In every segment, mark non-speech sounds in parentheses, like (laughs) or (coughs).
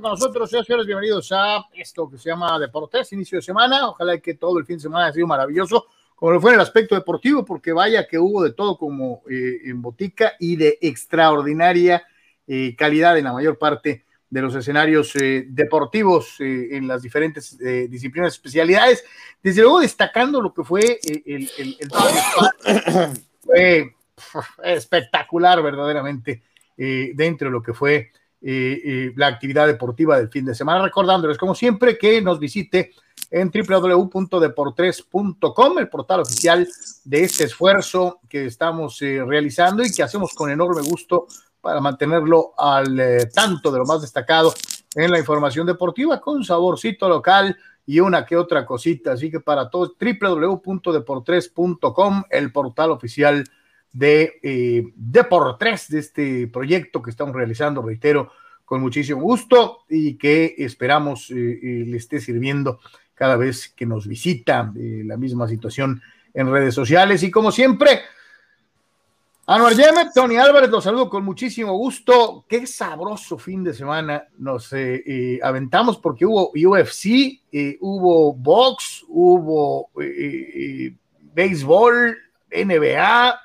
con nosotros, señores, bienvenidos a esto que se llama Deportes, inicio de semana. Ojalá que todo el fin de semana haya sido maravilloso, como lo fue en el aspecto deportivo, porque vaya que hubo de todo como eh, en botica y de extraordinaria eh, calidad en la mayor parte de los escenarios eh, deportivos en las diferentes disciplinas especialidades. Desde luego destacando lo que fue el, el, (coughs) fue espectacular verdaderamente dentro de lo que fue la actividad deportiva del fin de semana. Recordándoles, como siempre, que nos visite en www.deportres.com, el portal oficial de este esfuerzo que estamos eh, realizando y que hacemos con enorme gusto para mantenerlo al eh, tanto de lo más destacado en la información deportiva con saborcito local y una que otra cosita. Así que para todos, www.deportres.com, el portal oficial de eh, Deportes, de este proyecto que estamos realizando, reitero, con muchísimo gusto y que esperamos eh, eh, le esté sirviendo cada vez que nos visita la misma situación en redes sociales. Y como siempre, Anuar Yemet, Tony Álvarez, los saludo con muchísimo gusto. Qué sabroso fin de semana nos aventamos porque hubo UFC, hubo box, hubo béisbol, NBA,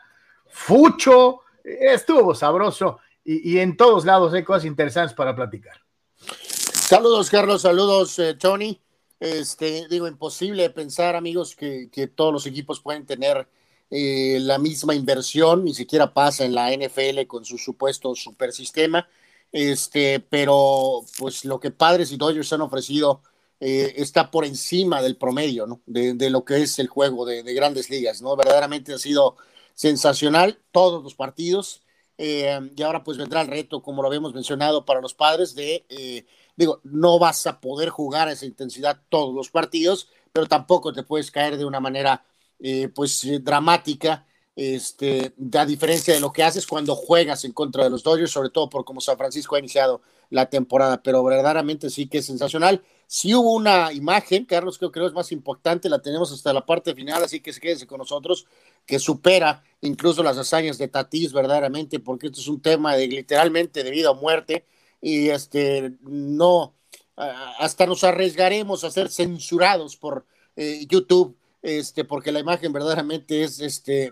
fucho, estuvo sabroso y, en todos lados hay cosas interesantes para platicar. Saludos, Carlos, saludos, eh, Tony. Este, digo, imposible pensar, amigos, que, todos los equipos pueden tener eh, la misma inversión, ni siquiera pasa en la NFL con su supuesto super sistema. Este, pero pues lo que Padres y Dodgers han ofrecido eh, está por encima del promedio, ¿no? De, lo que es el juego de, de, grandes ligas, ¿no? Verdaderamente ha sido sensacional todos los partidos. Eh, y ahora pues vendrá el reto, como lo habíamos mencionado, para los padres de, eh, digo, no vas a poder jugar a esa intensidad todos los partidos, pero tampoco te puedes caer de una manera eh, pues dramática, este, a diferencia de lo que haces cuando juegas en contra de los Dodgers, sobre todo por cómo San Francisco ha iniciado la temporada, pero verdaderamente sí que es sensacional. Si hubo una imagen, Carlos, creo que es más importante, la tenemos hasta la parte final, así que quédense con nosotros, que supera incluso las hazañas de Tatís verdaderamente, porque esto es un tema de literalmente de vida o muerte y este no hasta nos arriesgaremos a ser censurados por eh, YouTube, este, porque la imagen verdaderamente es este,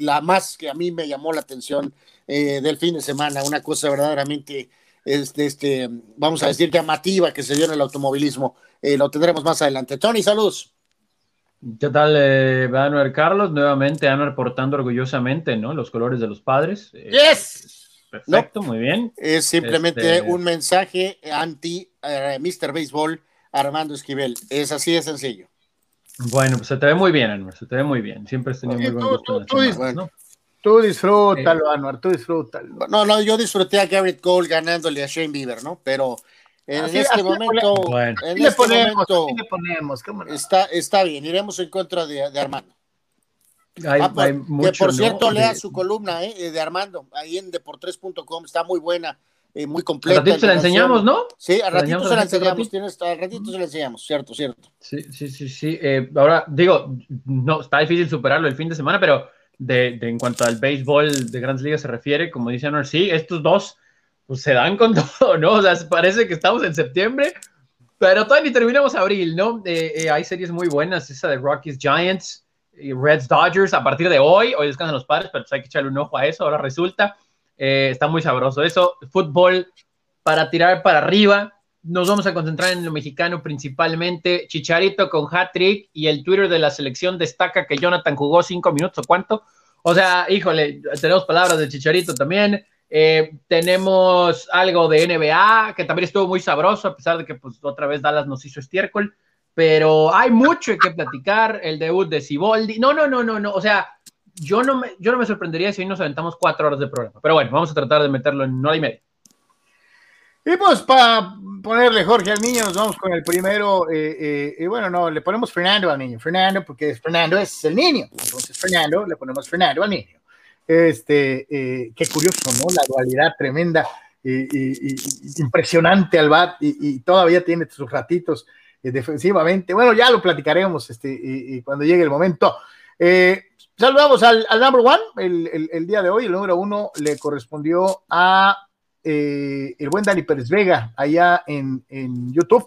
la más que a mí me llamó la atención eh, del fin de semana, una cosa verdaderamente, este, este, vamos a decir, llamativa que se dio en el automovilismo. Eh, lo tendremos más adelante. Tony, saludos. ¿Qué tal, eh, Carlos? Nuevamente, Anuar portando orgullosamente, ¿no? Los colores de los padres. Eh, ¡Yes! Perfecto, muy bien. Es simplemente este, un mensaje anti eh, Mr. Baseball Armando Esquivel. Es así de sencillo. Bueno, pues se te ve muy bien, Anuar, se te ve muy bien. Siempre has tenido muy buen gusto. Tú, disfrútalo, Anuar, tú disfrútalo. No, no, yo disfruté a Garrett Cole ganándole a Shane Bieber, ¿no? Pero en este momento, en este momento está, está bien, iremos en contra de, Armando. Ah, que por cierto, lea su columna eh, de Armando ahí en deportres.com, está muy buena, eh, muy completa. A ratito se la enseñamos, ¿no? Sí, a ratito se la enseñamos, tienes, a ratito se la enseñamos, cierto, cierto. Sí, sí, sí, sí. Eh, ahora, digo, no, está difícil superarlo el fin de semana, pero de, de, en cuanto al béisbol de grandes ligas se refiere, como dice Honor, sí, estos dos pues se dan con (laughs) todo, ¿no? O sea, parece que estamos en septiembre, pero todavía ni terminamos abril, ¿no? Eh, eh, hay series muy buenas, esa de Rockies Giants y Reds Dodgers a partir de hoy. Hoy descansan los padres, pero pues hay que echarle un ojo a eso. Ahora resulta, eh, está muy sabroso eso. Fútbol para tirar para arriba. Nos vamos a concentrar en lo mexicano principalmente. Chicharito con hat-trick y el Twitter de la selección destaca que Jonathan jugó cinco minutos o cuánto. O sea, híjole, tenemos palabras de Chicharito también. Eh, tenemos algo de NBA, que también estuvo muy sabroso, a pesar de que pues otra vez Dallas nos hizo estiércol, pero hay mucho que platicar, el debut de Siboldi, no, no, no, no, no, o sea, yo no me, yo no me sorprendería si hoy nos aventamos cuatro horas de programa, pero bueno, vamos a tratar de meterlo en hora y media. Y pues para ponerle Jorge al niño, nos vamos con el primero. Eh, eh, y bueno, no, le ponemos Fernando al niño. Fernando, porque Fernando es el niño. Entonces, Fernando, le ponemos Fernando al niño. Este, eh, qué curioso, ¿no? La dualidad tremenda y, impresionante al bat y, todavía tiene sus ratitos eh, defensivamente. Bueno, ya lo platicaremos este, y, cuando llegue el momento. Eh, saludamos al, number one el, el, día de hoy. El número uno le correspondió a eh, el buen Dani Pérez Vega, allá en, en YouTube.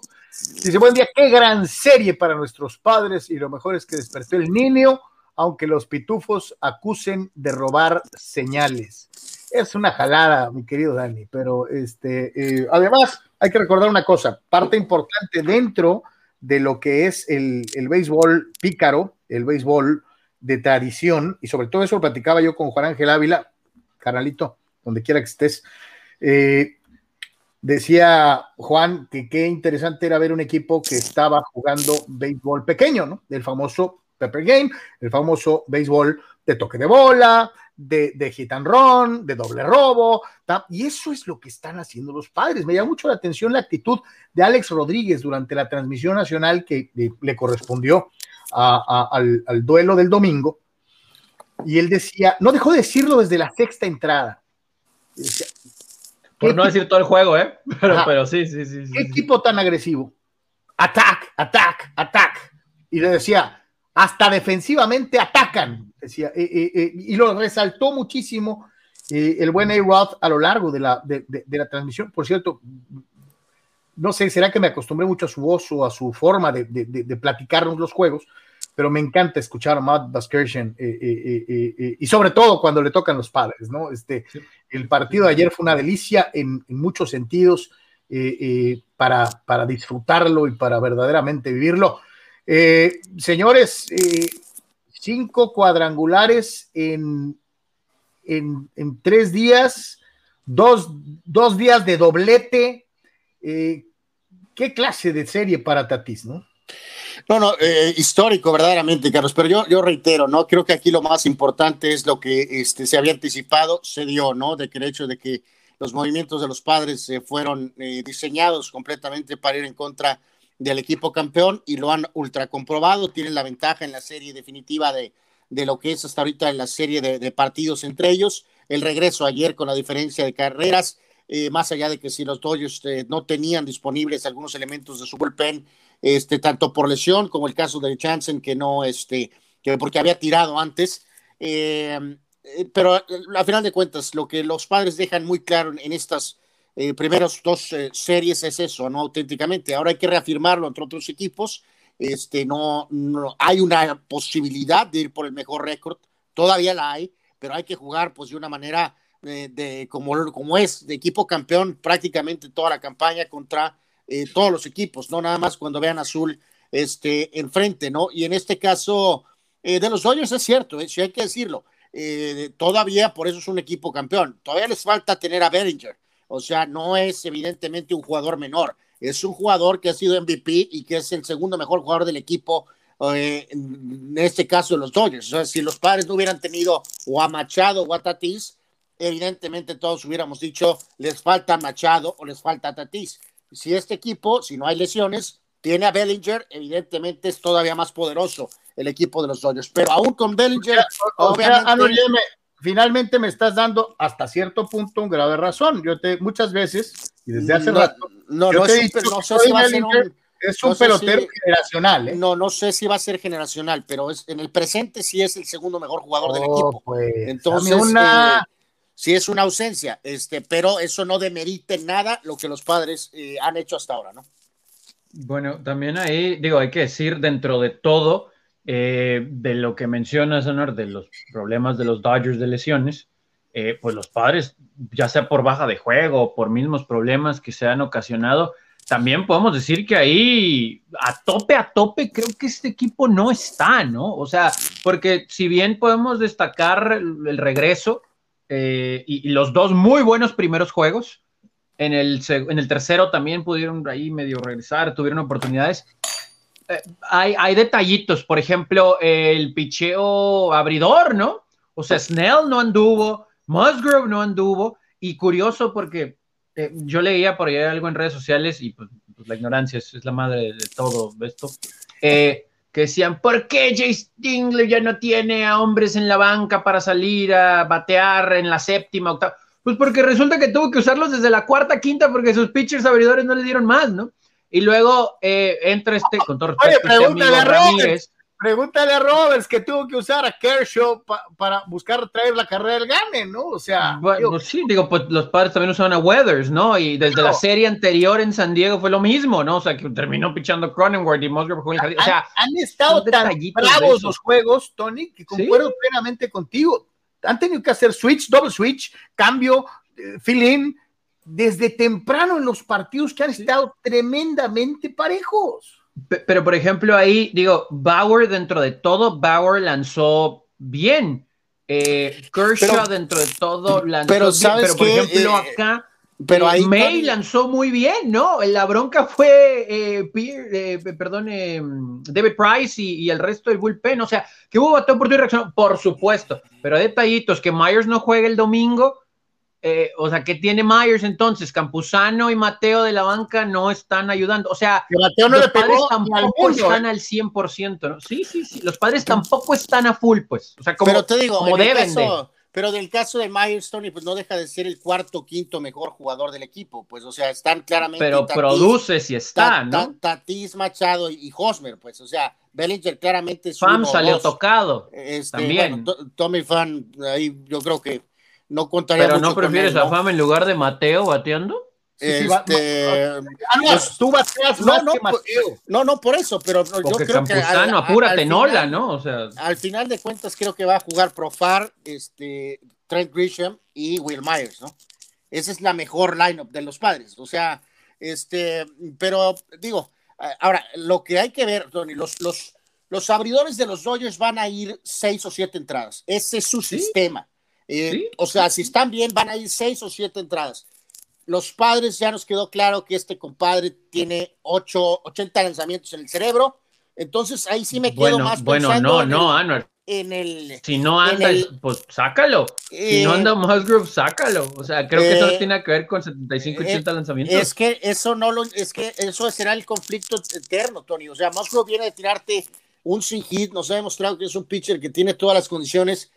Dice, buen día, qué gran serie para nuestros padres y lo mejor es que despertó el niño, aunque los pitufos acusen de robar señales. Es una jalada, mi querido Dani, pero este, eh, además hay que recordar una cosa, parte importante dentro de lo que es el, el béisbol pícaro, el béisbol de tradición, y sobre todo eso lo platicaba yo con Juan Ángel Ávila, canalito, donde quiera que estés, eh, decía Juan que qué interesante era ver un equipo que estaba jugando béisbol pequeño, ¿no? El famoso Pepper Game, el famoso béisbol de toque de bola, de, de hit and run, de doble robo, y eso es lo que están haciendo los padres. Me llama mucho la atención la actitud de Alex Rodríguez durante la transmisión nacional que le, correspondió al, al duelo del domingo, y él decía, no dejó de decirlo desde la sexta entrada. Decía, por no decir todo el juego, ¿eh? (laughs) Pero, pero sí, sí, sí. ¿Qué equipo tan agresivo? Attack, attack, attack. Y le decía, hasta defensivamente atacan. Decía, eh, eh, eh, y lo resaltó muchísimo el buen A-Rod a lo largo de la, de, de, la transmisión. Por cierto, no sé, será que me acostumbré mucho a su voz o a su forma de, de platicarnos los juegos, pero me encanta escuchar a Matt Baskersian eh, eh, eh, y sobre todo cuando le tocan los padres, ¿no? Este, El partido de ayer fue una delicia en, en muchos sentidos para, para, disfrutarlo y para verdaderamente vivirlo. Señores, cinco cuadrangulares en, en, en tres días, dos, dos, días de doblete. ¿Qué clase de serie para Tatis, no? No, no, eh, histórico verdaderamente, Carlos, pero yo, yo reitero, ¿no? Creo que aquí lo más importante es lo que este, se había anticipado, se dio, ¿no? De que el hecho de que los movimientos de los padres eh, fueron eh, diseñados completamente para ir en contra del equipo campeón y lo han ultra comprobado, tienen la ventaja en la serie definitiva de, de lo que es hasta ahorita en la serie de, partidos entre ellos, el regreso ayer con la diferencia de carreras, eh, más allá de que si los Dodgers eh, no tenían disponibles algunos elementos de su bullpen, este, tanto por lesión como el caso de Jansen, que no, este, que porque había tirado antes. Eh, pero a final de cuentas, lo que los padres dejan muy claro en estas primeras dos series es eso, ¿no? Auténticamente. Ahora hay que reafirmarlo entre otros equipos. Este, no, no hay una posibilidad de ir por el mejor récord, todavía la hay, pero hay que jugar pues de una manera de, como, como es de equipo campeón prácticamente toda la campaña contra eh, todos los equipos, no nada más cuando vean azul este, enfrente, ¿no? Y en este caso eh, de los Dodgers es cierto, eh, si hay que decirlo, todavía por eso es un equipo campeón, todavía les falta tener a Bellinger, o sea, no es evidentemente un jugador menor, es un jugador que ha sido MVP y que es el segundo mejor jugador del equipo en este caso de los Dodgers. O sea, si los padres no hubieran tenido o a Machado o a Tatis, evidentemente todos hubiéramos dicho, les falta Machado o les falta Tatis. Si este equipo, si no hay lesiones, tiene a Bellinger, evidentemente es todavía más poderoso el equipo de los Dodgers. Pero aún con Bellinger, obviamente... finalmente me estás dando hasta cierto punto un grave razón. Yo te, muchas veces, y desde hace rato, no, no, es, no sé si va a ser un, es un pelotero generacional. ¿eh? No, no sé si va a ser generacional, pero es, en el presente sí es el segundo mejor jugador del oh, equipo. Pues, Entonces, una, eh, sí es una ausencia, este, pero eso no demerite nada lo que los padres eh, han hecho hasta ahora, ¿no? Bueno, también ahí, digo, hay que decir dentro de todo, eh, de lo que mencionas, Honor, de los problemas de los Dodgers de lesiones, eh, pues los padres, ya sea por baja de juego o por mismos problemas que se han ocasionado, también podemos decir que ahí a tope, a tope, creo que este equipo no está, ¿no? O sea, porque si bien podemos destacar el regreso, eh, y, los dos muy buenos primeros juegos. En el, en el tercero también pudieron ahí medio regresar, tuvieron oportunidades. Eh, hay, detallitos, por ejemplo, el picheo abridor, ¿no? O sea, Snell no anduvo, Musgrove no anduvo, y curioso porque eh, yo leía por ahí algo en redes sociales y pues, pues la ignorancia es, la madre de todo esto. Eh, que decían, ¿por qué Jay Stingler ya no tiene a hombres en la banca para salir a batear en la séptima, octava? Pues porque resulta que tuvo que usarlos desde la cuarta, quinta, porque sus pitchers abridores no le dieron más, ¿no? Y luego eh, entra este, con todo respeto, este pregúntale a Ramírez, pregúntale a Roberts que tuvo que usar a Kershaw para buscar traer la carrera del Gane, ¿no? O sea. Bueno, pues sí, digo, pues los padres también usaban a Weathers, ¿no? Y desde la serie anterior en San Diego fue lo mismo, ¿no? O sea, que terminó pichando Cronenworth y jugó el O sea, han, estado tan bravos los juegos, Tony, que concuerdo plenamente contigo. Han tenido que hacer switch, double switch, cambio, eh, fill in desde temprano en los partidos que han estado tremendamente parejos. Pero, por ejemplo, ahí digo, Bauer dentro de todo, Bauer lanzó bien. Eh, Kershaw dentro de todo lanzó pero, bien. ¿sabes pero por ejemplo, eh, acá pero ahí May lanzó muy bien, ¿no? La bronca fue, eh, eh perdón, David Price y, el resto del bullpen. O sea, que hubo bateo por tu reacción, por supuesto. Pero detallitos, que Myers no juegue el domingo eh, o sea, ¿qué tiene Myers entonces? Campuzano y Mateo de la banca no están ayudando. O sea, Mateo no los le padres tampoco están ¿eh? al 100%, ¿no? Sí, sí, sí. Los padres tampoco están a full, pues. O sea, como, pero te digo, como deben caso, Pero del caso de Myers, Tony, pues no deja de ser el cuarto, quinto mejor jugador del equipo. Pues, o sea, están claramente. Pero produce si está, ¿no? Tatis, Machado y, Hosmer, pues, o sea, Bellinger claramente es Fam salió tocado. Este, también. Tommy Fan, ahí yo creo que no Pero no prefieres a Fama en lugar de Mateo bateando. Este, ah, pues, tú bateas no, más no, que Mateo. No, no, por eso, pero yo creo que. Al, apúrate, Nola, ¿no? O sea. Al final de cuentas, creo que va a jugar Profar, este, Trent Grisham y Will Myers, ¿no? Esa es la mejor lineup de los padres. O sea, este, pero digo, ahora, lo que hay que ver, Tony, los, los, los abridores de los Dodgers van a ir seis o siete entradas. Ese es su sistema. Eh, o sea, si están bien, van a ir seis o siete entradas. Los padres ya nos quedó claro que este compadre tiene ocho, 80 lanzamientos en el cerebro. Entonces ahí sí me quedo más bueno, pensando. no, no, En el. Si no anda, pues sácalo. si no anda eh, Musgrove, sácalo. O sea, creo que eso no eh, tiene que ver con 75, 80 lanzamientos. Es que eso no lo. Es que eso será el conflicto eterno, Tony. O sea, Musgrove viene de tirarte un sin hit. Nos ha demostrado que es un pitcher que tiene todas las condiciones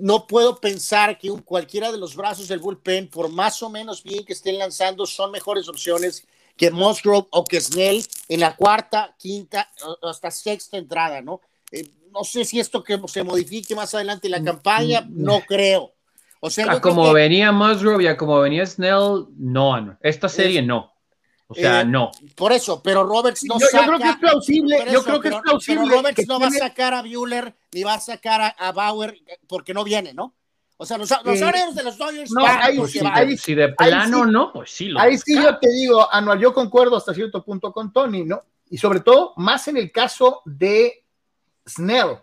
no puedo pensar que cualquiera de los brazos del bullpen, por más o menos bien que estén lanzando, son mejores opciones que Musgrove o que Snell en la cuarta, quinta, hasta sexta entrada, ¿no? Eh, no sé si esto que se modifique más adelante en la campaña, mm, no creo. O sea, como venía Musgrove y como venía Snell, no, esta serie no. O sea, eh, no. Por eso, pero Roberts no yo, saca. Yo creo que es plausible. yo creo que es plausible. Pero Roberts no va a sacar a Bueller ni va a sacar a, Bauer porque no viene, ¿no? O sea, los, los de los Dodgers. No, ahí, si, de, si, de, plano no, pues sí. Lo ahí sí yo te digo, Anual, yo concuerdo hasta cierto punto con Tony, ¿no? Y sobre todo, más en el caso de Snell.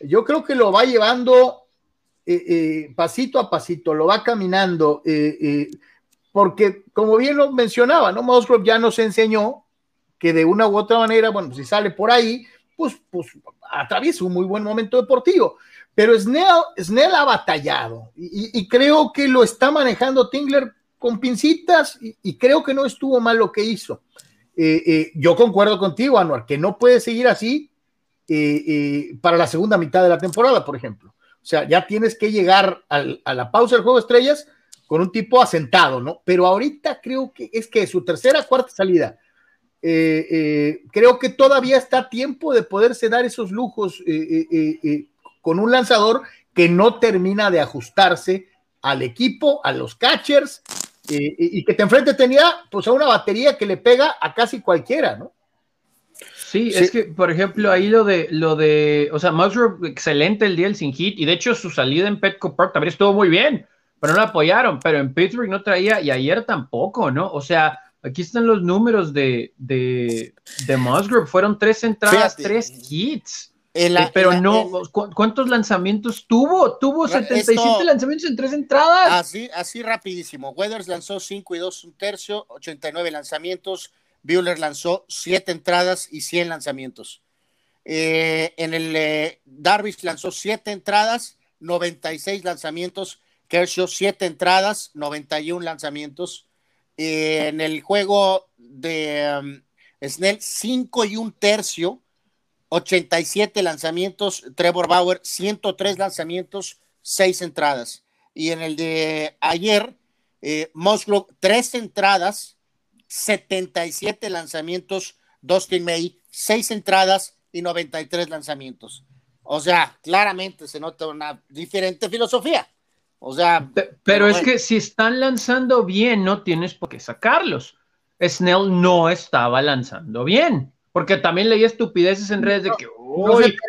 Yo creo que lo va llevando eh, eh, pasito a pasito, lo va caminando. Eh, porque como bien lo mencionaba, ¿no? Musgrove ya nos enseñó que de una u otra manera, bueno, si sale por ahí, pues, pues atraviesa un muy buen momento deportivo. Pero Snell, Snell ha batallado y, creo que lo está manejando Tingler con pincitas y, creo que no estuvo mal lo que hizo. Eh, eh, yo concuerdo contigo, Anuar, que no puede seguir así eh, para la segunda mitad de la temporada, por ejemplo. O sea, ya tienes que llegar a la pausa del juego de estrellas con un tipo asentado, ¿no? Pero ahorita creo que es que su tercera, cuarta salida, eh, eh, creo que todavía está a tiempo de poderse dar esos lujos eh, con un lanzador que no termina de ajustarse al equipo, a los catchers, y que te enfrente tenía pues a una batería que le pega a casi cualquiera, ¿no? Sí, es que, por ejemplo, ahí lo de, lo de, o sea, Musgrove, excelente el día del sin hit, y de hecho su salida en Petco Park también estuvo muy bien pero no la apoyaron, pero en Pittsburgh no traía y ayer tampoco, ¿no? O sea, aquí están los números de, de, de Musgrove, fueron tres entradas, tres hits. Eh, pero no, ¿cuántos lanzamientos tuvo? Tuvo 77 lanzamientos en tres entradas. Así, así rapidísimo. Weathers lanzó 5 y 2 un tercio, 89 lanzamientos. Bueller lanzó 7 entradas y 100 lanzamientos. Eh, en el eh, Darvish lanzó 7 entradas, 96 lanzamientos Kershaw, siete entradas, 91 lanzamientos. Eh, en el juego de um, Snell, cinco y un tercio, 87 lanzamientos. Trevor Bauer, 103 lanzamientos, seis entradas. Y en el de ayer, eh, Musgrove, tres entradas, 77 lanzamientos. Dustin May, seis entradas y 93 lanzamientos. O sea, claramente se nota una diferente filosofía. O sea. Pero, es que si están lanzando bien, no tienes por qué sacarlos. Snell no estaba lanzando bien. Porque también leí estupideces en redes de que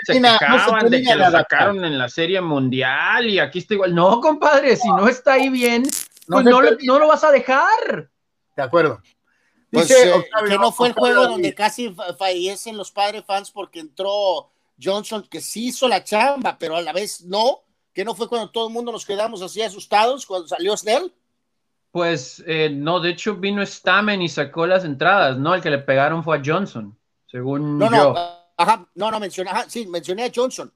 se, quejaban de que lo sacaron en la serie mundial y aquí está igual. No, compadre, si no está ahí bien, pues no, lo, vas a dejar. De acuerdo. Pues, Dice, eh, que no fue el juego donde casi fallecen los padres fans porque entró Johnson, que sí hizo la chamba, pero a la vez no, que no fue cuando todo el mundo nos quedamos así asustados cuando salió Snell. Pues eh, no, de hecho vino Stamen y sacó las entradas, ¿no? El que le pegaron fue a Johnson, según no, yo. No, ajá, no, no, mencioné, sí, mencioné a Johnson.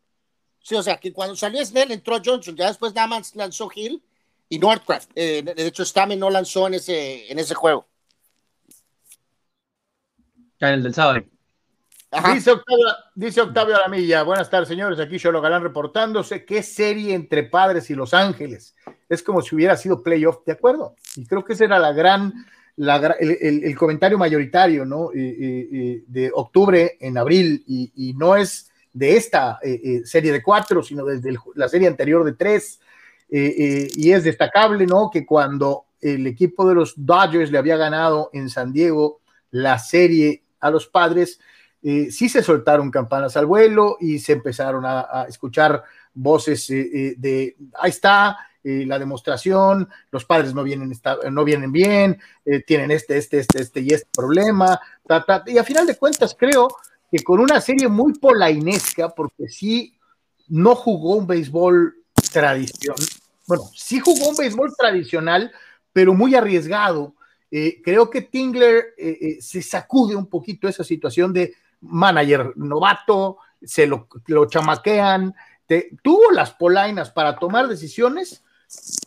Sí, o sea, que cuando salió Snell entró Johnson, ya después nada más lanzó Hill y Northcraft. Eh, de hecho, Stamen no lanzó en ese, en ese juego. En el del sábado. Dice Octavio, dice Octavio Aramilla, buenas tardes señores, aquí Cholo Galán reportándose, qué serie entre Padres y Los Ángeles, es como si hubiera sido playoff, ¿de acuerdo? Y creo que ese era la gran, el, comentario mayoritario, ¿no? de octubre en abril, y, no es de esta eh, eh, serie de cuatro, sino desde la serie anterior de tres, eh, y es destacable, ¿no? Que cuando el equipo de los Dodgers le había ganado en San Diego la serie a los Padres, eh, sí se soltaron campanas al vuelo y se empezaron a, escuchar voces eh, eh, de, ahí está, la demostración, los padres no vienen, no vienen bien, tienen este, este, este, este y este problema, y a final de cuentas creo que con una serie muy polainesca, porque sí no jugó un béisbol tradicional, bueno, sí jugó un béisbol tradicional, pero muy arriesgado. creo que Tingler se sacude un poquito esa situación de manager novato, se lo, chamaquean, tuvo las polainas para tomar decisiones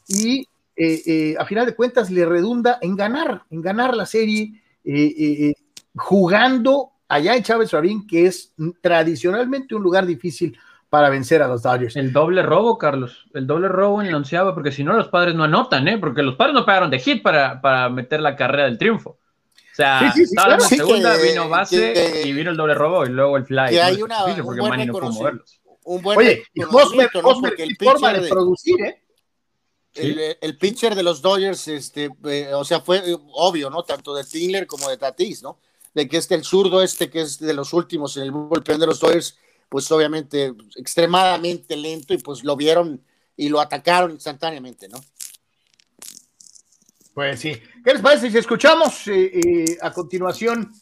y eh, eh, a final de cuentas le redunda en ganar, en ganar la serie, eh, jugando allá en Chávez Rabín, que es tradicionalmente un lugar difícil para vencer a los Dodgers. El doble robo, Carlos, el doble robo en la onceava, porque si no los padres no anotan, ¿eh? porque los padres no pegaron de hit para, para meter la carrera del triunfo. O sea, estaba en la segunda, vino base y vino el doble robo y luego el fly. Que hay una, porque un buen no pudo moverlos. Un buen Oye, y Hosmer, Hosmer, el forma de, producir, ¿eh? El, el, pitcher de los Dodgers, este, eh, o sea, fue obvio, ¿no? Tanto de Tingler como de Tatis, ¿no? De que este, el zurdo este, que es de los últimos en el bullpen de los Dodgers, pues obviamente extremadamente lento y pues lo vieron y lo atacaron instantáneamente, ¿no? Pues sí. ¿Qué les parece si escuchamos eh, eh, a continuación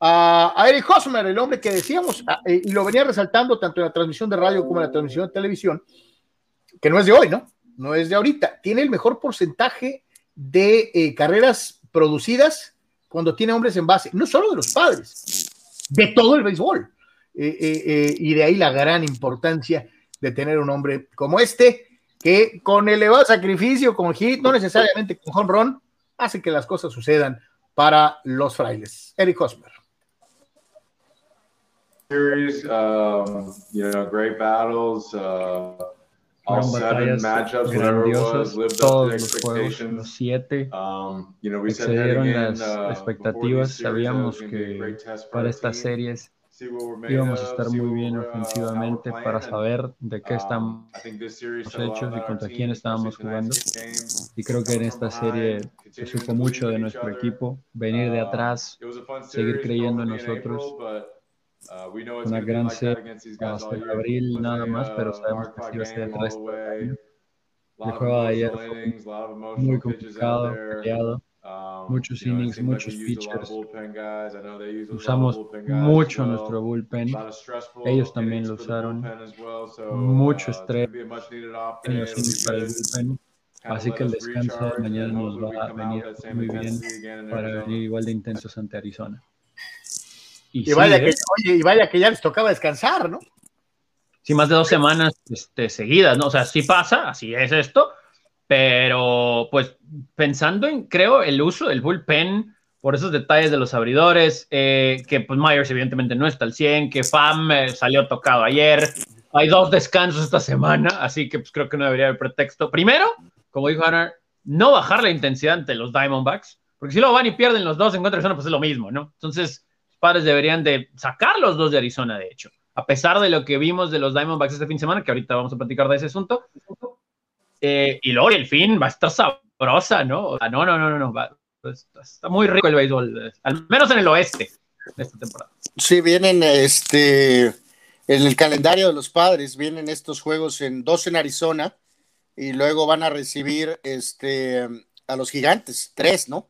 a, Eric Hosmer, el hombre que decíamos, eh, y lo venía resaltando tanto en la transmisión de radio como en la transmisión de televisión, que no es de hoy, ¿no? No es de ahorita. Tiene el mejor porcentaje de carreras producidas cuando tiene hombres en base, no solo de los padres, de todo el béisbol. y de ahí la gran importancia de tener un hombre como este, que con elevado sacrificio, con hit, no necesariamente con home run, hace que las cosas sucedan para los frailes. Eric Hosmer. Series, um, you know, great battles, uh, all seven matchups, whatever it was, lived up to expectations. Los siete um, you know, we excedieron las uh, expectativas. Sabíamos que para estas series íbamos a estar muy bien uh, ofensivamente para saber de qué um, estamos hechos y contra quién estábamos jugando. Y creo que en esta serie se supo mucho de nuestro equipo, venir de uh, atrás, seguir creyendo en nosotros. Uh, Una gran serie hasta abril nada más, pero sabemos que así va a ser el resto del El juego de ayer fue muy complicado, peleado. Um, muchos innings, muchos pitchers. Usamos mucho nuestro bullpen. Ellos también lo usaron. Mucho uh, estrés en los innings para el bullpen. Así que el descanso de mañana nos va a venir muy bien para venir igual de intensos ante Arizona. Y, vaya, que, oye, y vaya que ya les tocaba descansar, ¿no? Sí, más de dos semanas este, seguidas, ¿no? O sea, sí pasa, así es esto, pero pues pensando en, creo, el uso del bullpen por esos detalles de los abridores, eh, que pues Myers evidentemente no está al 100, que Fam eh, salió tocado ayer, hay dos descansos esta semana, así que pues creo que no debería haber pretexto. Primero, como dijo Hunter, no bajar la intensidad ante los Diamondbacks, porque si luego van y pierden los dos en contra de Arizona, pues es lo mismo, ¿no? Entonces, los padres deberían de sacar los dos de Arizona, de hecho. a pesar de lo que vimos de los Diamondbacks este fin de semana, que ahorita vamos a platicar de ese asunto. Eh, y luego el fin va a estar sabrosa, ¿no? no, no, no, no, no. Pues, está muy rico el béisbol, al menos en el oeste de esta temporada. Sí, vienen este en el calendario de los padres, vienen estos juegos en dos en Arizona y luego van a recibir este a los gigantes, tres, ¿no?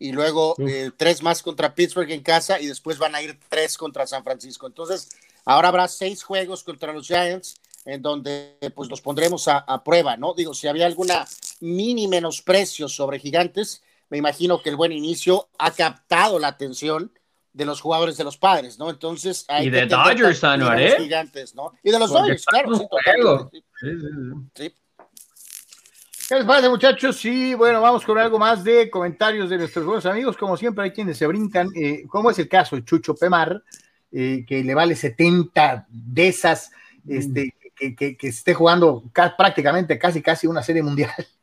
Y luego eh, tres más contra Pittsburgh en casa y después van a ir tres contra San Francisco. Entonces, ahora habrá seis juegos contra los Giants en donde pues los pondremos a, prueba, ¿no? Digo, si había alguna mini menosprecio sobre gigantes, me imagino que el buen inicio ha captado la atención de los jugadores de los padres, ¿no? Entonces, hay y de Dodgers, Anuar, ¿eh? Gigantes, ¿no? Y de los Dodgers, claro. Sí, sí, sí. ¿Qué les parece, muchachos? Sí, bueno, vamos con algo más de comentarios de nuestros buenos amigos. Como siempre, hay quienes se brincan, eh, como es el caso de Chucho Pemar, eh, que le vale 70 de esas, este, que, esté jugando prácticamente casi, casi una serie mundial. (laughs)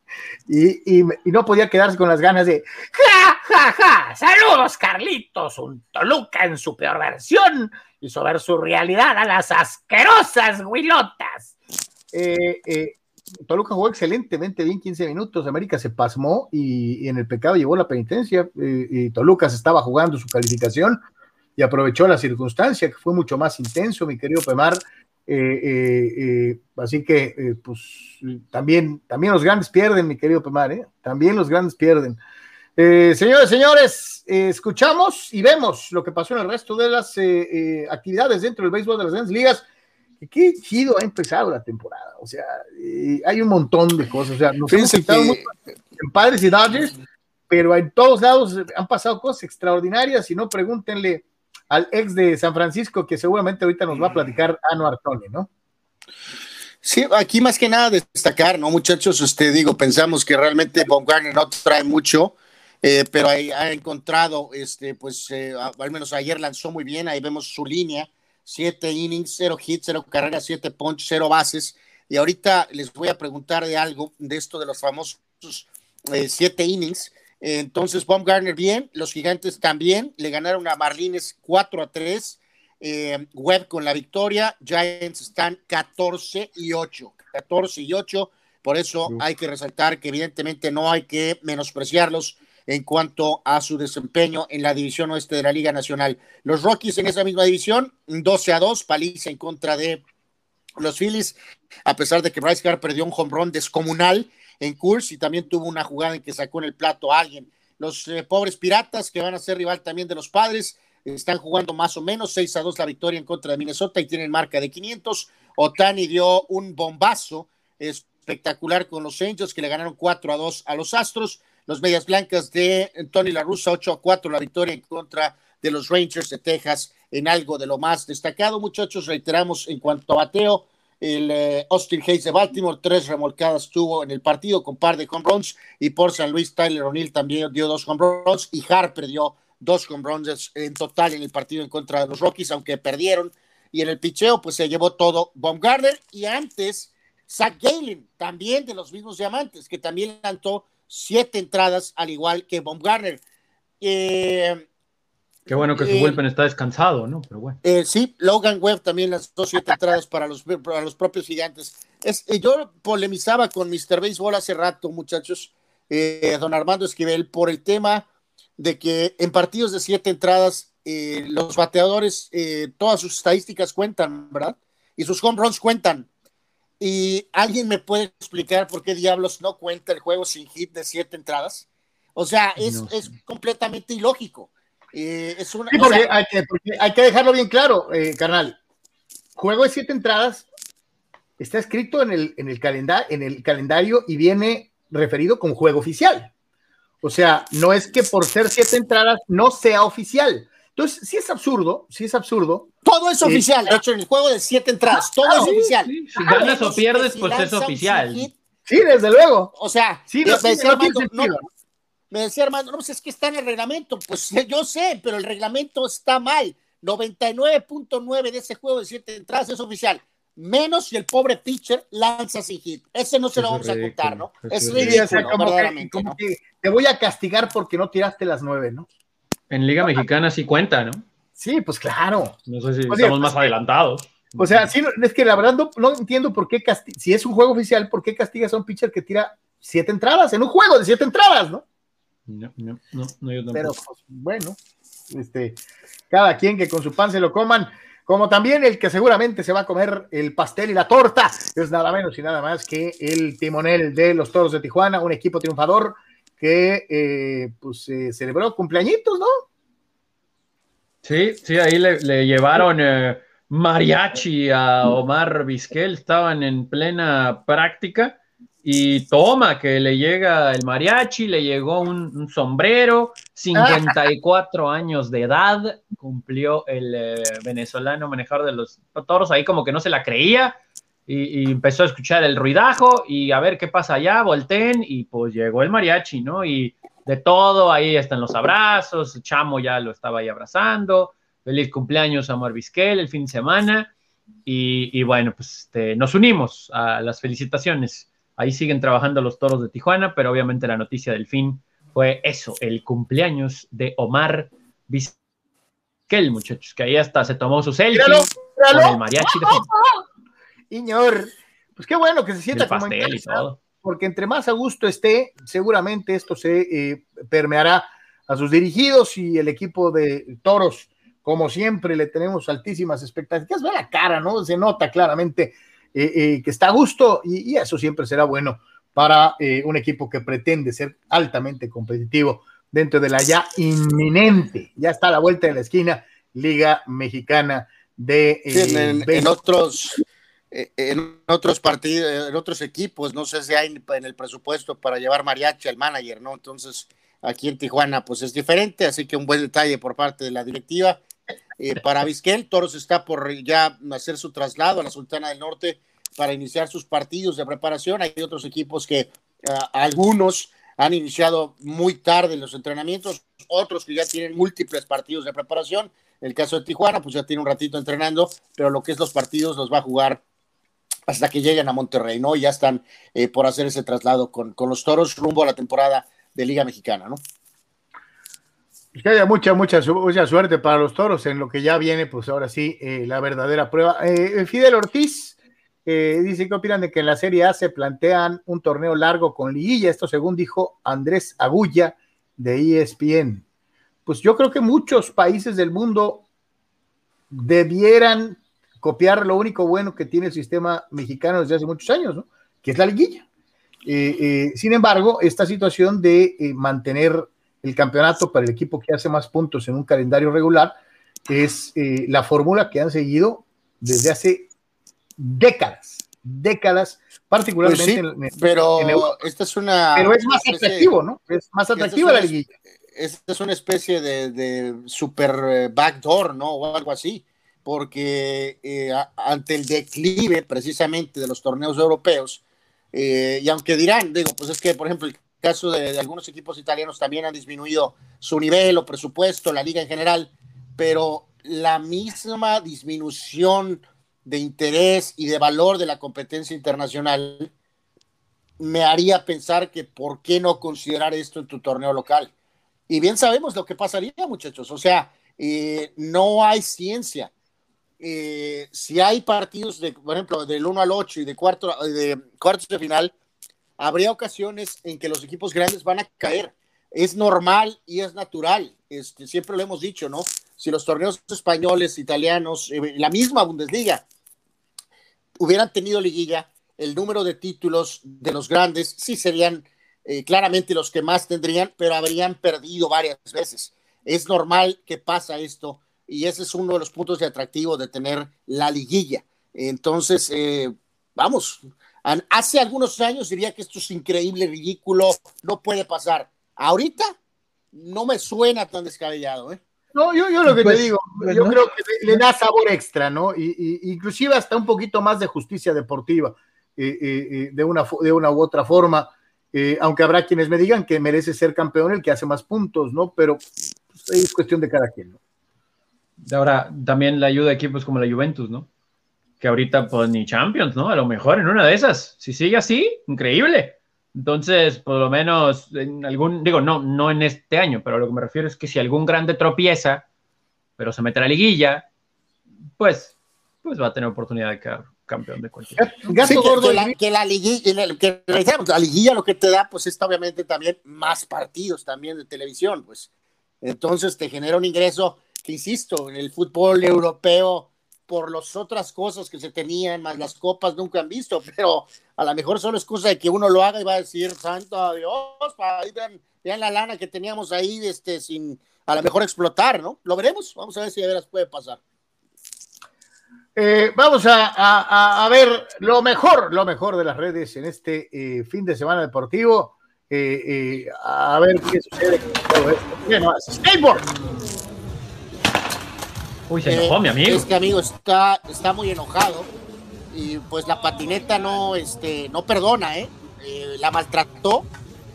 Y, y, no podía quedarse con las ganas de ¡Ja, ja, ja! ¡Saludos, Carlitos! Un Toluca en su peor versión y sobre su realidad a las asquerosas huilotas. Eh, eh, Toluca jugó excelentemente bien 15 minutos, América se pasmó y, en el pecado llevó la penitencia, eh, y Toluca se estaba jugando su calificación y aprovechó la circunstancia, que fue mucho más intenso, mi querido Pemar. Eh, eh, así que, pues, también, también los grandes pierden, mi querido Pemar, también los grandes pierden. señores, señores, escuchamos y vemos lo que pasó en el resto de las actividades dentro del béisbol de las grandes ligas qué chido ha empezado la temporada. O sea, eh, hay un montón de cosas. O sea, nos hemos sentado mucho en Padres y Dodgers, pero en todos lados han pasado cosas extraordinarias. Y no, pregúntenle al ex de San Francisco, que seguramente ahorita nos va a platicar Ano Artone, ¿no? Sí, aquí más que nada destacar, ¿no, muchachos? Usted digo, pensamos que realmente Baumgartner no trae mucho, eh, pero ahí ha encontrado, este, pues, eh, al menos ayer lanzó muy bien, ahí vemos su línea, siete innings, cero hits, cero carreras, siete punches, cero bases. Y ahorita les voy a preguntar de algo de esto de los famosos eh, siete innings. Entonces, Baumgartner bien, los gigantes también, le ganaron a Marlines 4 a 3. Eh, Webb con la victoria, Giants están 14 y 8, 14 y 8, por eso hay que resaltar que evidentemente no hay que menospreciarlos en cuanto a su desempeño en la división oeste de la Liga Nacional. Los Rockies en esa misma división, 12 a 2, paliza en contra de los Phillies, a pesar de que Bryce Carr perdió un home run descomunal en Coors y también tuvo una jugada en que sacó en el plato a alguien. Los eh, pobres piratas, que van a ser rival también de los padres, están jugando más o menos 6 a 2 la victoria en contra de Minnesota y tienen marca de 500. Otani dio un bombazo espectacular con los Angels que le ganaron 4 a 2 a los Astros los Medias Blancas de Tony La Russa, 8 a 4, la victoria en contra de los Rangers de Texas en algo de lo más destacado, muchachos. Reiteramos en cuanto a bateo, el eh, Austin Hayes de Baltimore, tres remolcadas tuvo en el partido con par de home runs, y por San Luis, Tyler O'Neill también dio dos home runs, y Harper dio dos home runs en total en el partido en contra de los Rockies, aunque perdieron. Y en el picheo, pues se llevó todo Baumgartner, y antes Zach Galen, también de los mismos diamantes, que también lanzó siete entradas, al igual que Baumgartner. Eh, Qué bueno que su eh, está descansado, ¿no? Pero bueno. Eh, sí, Logan Webb también lanzó siete entradas para los, para los propios gigantes. Es, eh, yo polemizaba con Mr. Baseball hace rato, muchachos, don Armando Esquivel, por el tema de que en partidos de siete entradas los bateadores, todas sus estadísticas cuentan, ¿verdad? Y sus home runs cuentan. ¿Y alguien me puede explicar por qué diablos no cuenta el juego sin hit de siete entradas? O sea, es, es completamente ilógico. Eh, es una, sí, porque, hay que, hay que, dejarlo bien claro, eh, carnal. Juego de siete entradas está escrito en el, en, el en el calendario y viene referido como juego oficial. O sea, no es que por ser siete entradas no sea oficial. Entonces, sí es absurdo, sí es absurdo. Todo es oficial, de hecho, en el juego de siete entradas, todo es oficial. Si ganas o pierdes, pues es oficial. sí, desde luego. O sea, sí, Armando, no, me decía Armando, no, pues es que está en el reglamento. Pues (laughs) yo sé, pero el reglamento está mal. 99.9 de ese juego de siete entradas es oficial. Menos si el pobre pitcher lanza sin hit. Ese no se lo vamos a contar, ¿no? Es ridículo, como que te voy a castigar porque no tiraste las nueve, ¿no? En Liga Mexicana sí cuenta, ¿no? Sí, pues claro. No sé si estamos más adelantados. O sea, es que la verdad no, entiendo por qué, si es un juego oficial, ¿por qué castigas a un pitcher que tira siete entradas en un juego de siete entradas, no? No, no, no, no yo Pero pues, bueno, este, cada quien que con su pan se lo coman, como también el que seguramente se va a comer el pastel y la torta, es nada menos y nada más que el timonel de los Toros de Tijuana, un equipo triunfador que eh, pues celebró cumpleañitos, ¿no? Sí, sí, ahí le, llevaron eh, mariachi a Omar Vizquel, estaban en plena práctica y toma, que le llega el mariachi, le llegó un, sombrero, 54 (laughs) años de edad, cumplió el eh, venezolano manejador de los toros, ahí como que no se la creía, y, empezó a escuchar el ruidajo y a ver qué pasa allá, volteen, y pues llegó el mariachi, ¿no? Y de todo, ahí están los abrazos, Chamo ya lo estaba ahí abrazando, feliz cumpleaños a Vizquel el fin de semana, y, bueno, pues este, nos unimos a las felicitaciones Ahí siguen trabajando los toros de Tijuana, pero obviamente la noticia del fin fue eso, el cumpleaños de Omar Vizquel, muchachos, que ahí hasta se tomó su selfie con el mariachi de Iñor, pues qué bueno que se sienta como en porque entre más a gusto esté, seguramente esto se eh, permeará a sus dirigidos y el equipo de toros, como siempre, le tenemos altísimas expectativas. Ve la cara, ¿no? Se nota claramente eh, eh, que está a gusto y, eso siempre será bueno para eh, un equipo que pretende ser altamente competitivo dentro de la ya inminente, ya está a la vuelta de la esquina, Liga Mexicana de... en, otros... En otros partidos, en otros equipos, no sé si hay en el presupuesto para llevar mariachi al manager, ¿no? Entonces, aquí en Tijuana, pues es diferente, así que un buen detalle por parte de la directiva eh, para Vizquel, Toros está por ya hacer su traslado a la Sultana del Norte para iniciar sus partidos de preparación. Hay otros equipos que ah, algunos han iniciado muy tarde los entrenamientos, otros que ya tienen múltiples partidos de preparación. El caso de Tijuana, pues ya tiene un ratito entrenando, pero lo que es los partidos los va a jugar hasta que lleguen a Monterrey, ¿no? Ya están eh, por hacer ese traslado con, con los toros rumbo a la temporada de Liga Mexicana, ¿no? Que haya mucha, mucha, mucha suerte para los toros en lo que ya viene, pues ahora sí, eh, la verdadera prueba. Eh, eh, Fidel Ortiz dice que opinan de que en la Serie A se plantean un torneo largo con liguilla, esto según dijo Andrés Agulla de ESPN. Pues yo creo que muchos países del mundo debieran copiar lo único bueno que tiene el sistema mexicano desde hace muchos años, ¿no? que es la liguilla. sin embargo, esta situación de mantener el campeonato para el equipo que hace más puntos en un calendario regular es eh, la fórmula que han seguido desde hace décadas, décadas, particularmente pues en, pero esta es una pero es más atractivo, ¿no? Es más atractiva la liguilla. Esta es una especie de, super eh, backdoor, ¿no? O algo así, porque eh, ante el declive precisamente de los torneos europeos, y aunque dirán, digo, pues es que, por ejemplo, el caso de, algunos equipos italianos también han disminuido su nivel o presupuesto, la liga en general, pero la misma disminución de interés y de valor de la competencia internacional me haría pensar que por qué no considerar esto en tu torneo local. Y bien sabemos lo que pasaría, muchachos. O sea, eh, no hay ciencia. Eh, si hay partidos, de, por ejemplo, del 1 al 8 y de, cuarto, de cuartos de final, habría ocasiones en que los equipos grandes van a caer. Es normal y es natural. Este, siempre lo hemos dicho, ¿no? Si los torneos españoles, italianos, eh, la misma Bundesliga, hubieran tenido liguilla, el número de títulos de los grandes sí serían eh, claramente los que más tendrían, pero habrían perdido varias veces. Es normal que pasa esto y ese es uno de los puntos de atractivo de tener la liguilla. Entonces, eh, vamos, Hace algunos años diría que esto es increíble, ridículo, no puede pasar. Ahorita no me suena tan descabellado, ¿eh? No, yo, yo lo que te pues, digo, pues, yo creo que le, da sabor extra, ¿no? Y, inclusive hasta un poquito más de justicia deportiva, eh, eh, eh, de, una, de una u otra forma, aunque habrá quienes me digan que merece ser campeón el que hace más puntos, ¿no? Pero pues, es cuestión de cada quien, ¿no? Ahora, también la ayuda a equipos como la Juventus, ¿no? Que ahorita pues ni Champions, ¿no? A lo mejor en una de esas. Si sigue así, increíble. Entonces, por lo menos en algún, digo, no, no en este año, pero lo que me refiero es que si algún grande tropieza, pero se mete a la liguilla, pues pues va a tener oportunidad de quedar campeón de cualquier. que, la, liguilla, que, la liguilla lo que te da, pues es obviamente también más partidos también de televisión, pues. Entonces te genera un ingreso que, insisto, en el fútbol europeo, por las otras cosas que se tenían, más las copas nunca han visto, pero a lo mejor solo es cosa de que uno lo haga y va a decir, santo Dios, vean, vean, la lana que teníamos ahí, este, sin a lo mejor explotar, ¿no? Lo veremos, vamos a ver si de veras puede pasar. Eh, vamos a, ver lo mejor, lo mejor de las redes en este eh, fin de semana deportivo. Eh, a ver qué sucede esto. skateboard. Uy, se enojó mi amigo. Este amigo está, está muy enojado y pues la patineta no, este, no perdona, ¿eh? la maltrató,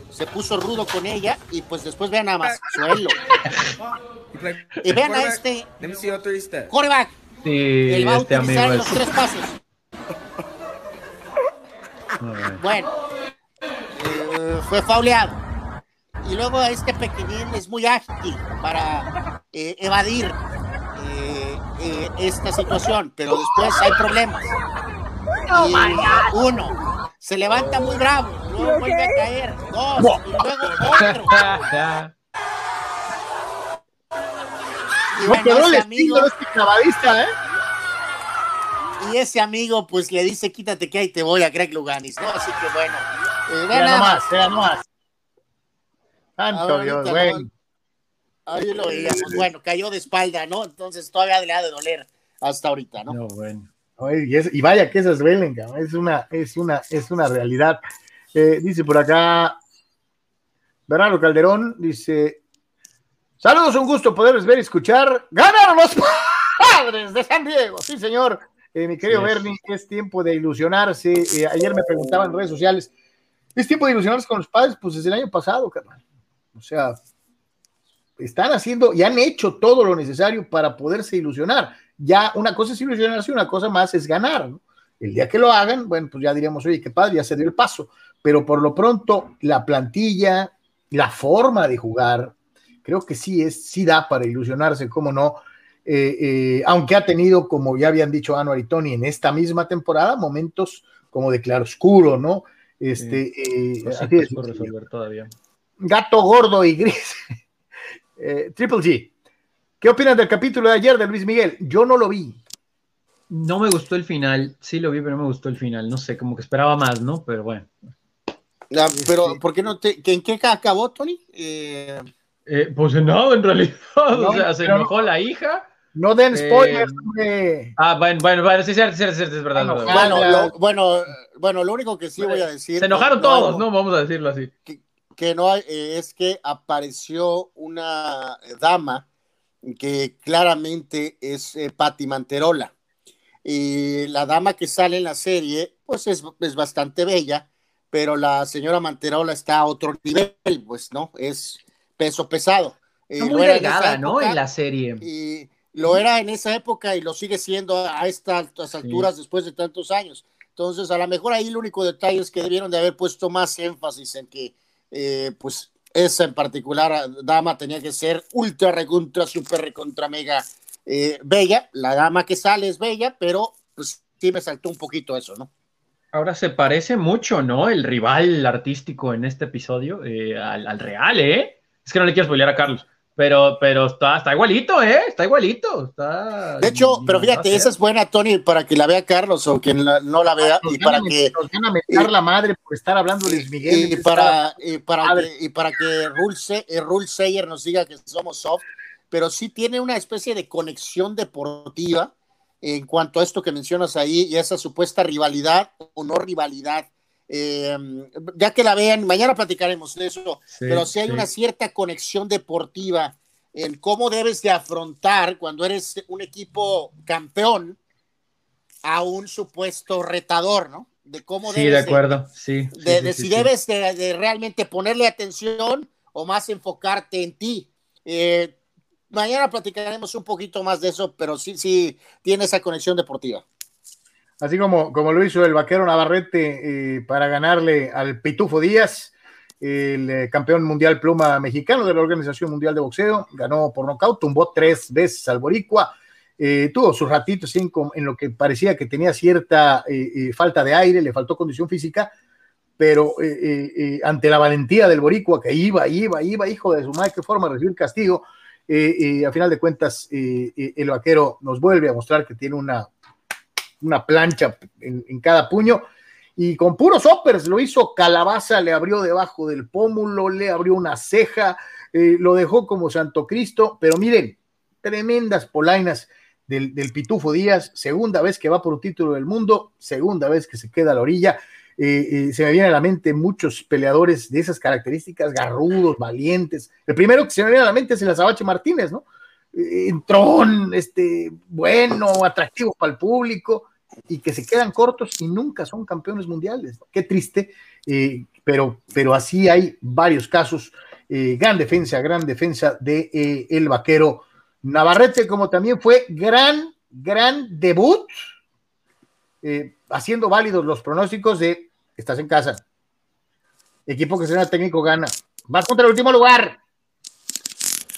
se puso rudo con ella y pues después vean a más suelo. (laughs) y vean a este coreback Sí, Él va este a utilizar los tres pasos. (laughs) Bueno, eh, fue fauleado. Y luego este pequeñín es muy ágil para eh, evadir eh, esta situación, pero después hay problemas. Y uno, se levanta muy bravo, luego vuelve a caer. Dos, y luego otro. (laughs) Y bueno, ese amigo, este clavadista, ¿eh? Y ese amigo, pues le dice, quítate que ahí te voy a Greg Luganis, ¿no? Así que bueno. Eh, era nomás, era nomás. Tanto Dios, güey. Ahí lo veíamos. Bueno, cayó de espalda, ¿no? Entonces todavía le ha de doler hasta ahorita, ¿no? No, bueno. y, vaya que esas duelen, es una, es una, es una realidad. Eh, dice por acá Bernardo Calderón, dice, Saludos, un gusto poderles ver y escuchar. ¡Ganaron los padres de San Diego! Sí, señor. Eh, mi querido Bernie, es tiempo de ilusionarse. Eh, ayer me preguntaban en redes sociales, ¿es tiempo de ilusionarse con los padres? Pues desde el año pasado, carnal. O sea, están haciendo y han hecho todo lo necesario para poderse ilusionar. Ya una cosa es ilusionarse, una cosa más es ganar. El día que lo hagan, bueno, pues ya diríamos, oye, qué padre, ya se dio el paso. Pero por lo pronto, la plantilla, la forma de jugar, creo que sí es, sí da para ilusionarse, cómo no. Eh, eh, aunque ha tenido, como ya habían dicho Anuar y Tony, en esta misma temporada, momentos como de claroscuro, ¿no? Este, eh, resolver todavía. Gato gordo y gris. (laughs) Triple G. ¿Qué opinan del capítulo de ayer de Luis Miguel? Yo no lo vi. No me gustó el final. Sí lo vi, pero no me gustó el final. No sé, como que esperaba más, ¿no? Pero bueno. pero, este ¿por qué no te. ¿En qué acabó, Tony? Eh, eh, pues no, en realidad, (laughs) o sea, se enojó la hija. No den spoilers. Eh, ah, bueno, bueno, bueno, sí, sí, sí, es verdad. Bueno, lo, bueno, bueno, lo único que sí voy a decir. Se enojaron todos, ¿no? Vamos a decirlo así. Que, no hay, eh, es que apareció una dama que claramente es eh, Patti Manterola. Y la dama que sale en la serie, pues es, es bastante bella, pero la señora Manterola está a otro nivel, pues, ¿no? Es peso pesado. Eh, muy delgada, ¿no? En la serie. Y lo era en esa época y lo sigue siendo a estas alturas después de tantos años. Entonces, a lo mejor ahí el único detalle es que debieron de haber puesto más énfasis en que, eh, pues, esa en particular dama tenía que ser ultra, recontra, super, recontra, mega eh, bella. La dama que sale es bella, pero pues sí me saltó un poquito eso, ¿no? Ahora se parece mucho, ¿no? El rival artístico en este episodio al, al, real, ¿eh? Es que no le quiero spoilear a Carlos. Pero, pero está, está igualito, ¿eh? Está igualito. Está... De hecho, pero fíjate, esa es buena, Tony, para que la vea Carlos o quien no la vea. y para que. Nos van a meter la madre por estar hablando de Luis Miguel. Y, para, y, para que, y para que Rule, Sayer nos diga que somos soft, pero sí tiene una especie de conexión deportiva en cuanto a esto que mencionas ahí y esa supuesta rivalidad o no rivalidad eh, ya que la vean, mañana platicaremos de eso, pero si hay una cierta conexión deportiva en cómo debes de afrontar cuando eres un equipo campeón a un supuesto retador, ¿no? De cómo sí, de acuerdo, sí. De, si debes de, realmente ponerle atención o más enfocarte en ti. Eh, mañana platicaremos un poquito más de eso, pero sí, sí, tiene esa conexión deportiva así como, como lo hizo el vaquero Navarrete eh, para ganarle al Pitufo Díaz, el eh, campeón mundial pluma mexicano de la Organización Mundial de Boxeo, ganó por nocaut, tumbó tres veces al Boricua. Eh, tuvo sus ratitos en, en, lo que parecía que tenía cierta falta de aire, le faltó condición física, pero ante la valentía del Boricua que iba, iba, iba, hijo de su madre, qué forma de recibir castigo, a final de cuentas el vaquero nos vuelve a mostrar que tiene una, una plancha en, cada puño y con puros uppers lo hizo Calabaza, le abrió debajo del pómulo, le abrió una ceja, eh, lo dejó como Santo Cristo, pero miren, tremendas polainas del, Pitufo Díaz, segunda vez que va por un título del mundo, segunda vez que se queda a la orilla. Eh, eh, se me viene a la mente muchos peleadores de esas características, garrudos, valientes. El primero que se me viene a la mente es el Azabache Martínez, ¿no? entrón, este, bueno, atractivo para el público y que se quedan cortos y nunca son campeones mundiales. Qué triste, eh, pero, pero así hay varios casos. Eh, gran defensa, gran defensa de eh, el vaquero Navarrete, como también fue gran, gran debut, haciendo válidos los pronósticos de estás en casa. Equipo que será técnico gana. Vas contra el último lugar.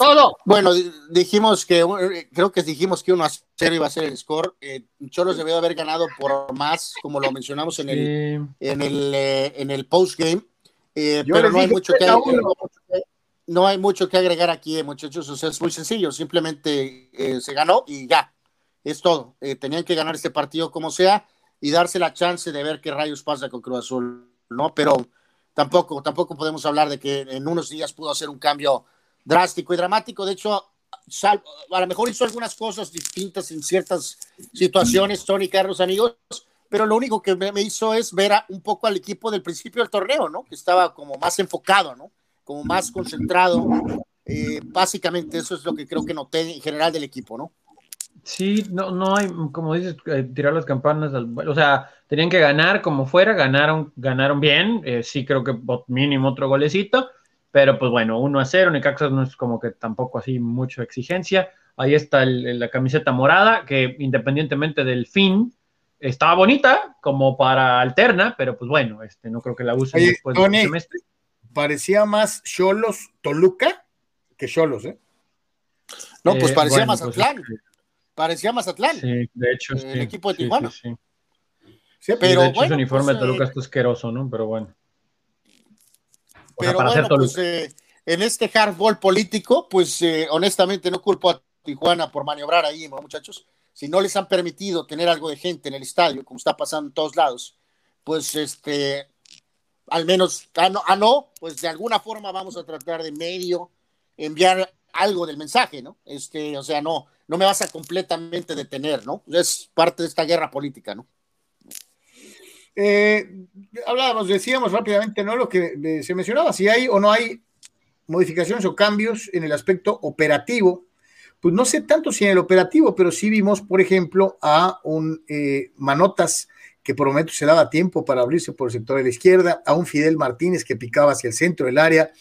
Todo. Bueno, dijimos que, eh, creo que dijimos que 1 a 0 iba a ser el score. Eh, Cholos debió haber ganado por más, como lo mencionamos en el, en el, eh, en el post-game. pero no hay, mucho que, no hay mucho que agregar aquí, muchachos. O sea, es muy sencillo. Simplemente se ganó y ya. Es todo. tenían que ganar este partido como sea y darse la chance de ver qué rayos pasa con Cruz Azul, ¿no? Pero tampoco, tampoco podemos hablar de que en unos días pudo hacer un cambio drástico y dramático. De hecho, a lo mejor hizo algunas cosas distintas en ciertas situaciones, Tony Carlos, amigos, pero lo único que me, hizo es ver un poco al equipo del principio del torneo, ¿no? Que estaba como más enfocado, ¿no? Como más concentrado. Eh, básicamente eso es lo que creo que noté en general del equipo, ¿no? Sí, no, no hay, como dices, eh, tirar las campanas, o sea, tenían que ganar como fuera, ganaron, ganaron bien, eh, sí creo que mínimo otro golecito, pero pues bueno, 1 a 0, Necaxa no es como que tampoco así mucha exigencia. Ahí está la camiseta morada, que independientemente del fin, estaba bonita como para alterna, pero pues bueno, este, no creo que la use después del semestre. Parecía más Cholos Toluca que Cholos, ¿eh? No, pues eh, parecía más pues, Mazatlán. parecía Mazatlán. Sí, de hecho, el equipo de Tijuana. Sí, pero de hecho, ese uniforme de pues, Toluca eh, está asqueroso, ¿no? Pero bueno. Pero bueno, pues eh, en este hardball político, pues eh, honestamente no culpo a Tijuana por maniobrar ahí, muchachos. Si no les han permitido tener algo de gente en el estadio, como está pasando en todos lados, pues este, al menos, a ah, no, pues de alguna forma vamos a tratar de medio enviar algo del mensaje, ¿no? Este, o sea, no, no me vas a completamente detener, ¿no? Es parte de esta guerra política, ¿no? Eh, hablábamos, decíamos rápidamente, ¿no? Lo que se mencionaba, si hay o no hay modificaciones o cambios en el aspecto operativo. Pues no sé tanto si en el operativo, pero sí vimos, por ejemplo, a un eh, Manotas que por momentos se daba tiempo para abrirse por el sector de la izquierda, a un Fidel Martínez que picaba hacia el centro del área,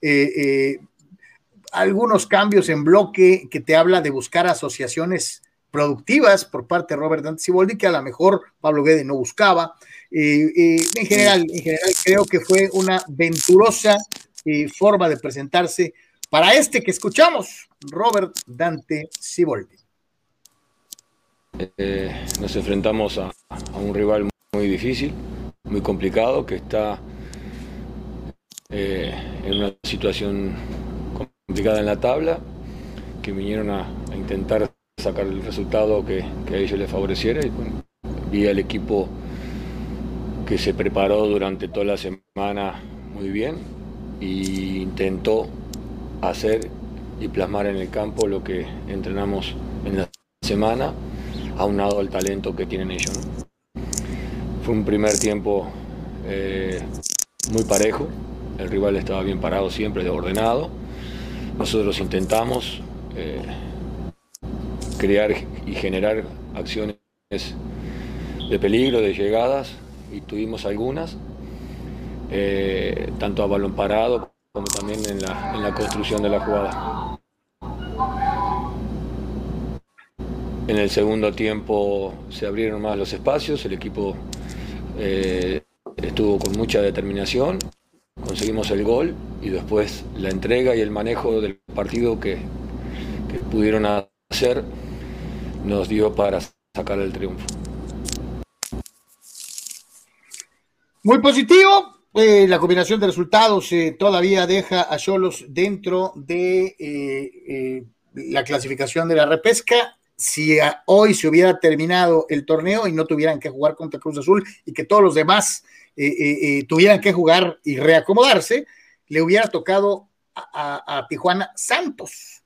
eh, algunos cambios en bloque que te habla de buscar asociaciones productivas por parte de Robert Dante Siboldi, que a lo mejor Pablo Guede no buscaba. Eh, eh, en, general, en general, creo que fue una venturosa eh, forma de presentarse para este que escuchamos, Robert Dante Siboldi. nos enfrentamos a, un rival muy difícil, muy complicado, que está en una situación complicada en la tabla, que vinieron a, intentar sacar el resultado que, a ellos les favoreciera. Y vi al equipo que se preparó durante toda la semana muy bien e intentó hacer y plasmar en el campo lo que entrenamos en la semana, aunado al talento que tienen ellos. Fue un primer tiempo eh, muy parejo, el rival estaba bien parado siempre, ordenado. Nosotros intentamos eh, crear y generar acciones de peligro, de llegadas, y tuvimos algunas, eh, tanto a balón parado como también en la, construcción de la jugada. En el segundo tiempo se abrieron más los espacios, el equipo eh, estuvo con mucha determinación, conseguimos el gol y después la entrega y el manejo del partido que pudieron hacer nos dio para sacar el triunfo. Muy positivo. Eh, la combinación de resultados eh, todavía deja a Cholos dentro de eh, la clasificación de la repesca. Si hoy se hubiera terminado el torneo y no tuvieran que jugar contra Cruz Azul y que todos los demás tuvieran que jugar y reacomodarse, le hubiera tocado a Tijuana Santos.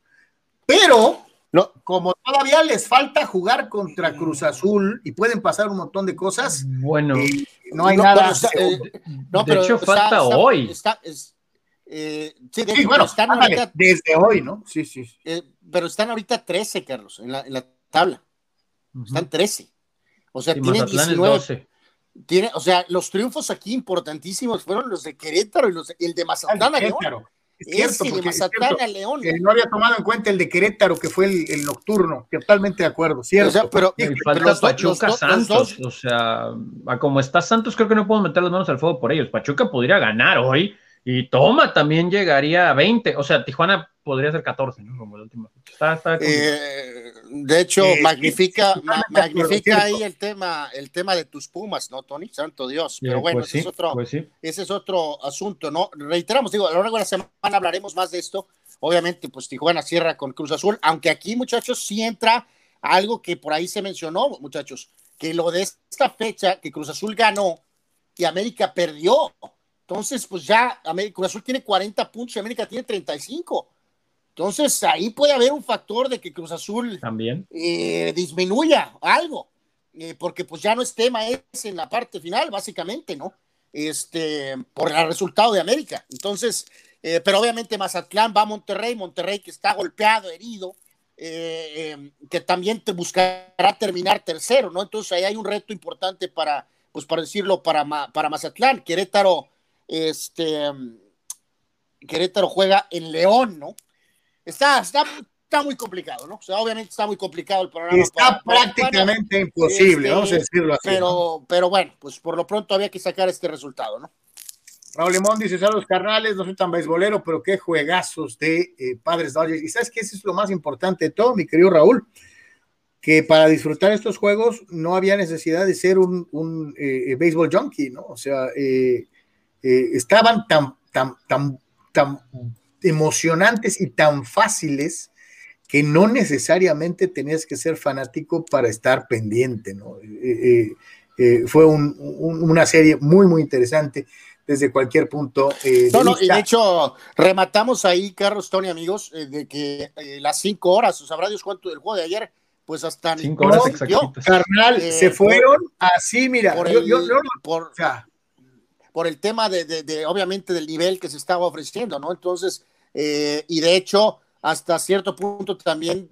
Pero no, como todavía les falta jugar contra Cruz Azul y pueden pasar un montón de cosas, bueno, eh, no hay nada. Eh, no, de hecho, falta hoy. Eh, sí, bueno, están ahorita, desde hoy, ¿no? Sí, sí. pero están ahorita 13, Carlos, en la, en la tabla. Están 13. O sea, tienen 19. Tiene, o sea, los triunfos aquí importantísimos fueron los de Querétaro y los el de Mazatlán. Es cierto, porque León. no había tomado en cuenta el de Querétaro, que fue el, nocturno. Totalmente de acuerdo, cierto. pero, falta Pachuca Santos. o sea, como está Santos, creo que no puedo meter las manos al fuego por ellos. Pachuca podría ganar hoy y Toma también llegaría a 20. O sea, Tijuana podría ser 14, ¿no? Como la última. Eh, de hecho, eh, magnifica, magnifica ahí el tema, el tema de tus Pumas, ¿no, Tony? Santo Dios. Pero bueno, pues ese, es otro, pues ese es otro asunto, ¿no? Reiteramos, digo, a lo largo de la semana hablaremos más de esto. Obviamente, pues Tijuana cierra con Cruz Azul, aunque aquí, muchachos, sí entra algo que por ahí se mencionó, muchachos, que lo de esta fecha que Cruz Azul ganó y América perdió. Entonces, pues ya América, Cruz Azul tiene 40 puntos y América tiene 35. Entonces, ahí puede haber un factor de que Cruz Azul también eh, disminuya algo, eh, porque pues ya no es tema ese en la parte final, básicamente, ¿no? Este, por el resultado de América. Entonces, eh, pero obviamente Mazatlán va a Monterrey, Monterrey que está golpeado, herido, que también te buscará terminar tercero, ¿no? Entonces ahí hay un reto importante para, pues para decirlo, para, para Mazatlán. Querétaro, este, Querétaro juega en León, ¿no? está, está, está muy complicado, ¿no? O sea, obviamente está muy complicado el programa. Está prácticamente imposible, vamos a este, decirlo así. Pero, pero bueno, pues por lo pronto había que sacar este resultado, ¿no? Raúl Limón dice, saludos carnales, no soy tan beisbolero, pero qué juegazos de eh, Padres Dodgers. Y sabes que eso es lo más importante de todo, mi querido Raúl, que para disfrutar estos juegos no había necesidad de ser un, un eh, béisbol junkie, ¿no? O sea, eh, estaban tan, tan, tan, tan emocionantes y tan fáciles que no necesariamente tenías que ser fanático para estar pendiente, ¿no? Eh, eh, eh, fue una serie muy, muy interesante desde cualquier punto. de no, no, y de hecho, rematamos ahí, Carlos, Tony, amigos, de que las cinco horas, o sabrá Dios cuánto del juego de ayer, pues hasta cinco horas Carnal, se fueron así, mira, por, el, por, por, el tema de, de, obviamente, del nivel que se estaba ofreciendo, ¿no? Entonces, eh, y de hecho, hasta cierto punto también,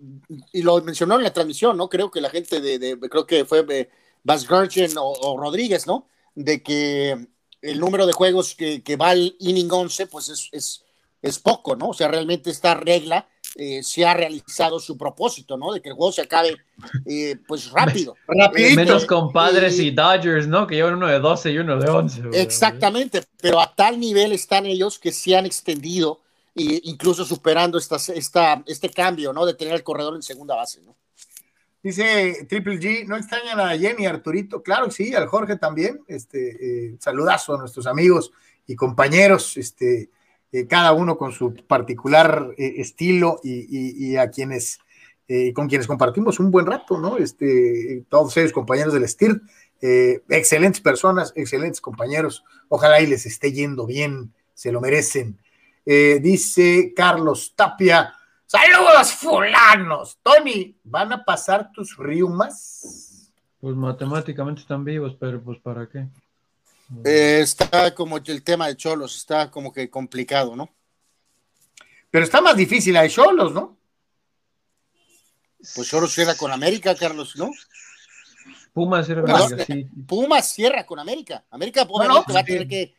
y lo mencionó en la transmisión, ¿no? Creo que la gente de, creo que fue eh, Bas o, Rodríguez, ¿no? De que el número de juegos que, que va al inning 11, pues es, es, es, poco, ¿no? O sea, realmente esta regla eh, se ha realizado su propósito, ¿no? De que el juego se acabe, pues (laughs) rápido. Menos con Padres y, Dodgers, ¿no? Que llevan uno de 12 y uno de 11. Exactamente, pero a tal nivel están ellos que se han extendido incluso superando esta, esta, este cambio, ¿no? De tener el corredor en segunda base, ¿no? Dice Triple G, ¿no extrañan a Jenny, Arturito? Claro, sí, al Jorge también. Este, eh, saludazo a nuestros amigos y compañeros, este, eh, cada uno con su particular eh, estilo y, a quienes, con quienes compartimos un buen rato, ¿no? Este, todos ellos compañeros del STIR, excelentes personas, excelentes compañeros. Ojalá y les esté yendo bien, se lo merecen. Eh, dice Carlos Tapia, saludos fulanos. Tony, ¿van a pasar tus riumas? Pues matemáticamente están vivos, pero pues ¿para qué? Eh, está como el tema de Cholos, está como que complicado, ¿no? Pero está más difícil la de Cholos, ¿no? Pues Cholos cierra con América, Carlos, ¿no? Pumas cierra con América, sí. Pumas cierra con América. América obviamente va a tener que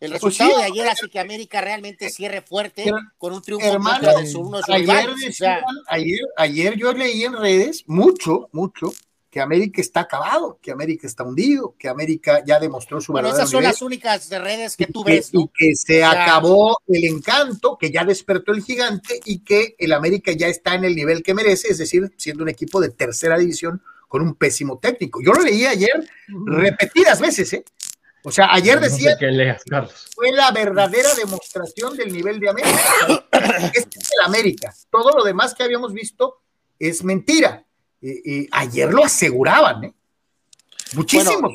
el pues resultado de ayer hace que América realmente cierre fuerte con un triunfo hermano, de su, uno ayer, ayer, ayer, yo leí en redes mucho, mucho, que América está acabado, que América está hundido, que América ya demostró su Bueno, esas son las únicas redes que tú ves, ¿no? Y que se acabó el encanto, que ya despertó el gigante y que el América ya está en el nivel que merece, es decir, siendo un equipo de tercera división con un pésimo técnico. Yo lo leí ayer repetidas veces, ¿eh? O sea, ayer decía que leas, Carlos. fue la verdadera demostración del nivel de América. Este es el América. Todo lo demás que habíamos visto es mentira. Y, ayer lo aseguraban, ¿eh? Muchísimo.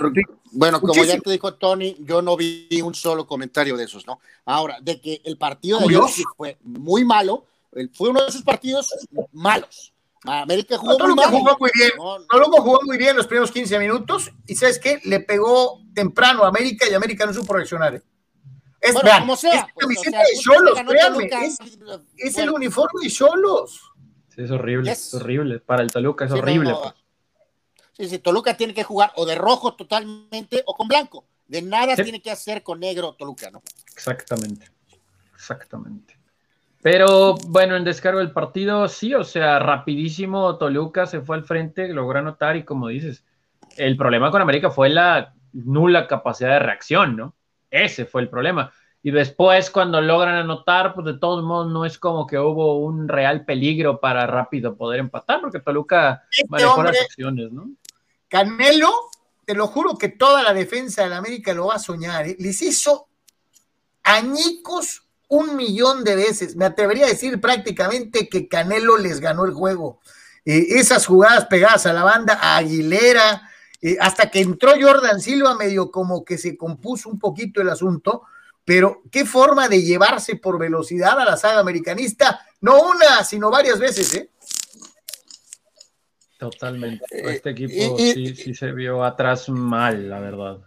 Bueno, como ya te dijo Tony, yo no vi un solo comentario de esos, ¿no? Ahora, de que el partido de ayer fue muy malo, fue uno de esos partidos malos. América jugó, muy, jugó muy bien. No, jugó muy bien los primeros 15 minutos y ¿sabes qué? Le pegó temprano a América y América no supo reaccionar. ¿eh? Es, bueno, como sea, es pues, de Cholos, créanme. Es, el uniforme de Cholos. Es horrible, es horrible. Para el Toluca es horrible. Sí, sí, Toluca tiene que jugar o de rojo totalmente o con blanco. De nada tiene que hacer con negro Toluca, ¿no? Exactamente. Exactamente. Pero bueno, en descargo del partido, sí, o sea, rapidísimo Toluca se fue al frente, logró anotar y como dices, el problema con América fue la nula capacidad de reacción, ¿no? Ese fue el problema. Y después cuando logran anotar, pues de todos modos no es como que hubo un real peligro para rápido poder empatar, porque Toluca este manejó las acciones, ¿no? Canelo, te lo juro que toda la defensa de América lo va a soñar, ¿eh? les hizo añicos un millón de veces. Me atrevería a decir prácticamente que Canelo les ganó el juego. Eh, esas jugadas pegadas a la banda, a Aguilera, eh, hasta que entró Jordan Silva, medio como que se compuso un poquito el asunto, pero qué forma de llevarse por velocidad a la saga americanista, no una, sino varias veces, ¿eh? Totalmente. Este equipo sí, sí se vio atrás mal, la verdad.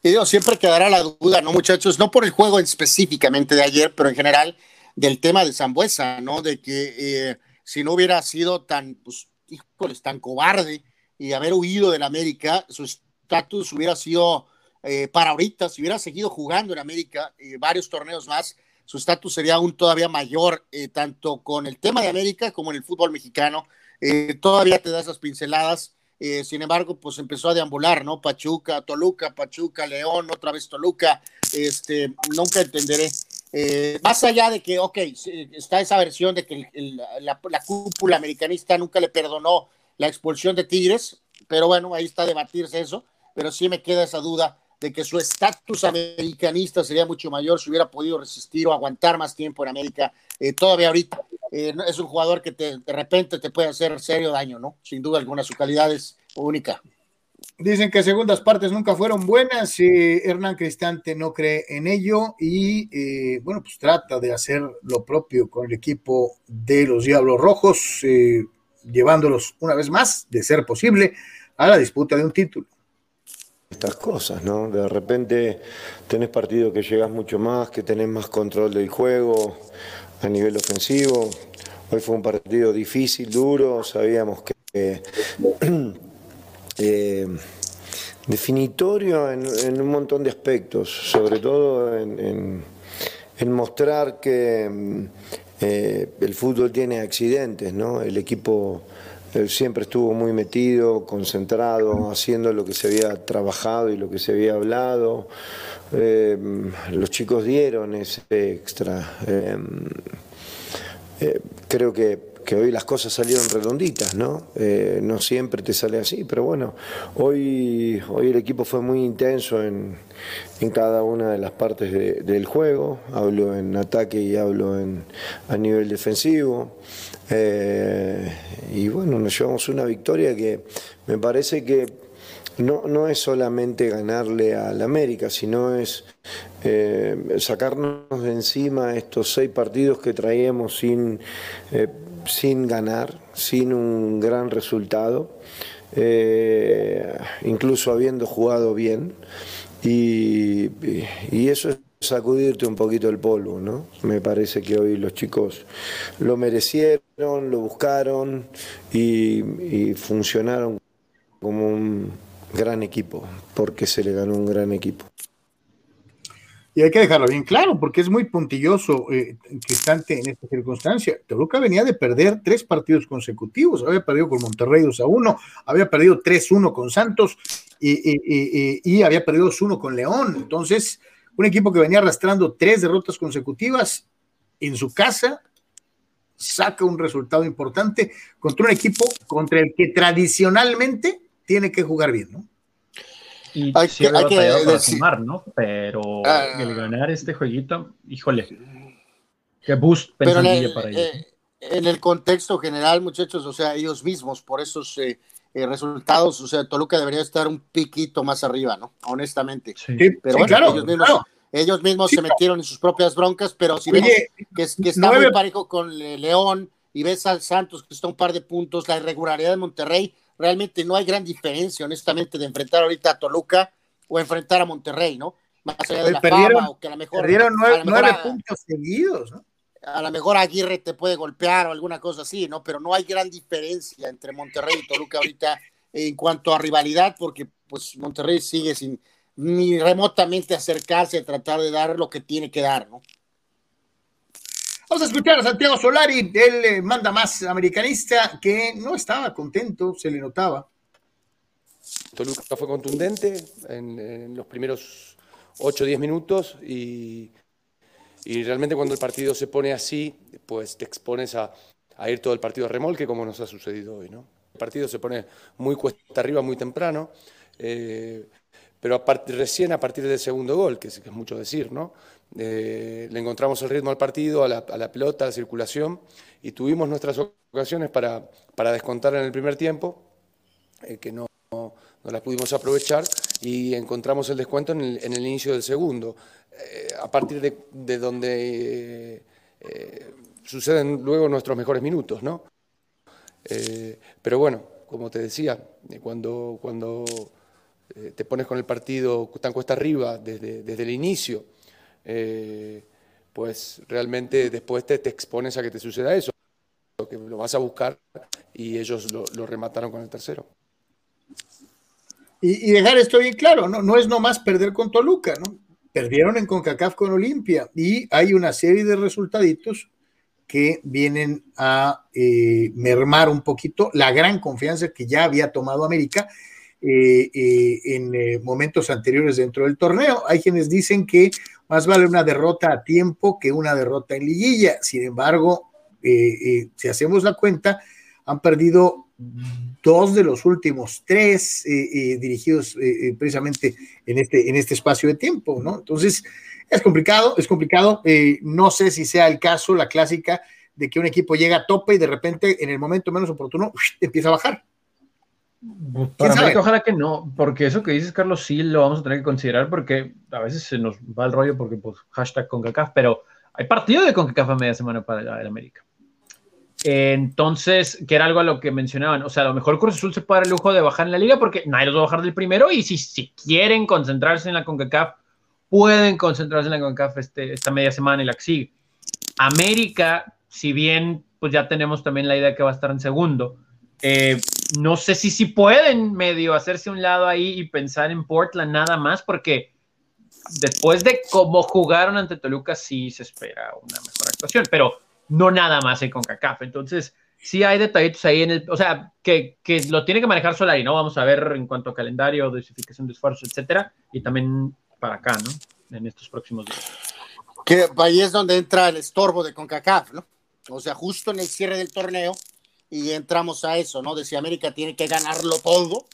Y digo, siempre quedará la duda, ¿no, muchachos? No por el juego específicamente de ayer, pero en general del tema de Zambuesa, ¿no? De que eh, si no hubiera sido tan, pues, híjoles, tan cobarde y haber huido del América, su estatus hubiera sido eh, para ahorita, si hubiera seguido jugando en América y varios torneos más, su estatus sería aún todavía mayor, eh, tanto con el tema de América como en el fútbol mexicano. todavía te da esas pinceladas eh, sin embargo, pues empezó a deambular, ¿no? Pachuca, Toluca, Pachuca, León, otra vez Toluca, este, nunca entenderé. Eh, más allá de que, ok, está esa versión de que la, cúpula americanista nunca le perdonó la expulsión de Tigres, pero bueno, ahí está debatirse eso, pero sí me queda esa duda de que su estatus americanista sería mucho mayor si hubiera podido resistir o aguantar más tiempo en América, eh, todavía ahorita. Eh, es un jugador que de repente te puede hacer serio daño, ¿no? Sin duda alguna, su calidad es única. Dicen que segundas partes nunca fueron buenas. Eh, Hernán Cristante no cree en ello y, eh, bueno, pues trata de hacer lo propio con el equipo de los Diablos Rojos, llevándolos una vez más, de ser posible, a la disputa de un título. Estas cosas, ¿no? De repente tenés partido que llegas mucho más, que tenés más control del juego, a nivel ofensivo. Hoy fue un partido difícil, duro, sabíamos que (clears throat) eh, definitorio en, un montón de aspectos, sobre todo en, mostrar que eh, el fútbol tiene accidentes, ¿no? El equipo eh, siempre estuvo muy metido, concentrado, haciendo lo que se había trabajado y lo que se había hablado. Eh, los chicos dieron ese extra. Eh, eh, creo que, hoy las cosas salieron redonditas, ¿no? no siempre te sale así, pero bueno, hoy, hoy el equipo fue muy intenso en, cada una de las partes del juego. Hablo en ataque y hablo en, a nivel defensivo. Y bueno, nos llevamos una victoria que me parece que no, no es solamente ganarle al América, sino es eh, sacarnos de encima estos seis partidos que traíamos sin, eh, sin ganar, sin un gran resultado, eh, incluso habiendo jugado bien. Y, eso es sacudirte un poquito el polvo, ¿no? Me parece que hoy los chicos lo merecieron, lo buscaron y funcionaron como un gran equipo, porque se le ganó un gran equipo. Y hay que dejarlo bien claro, porque es muy puntilloso eh, que estante en esta circunstancia. Toluca venía de perder tres partidos consecutivos, había perdido con Monterrey 2 a 1, había perdido 3-1 con Santos y, y, había perdido 2-1 con León. Entonces, un equipo que venía arrastrando tres derrotas consecutivas en su casa, saca un resultado importante contra un equipo contra el que tradicionalmente tiene que jugar bien, ¿no? Y hay que, hay que sumar, ¿no? Pero ah. el ganar este jueguito, híjole, qué boost pero en el, para ellos. Eh, en el contexto general, muchachos, o sea, ellos mismos, por esos eh, eh, resultados, o sea, Toluca debería estar un piquito más arriba, ¿no? Honestamente. Sí, pero bueno, claro, ellos mismos, ellos mismos se metieron en sus propias broncas, pero si vemos que, está muy parejo con León y ves al Santos que está un par de puntos, la irregularidad de Monterrey, realmente no hay gran diferencia, honestamente, de enfrentar ahorita a Toluca o enfrentar a Monterrey, ¿no? Más allá de la fama o que a lo mejor. Perdieron nueve, puntos seguidos, ¿no? A lo mejor Aguirre te puede golpear o alguna cosa así, ¿no? Pero no hay gran diferencia entre Monterrey y Toluca ahorita en cuanto a rivalidad, porque pues Monterrey sigue sin ni remotamente acercarse a tratar de dar lo que tiene que dar, ¿no? Vamos a escuchar a Santiago Solari, él eh, manda más americanista que no estaba contento, se le notaba. Toluca fue contundente en, los primeros 8 o 10 minutos y, realmente cuando el partido se pone así, pues te expones a, ir todo el partido a remolque como nos ha sucedido hoy. ¿no? El partido se pone muy cuesta arriba muy temprano, eh, pero recién a partir del segundo gol, que es, mucho decir, ¿no? Eh, le encontramos el ritmo al partido, a la, pelota, a la circulación, y tuvimos nuestras ocasiones para, para descontar en el primer tiempo, eh, que no, no, las pudimos aprovechar, y encontramos el descuento en el, inicio del segundo, eh, a partir de, donde suceden luego nuestros mejores minutos. ¿no? pero bueno, como te decía, cuando, cuando te pones con el partido tan cuesta arriba desde, desde el inicio, eh, pues realmente después te, te, expones a que te suceda eso, que lo vas a buscar y ellos lo, remataron con el tercero. Y, dejar esto bien claro, ¿no? no es nomás perder con Toluca, ¿no? Perdieron en CONCACAF con Olimpia y hay una serie de resultaditos que vienen a eh, mermar un poquito la gran confianza que ya había tomado América eh, en momentos anteriores dentro del torneo. Hay quienes dicen que más vale una derrota a tiempo que una derrota en liguilla. Sin embargo, eh, eh, si hacemos la cuenta, han perdido dos de los últimos tres eh, dirigidos precisamente en este, en este espacio de tiempo, ¿no? Entonces, es complicado, es complicado. no sé si sea el caso, la clásica, de que un equipo llega a tope y de repente en el momento menos oportuno empieza a bajar. Para mí, ojalá que no, porque eso que dices, Carlos, sí lo vamos a tener que considerar porque a veces se nos va el rollo porque, pues, hashtag CONCACAF, pero hay partido de CONCACAF a media semana para el América. Entonces, que era algo a lo que mencionaban, o sea, a lo mejor Cruz Azul se puede dar el lujo de bajar en la liga porque nadie los va a bajar del primero y si, si quieren concentrarse en la CONCACAF, pueden concentrarse en la CONCACAF este, esta media semana y la que. América, si bien pues ya tenemos también la idea que va a estar en segundo, eh, no sé si si pueden medio hacerse un lado ahí y pensar en Portland nada más, porque después de cómo jugaron ante Toluca, sí se espera una mejor actuación, pero no nada más con CACAF. Entonces, sí hay detallitos ahí en el, o sea, que, que lo tiene que manejar Solari, ¿no? Vamos a ver en cuanto a calendario, dosificación de esfuerzos, etcétera, y también para acá, ¿no? En estos próximos días. Que ahí es donde entra el estorbo de CONCACAF, ¿no? O sea, justo en el cierre del torneo, y entramos a eso, ¿no? De si América tiene que ganarlo todo,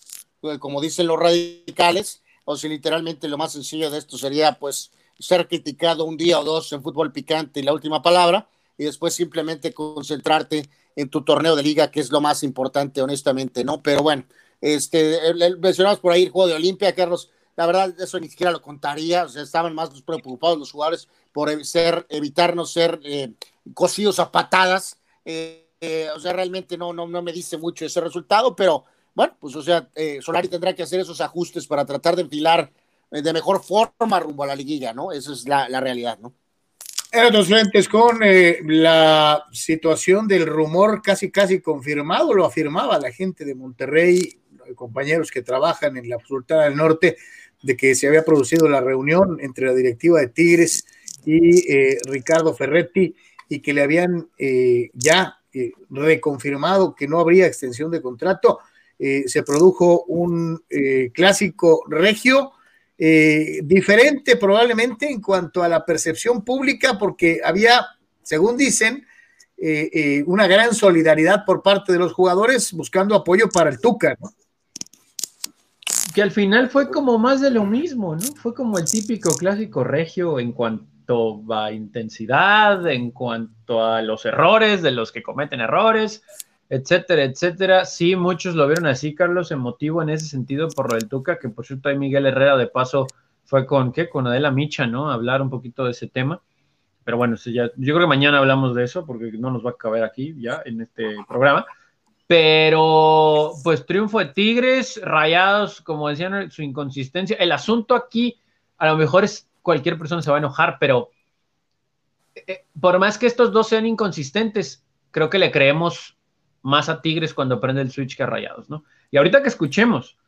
pues, como dicen los radicales, o si literalmente lo más sencillo de esto sería, pues, ser criticado un día o dos en fútbol picante y la última palabra, y después simplemente concentrarte en tu torneo de liga, que es lo más importante, honestamente, ¿no? Pero bueno, este, mencionamos por ahí el juego de Olimpia, Carlos, la verdad, eso ni siquiera lo contaría, o sea, estaban más preocupados los jugadores por ser, evitar no ser eh, cosidos a patadas. Eh, eh, o sea, realmente no, no, no me dice mucho ese resultado, pero bueno, pues o sea, eh, Solari tendrá que hacer esos ajustes para tratar de enfilar de mejor forma rumbo a la liguilla, ¿no? Esa es la, realidad, ¿no? Eran dos frentes con la situación del rumor casi casi confirmado, lo afirmaba la gente de Monterrey, compañeros que trabajan en la Sultana del Norte, de que se había producido la reunión entre la directiva de Tigres y eh, Ricardo Ferretti y que le habían eh, ya eh, reconfirmado que no habría extensión de contrato. se produjo un clásico regio diferente probablemente en cuanto a la percepción pública porque había, según dicen, una gran solidaridad por parte de los jugadores buscando apoyo para el Tuca, que al final fue como más de lo mismo, ¿no? Fue como el típico clásico regio en cuanto a intensidad, en cuanto a los errores de los que cometen errores, etcétera, etcétera. Sí, muchos lo vieron así, Carlos, emotivo en ese sentido por lo del Tuca, que por cierto ahí Miguel Herrera de paso fue con, ¿qué? Con Adela Micha, ¿no? hablar un poquito de ese tema. Pero bueno, yo creo que mañana hablamos de eso porque no nos va a caber aquí ya en este programa. Pero, pues triunfo de Tigres, rayados, como decían, su inconsistencia. El asunto aquí, a lo mejor es cualquier persona se va a enojar, pero eh, por más que estos dos sean inconsistentes, creo que le creemos más a Tigres cuando prende el switch que a rayados, ¿no? Y ahorita que escuchemos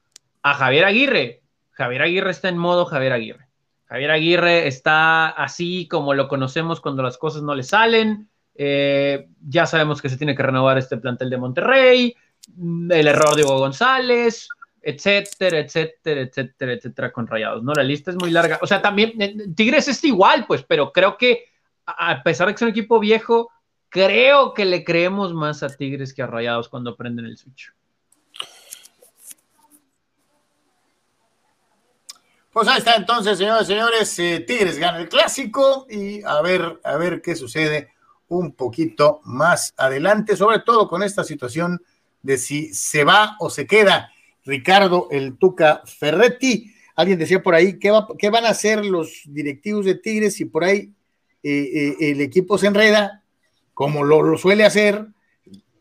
a Javier Aguirre, Javier Aguirre está en modo Javier Aguirre. Javier Aguirre está así como lo conocemos cuando las cosas no le salen eh, ya sabemos que se tiene que renovar este plantel de Monterrey, mm, el error de Hugo González, etcétera, etcétera, etcétera, etcétera, con Rayados, ¿no? La lista es muy larga. O sea, también eh, Tigres es igual, pues, pero creo que a pesar de que es un equipo viejo, creo que le creemos más a Tigres que a Rayados cuando prenden el switch. Pues ahí está entonces, señores y señores, eh, Tigres gana el clásico y a ver, a ver qué sucede un poquito más adelante, sobre todo con esta situación de si se va o se queda Ricardo el Tuca Ferretti. Alguien decía por ahí, ¿qué, va, qué van a hacer los directivos de Tigres si por ahí eh, eh, el equipo se enreda, como lo, lo suele hacer,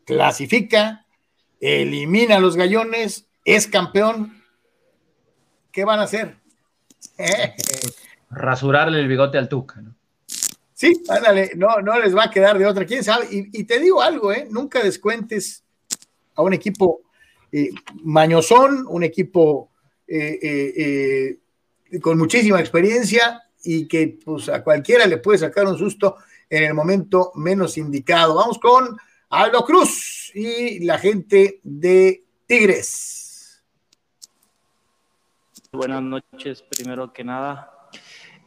clasifica, elimina a los gallones, es campeón? ¿Qué van a hacer? (laughs) Rasurarle el bigote al Tuca, ¿no? Sí, ándale, no, no les va a quedar de otra, quién sabe. Y, te digo algo, ¿eh? Nunca descuentes a un equipo eh, mañosón, un equipo eh, eh, con muchísima experiencia y que pues, a cualquiera le puede sacar un susto en el momento menos indicado. Vamos con Aldo Cruz y la gente de Tigres. Buenas noches, primero que nada.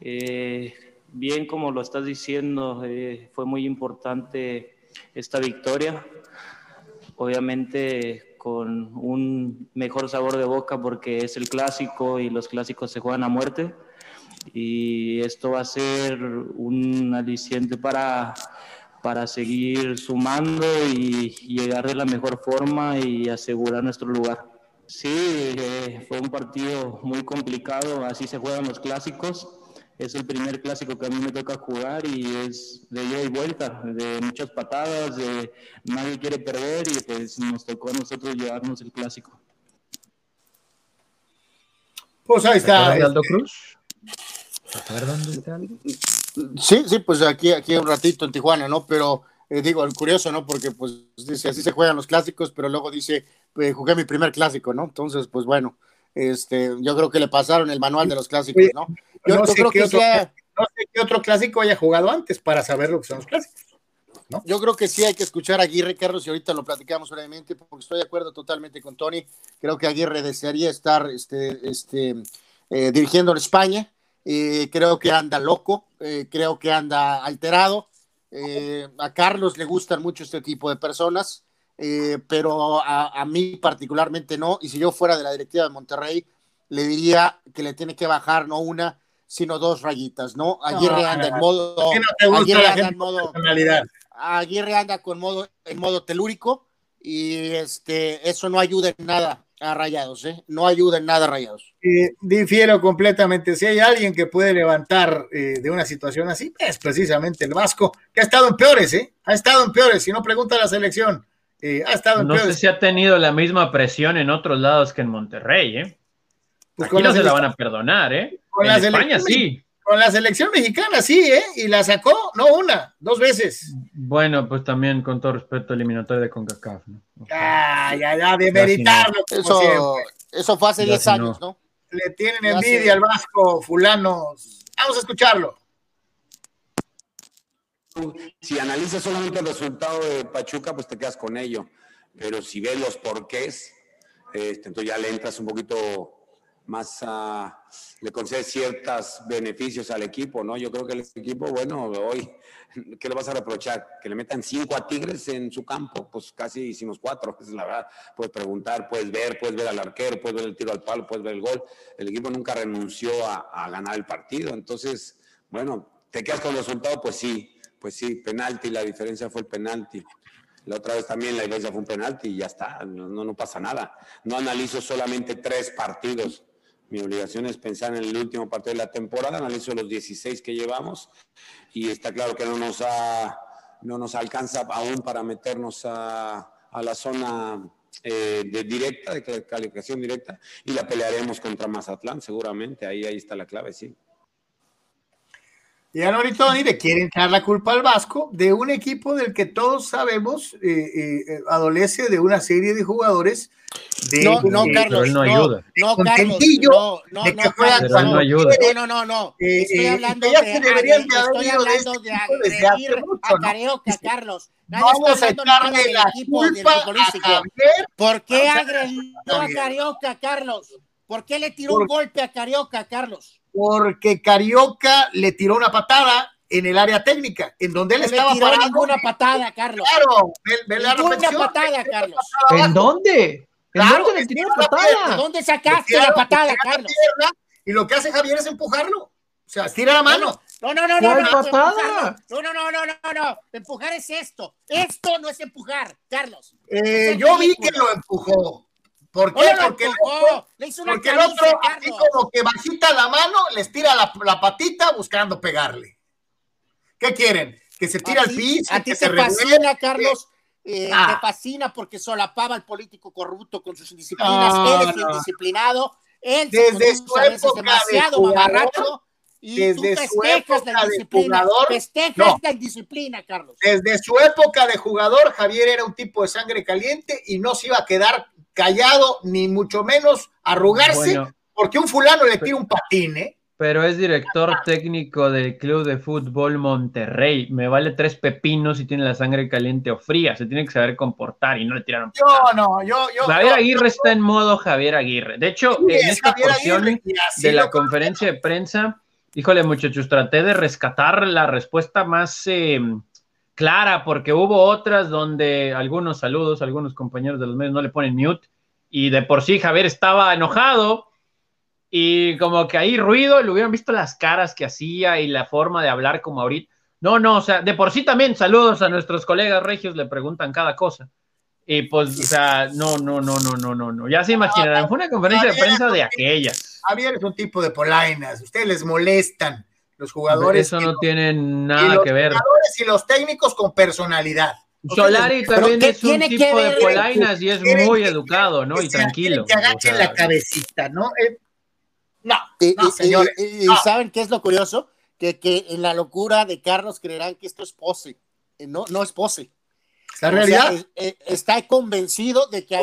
Eh, bien como lo estás diciendo, eh, fue muy importante esta victoria. Obviamente con un mejor sabor de boca porque es el clásico y los clásicos se juegan a muerte. Y esto va a ser un aliciente para, para seguir sumando y llegar de la mejor forma y asegurar nuestro lugar. Sí, eh, fue un partido muy complicado, así se juegan los clásicos es el primer clásico que a mí me toca jugar y es de ida y vuelta, de muchas patadas, de nadie quiere perder y pues nos tocó a nosotros llevarnos el clásico. Pues ahí está. Aldo este, Cruz? Sí, sí, pues aquí, aquí un ratito en Tijuana, ¿no? Pero eh, digo, curioso, ¿no? Porque pues dice, así se juegan los clásicos, pero luego dice, eh, jugué mi primer clásico, ¿no? Entonces, pues bueno, este, yo creo que le pasaron el manual de los clásicos, ¿no? Yo, no, sé creo que otro, no sé qué otro clásico haya jugado antes para saber lo que son los clásicos. ¿No? Yo creo que sí hay que escuchar a Aguirre, Carlos, y ahorita lo platicamos brevemente, porque estoy de acuerdo totalmente con Tony. Creo que Aguirre desearía estar este, este, eh, dirigiendo en España. Eh, creo que anda loco, eh, creo que anda alterado. a Carlos le gustan mucho este tipo de personas. Eh, pero a, mí particularmente no. Y si yo fuera de la directiva de Monterrey, le diría que le tiene que bajar no una, sino dos rayitas, ¿no? Aguirre anda en modo. Aguirre anda en modo. Aguirre anda con modo, en modo telúrico y este, eso no ayuda en nada a Rayados, ¿eh? No ayuda en nada a Rayados. difiero completamente. Si hay alguien que puede levantar eh, de una situación así, es precisamente el Vasco, que ha estado en peores, ¿eh? Ha estado en peores. Si no, pregunta a la selección. Eh, ha estado no sé si ha tenido la misma presión en otros lados que en Monterrey, ¿eh? Pues Aquí no se la van a perdonar, ¿eh? Con en España sí. Con la selección mexicana sí, ¿eh? Y la sacó, no una, dos veces. Bueno, pues también con todo respeto eliminatorio de CONCACAF, ¿no? Ah, ya, ya, de meritarlo. Eso, eso fue hace 10 años, ¿no? le tienen envidia al Vasco, fulanos. Vamos a escucharlo. Si analizas solamente el resultado de Pachuca, pues te quedas con ello. Pero si ves los porqués, este, entonces ya le entras un poquito más, a, le concedes ciertos beneficios al equipo, ¿no? Yo creo que el equipo, bueno, hoy, (laughs) ¿qué le vas a reprochar? Que le metan cinco a Tigres en su campo, pues casi hicimos cuatro, (laughs) es la verdad. Puedes preguntar, puedes ver, puedes ver al arquero, puedes ver el tiro al palo, puedes ver el gol. El equipo nunca renunció a, ganar el partido, entonces, bueno, ¿te quedas con el resultado? Pues sí, pues sí, penalti, la diferencia fue el penalti. La otra vez también la iglesia fue un penalti y ya está, no, no pasa nada. No analizo solamente tres partidos. Mi obligación es pensar en el último partido de la temporada, analizo los 16 que llevamos y está claro que no nos, ha, no nos alcanza aún para meternos a, la zona eh, de directa, de calificación directa, y la pelearemos contra Mazatlán, seguramente, ahí, ahí está la clave, sí. Y a Tony le quieren echar la culpa al Vasco de un equipo del que todos sabemos eh, eh, adolece de una serie de jugadores de, no, no, Carlos, no, ayuda. no, Carlos, no, no, de que juega no, no, ayuda. no, no, no, eh, estoy hablando de, deberían de estoy hablando de, de agredir a Carioca, Carlos. Nadie Vamos a echarle la culpa a Javier. ¿Por qué agredió a Carioca, Carlos? ¿Por qué le tiró un golpe a Carioca, Carlos? Porque Carioca le tiró una patada en el área técnica, en donde él no estaba le tiró parado. ninguna patada, Carlos. Claro, ve, ve ninguna patada, Carlos. ¿En dónde? ¿En claro, dónde le tiró la patada? ¿De dónde sacaste la patada, Carlos? La y lo que hace Javier es empujarlo. O sea, estira la mano. No, no, no, no, no, patada? no, no, no, no, no, no, empujar es esto. Esto no es empujar, Carlos. Eh, yo vi que lo empujó. ¿Por qué? porque, el otro, porque el otro, así como que bajita la mano, les tira la, la, patita buscando pegarle. ¿Qué quieren? ¿Que se tire al piso? A ti te fascina, Carlos. Eh, ah. Te fascina porque solapaba al político corrupto con sus indisciplinas. Ah, él es indisciplinado. Él desde su época demasiado de jugador, y desde tú su época la de jugador, no, la indisciplina, Carlos. Desde su época de jugador, Javier era un tipo de sangre caliente y no se iba a quedar callado, ni mucho menos arrugarse, porque un fulano le tira un patín, ¿eh? Pero es director técnico del Club de Fútbol Monterrey. Me vale tres pepinos si tiene la sangre caliente o fría. Se tiene que saber comportar y no le tiraron. Yo no, yo, yo. Javier Aguirre está en modo Javier Aguirre. De hecho, en esta porción de la conferencia de prensa, híjole, muchachos, traté de rescatar la respuesta más eh, clara, porque hubo otras donde algunos saludos, algunos compañeros de los medios no le ponen mute, y de por sí Javier estaba enojado, y como que ahí ruido, le hubieran visto las caras que hacía y la forma de hablar como ahorita. No, no, o sea, de por sí también saludos a nuestros colegas regios, le preguntan cada cosa. Y pues, o sea, no, no, no, no, no, no, no. Ya se imaginarán, fue una conferencia de prensa de aquellas. Javier es un tipo de polainas, ustedes les molestan los jugadores. Eso no tiene nada que ver. Los jugadores y los técnicos con personalidad. Solari también es un tipo de polainas y es muy educado, ¿no? Y tranquilo. Que agachen la cabecita, ¿no? Eh, no, no, señores. Y, ¿saben qué es lo curioso? Que, que en la locura de Carlos creerán que esto es pose. Eh, no, no es pose. La realidad. Eh, está convencido de que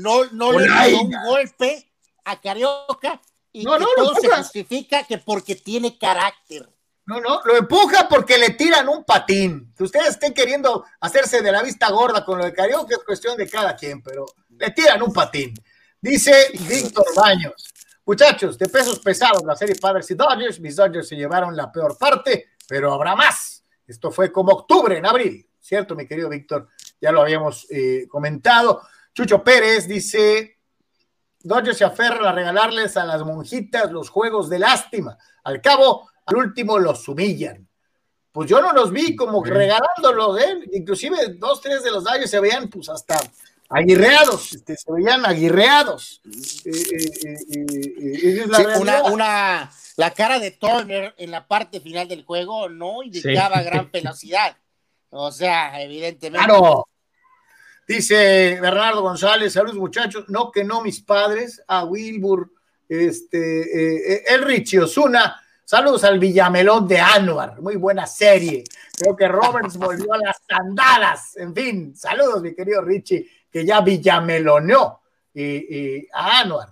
no, no le dio un golpe a Carioca y no, no, todo se justifica que porque tiene carácter. No, no, lo empuja porque le tiran un patín. Que ustedes estén queriendo hacerse de la vista gorda con lo de Carioca es cuestión de cada quien, pero le tiran un patín. Dice Víctor Baños. Muchachos, de pesos pesados, la serie Padres y Dodgers, mis Dodgers se llevaron la peor parte, pero habrá más. Esto fue como octubre, en abril, ¿cierto, mi querido Víctor? Ya lo habíamos eh, comentado. Chucho Pérez dice, Dodgers se aferran a regalarles a las monjitas los juegos de lástima. Al cabo, al último los humillan. Pues yo no los vi como regalándolos, ¿eh? Inclusive dos, tres de los Dodgers se veían pues hasta aguirreados, este, se veían aguirreados. Eh, eh, eh, la, una, una, la cara de Turner en la parte final del juego no indicaba gran (laughs) velocidad. O sea, evidentemente. Claro, Dice Bernardo González, saludos muchachos, no que no mis padres, a Wilbur, este, eh, el Richie Osuna, saludos al Villamelón de Anuar, muy buena serie, creo que Roberts volvió a las andadas, en fin, saludos mi querido Richie, que ya villameloneó. Y, a Anuar.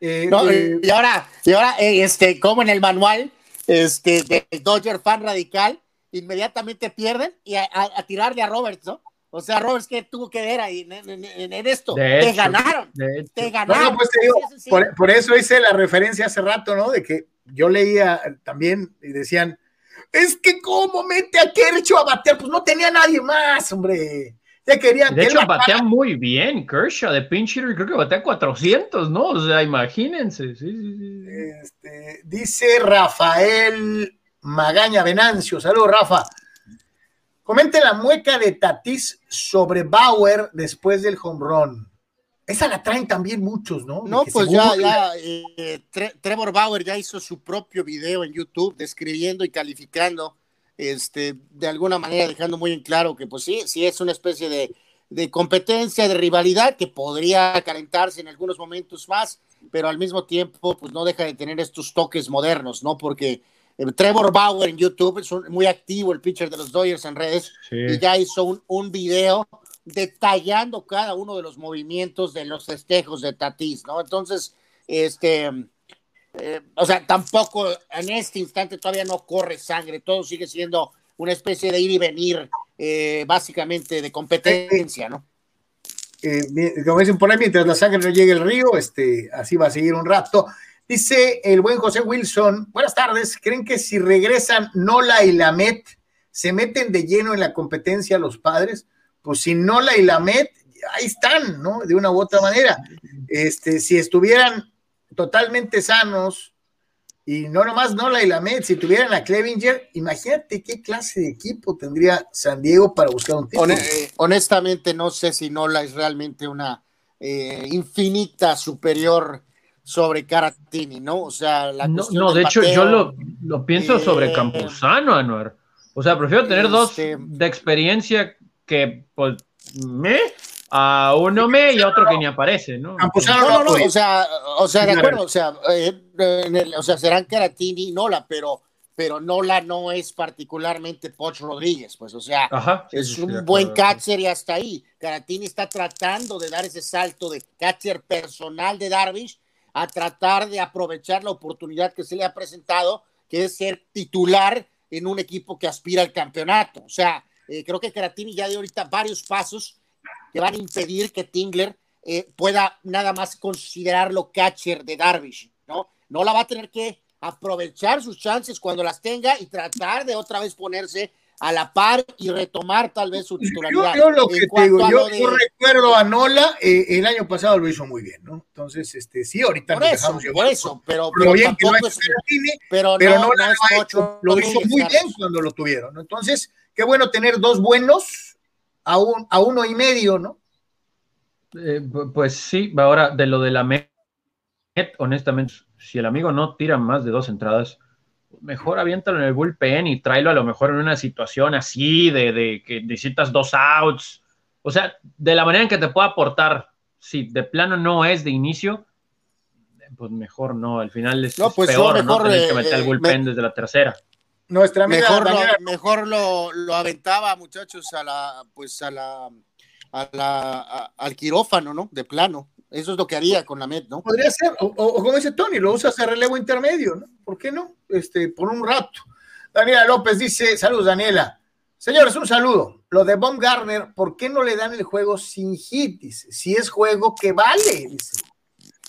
Eh, eh, y ahora, y ahora este, como en el manual este, del Dodger fan radical, inmediatamente pierden y a, tirarle a Roberts, ¿no? O sea, Roberts, que tuvo que ver ahí en, esto? te ganaron. Te ganaron. Pues por, por, eso hice la referencia hace rato, ¿no? De que yo leía también y decían, es que cómo mete a Kershaw a batear, pues no tenía nadie más, hombre. Ya querían de hecho, batea muy bien Kershaw de pinch hitter, creo que batea 400, ¿no? O sea, imagínense. Este, dice Rafael Magaña Venancio, saludos Rafa. Comente la mueca de Tatis sobre Bauer después del home run. Esa la traen también muchos, ¿no? No, pues ya, ya, eh, Trevor Bauer ya hizo su propio video en YouTube describiendo y calificando, este, de alguna manera dejando muy en claro que pues sí, sí es una especie de, de competencia, de rivalidad que podría calentarse en algunos momentos más, pero al mismo tiempo pues no deja de tener estos toques modernos, ¿no? Porque Trevor Bauer en YouTube es muy activo, el pitcher de los Dodgers en redes, y ya hizo un, un video detallando cada uno de los movimientos de los festejos de Tatis, ¿no? Entonces, este, eh, o sea, tampoco en este instante todavía no corre sangre, todo sigue siendo una especie de ir y venir, eh, básicamente de competencia, ¿no? Eh, como dicen por ahí, mientras la sangre no llegue al río, este, así va a seguir un rato. Dice el buen José Wilson, buenas tardes, ¿creen que si regresan Nola y Lamet se meten de lleno en la competencia los padres? pues si Nola y Lamet, ahí están, ¿no? De una u otra manera. Este, si estuvieran totalmente sanos, y no nomás Nola y Lamet, si tuvieran a Clevinger, imagínate qué clase de equipo tendría San Diego para buscar un título. Eh, honestamente, no sé si Nola es realmente una eh, infinita superior sobre Caratini, ¿no? O sea, la No, de hecho, yo lo, pienso sobre eh, Campuzano, Anuar. O sea, prefiero tener dos este, de experiencia que pues me a uno me y a otro que ni aparece, ¿no? no, no, no, o sea, o sea, de acuerdo, o sea, eh, o sea, serán Caratini y Nola, pero, pero Nola no es particularmente Poch Rodríguez, pues, o sea, es un buen catcher y hasta ahí. Caratini está tratando de dar ese salto de catcher personal de Darvish a tratar de aprovechar la oportunidad que se le ha presentado, que es ser titular en un equipo que aspira al campeonato. O sea, eh, creo que Caratini ya dio ahorita varios pasos que van a impedir que Tingler eh, pueda nada más considerarlo catcher de Darvish, ¿no? No la va a tener que aprovechar sus chances cuando las tenga y tratar de otra vez ponerse a la par y retomar tal vez su titularidad. Yo, lo que digo, yo, recuerdo a Nola, eh, el año pasado lo hizo muy bien, ¿no? Entonces, este, sí, ahorita por eso, por eso, pero, pero, bien que no es, pero, no, no, no lo hizo muy bien cuando lo tuvieron, ¿no? Entonces, qué bueno tener dos buenos a, un, a uno y medio, ¿no? Eh, pues sí, ahora de lo de la Met, honestamente, si el amigo no tira más de dos entradas, mejor aviéntalo en el bullpen y tráelo a lo mejor en una situación así de, de, que necesitas dos outs. O sea, de la manera en que te pueda aportar, si de plano no es de inicio, pues mejor no. Al final es, pues peor, ¿no? Tener que meter el eh, bullpen desde la tercera. Nuestra mejor, lo, mejor lo, aventaba, muchachos, a la, pues a la, a la, al quirófano, ¿no? De plano. Eso es lo que haría con la MED, ¿no? Podría ser, o, como dice Tony, lo usas a relevo intermedio, ¿no? ¿Por qué no? Este, por un rato. Daniela López dice, saludos Daniela. Señores, un saludo. Lo de Garner, ¿por qué no le dan el juego sin hit? si es juego que vale, dice.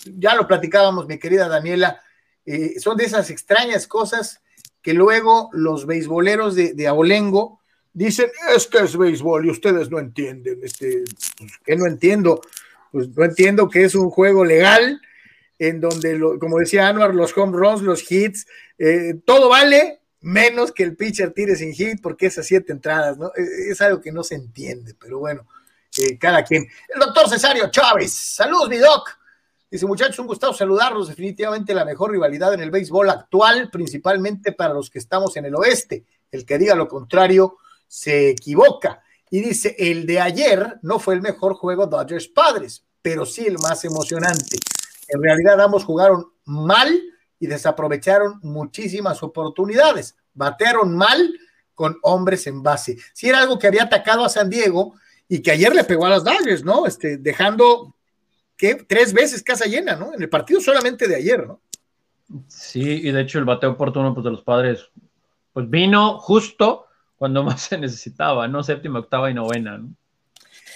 Ya lo platicábamos, mi querida Daniela. Eh, son de esas extrañas cosas que luego los beisboleros de, de Abolengo dicen, este es béisbol y ustedes no entienden, este, pues, ¿qué no entiendo? Pues no entiendo que es un juego legal en donde, como decía Anuar, los home runs, los hits, eh, todo vale menos que el pitcher tire sin hit porque esas siete entradas, ¿no? E, es algo que no se entiende, pero bueno, eh, cada quien. El doctor Cesario Chávez, saludos, mi doc. Dice, muchachos, un gusto saludarlos. Definitivamente la mejor rivalidad en el béisbol actual, principalmente para los que estamos en el oeste. El que diga lo contrario se equivoca. Y dice, el de ayer no fue el mejor juego Dodgers Padres, pero sí el más emocionante. En realidad ambos jugaron mal y desaprovecharon muchísimas oportunidades. Batearon mal con hombres en base. Si era algo que había atacado a San Diego y que ayer le pegó a las Dodgers, ¿no? Este, dejando que tres veces casa llena, ¿no? En el partido solamente de ayer, ¿no? Sí, y de hecho el bateo oportuno pues, de los padres pues vino justo cuando más se necesitaba, ¿no? Séptima, octava y novena, ¿no?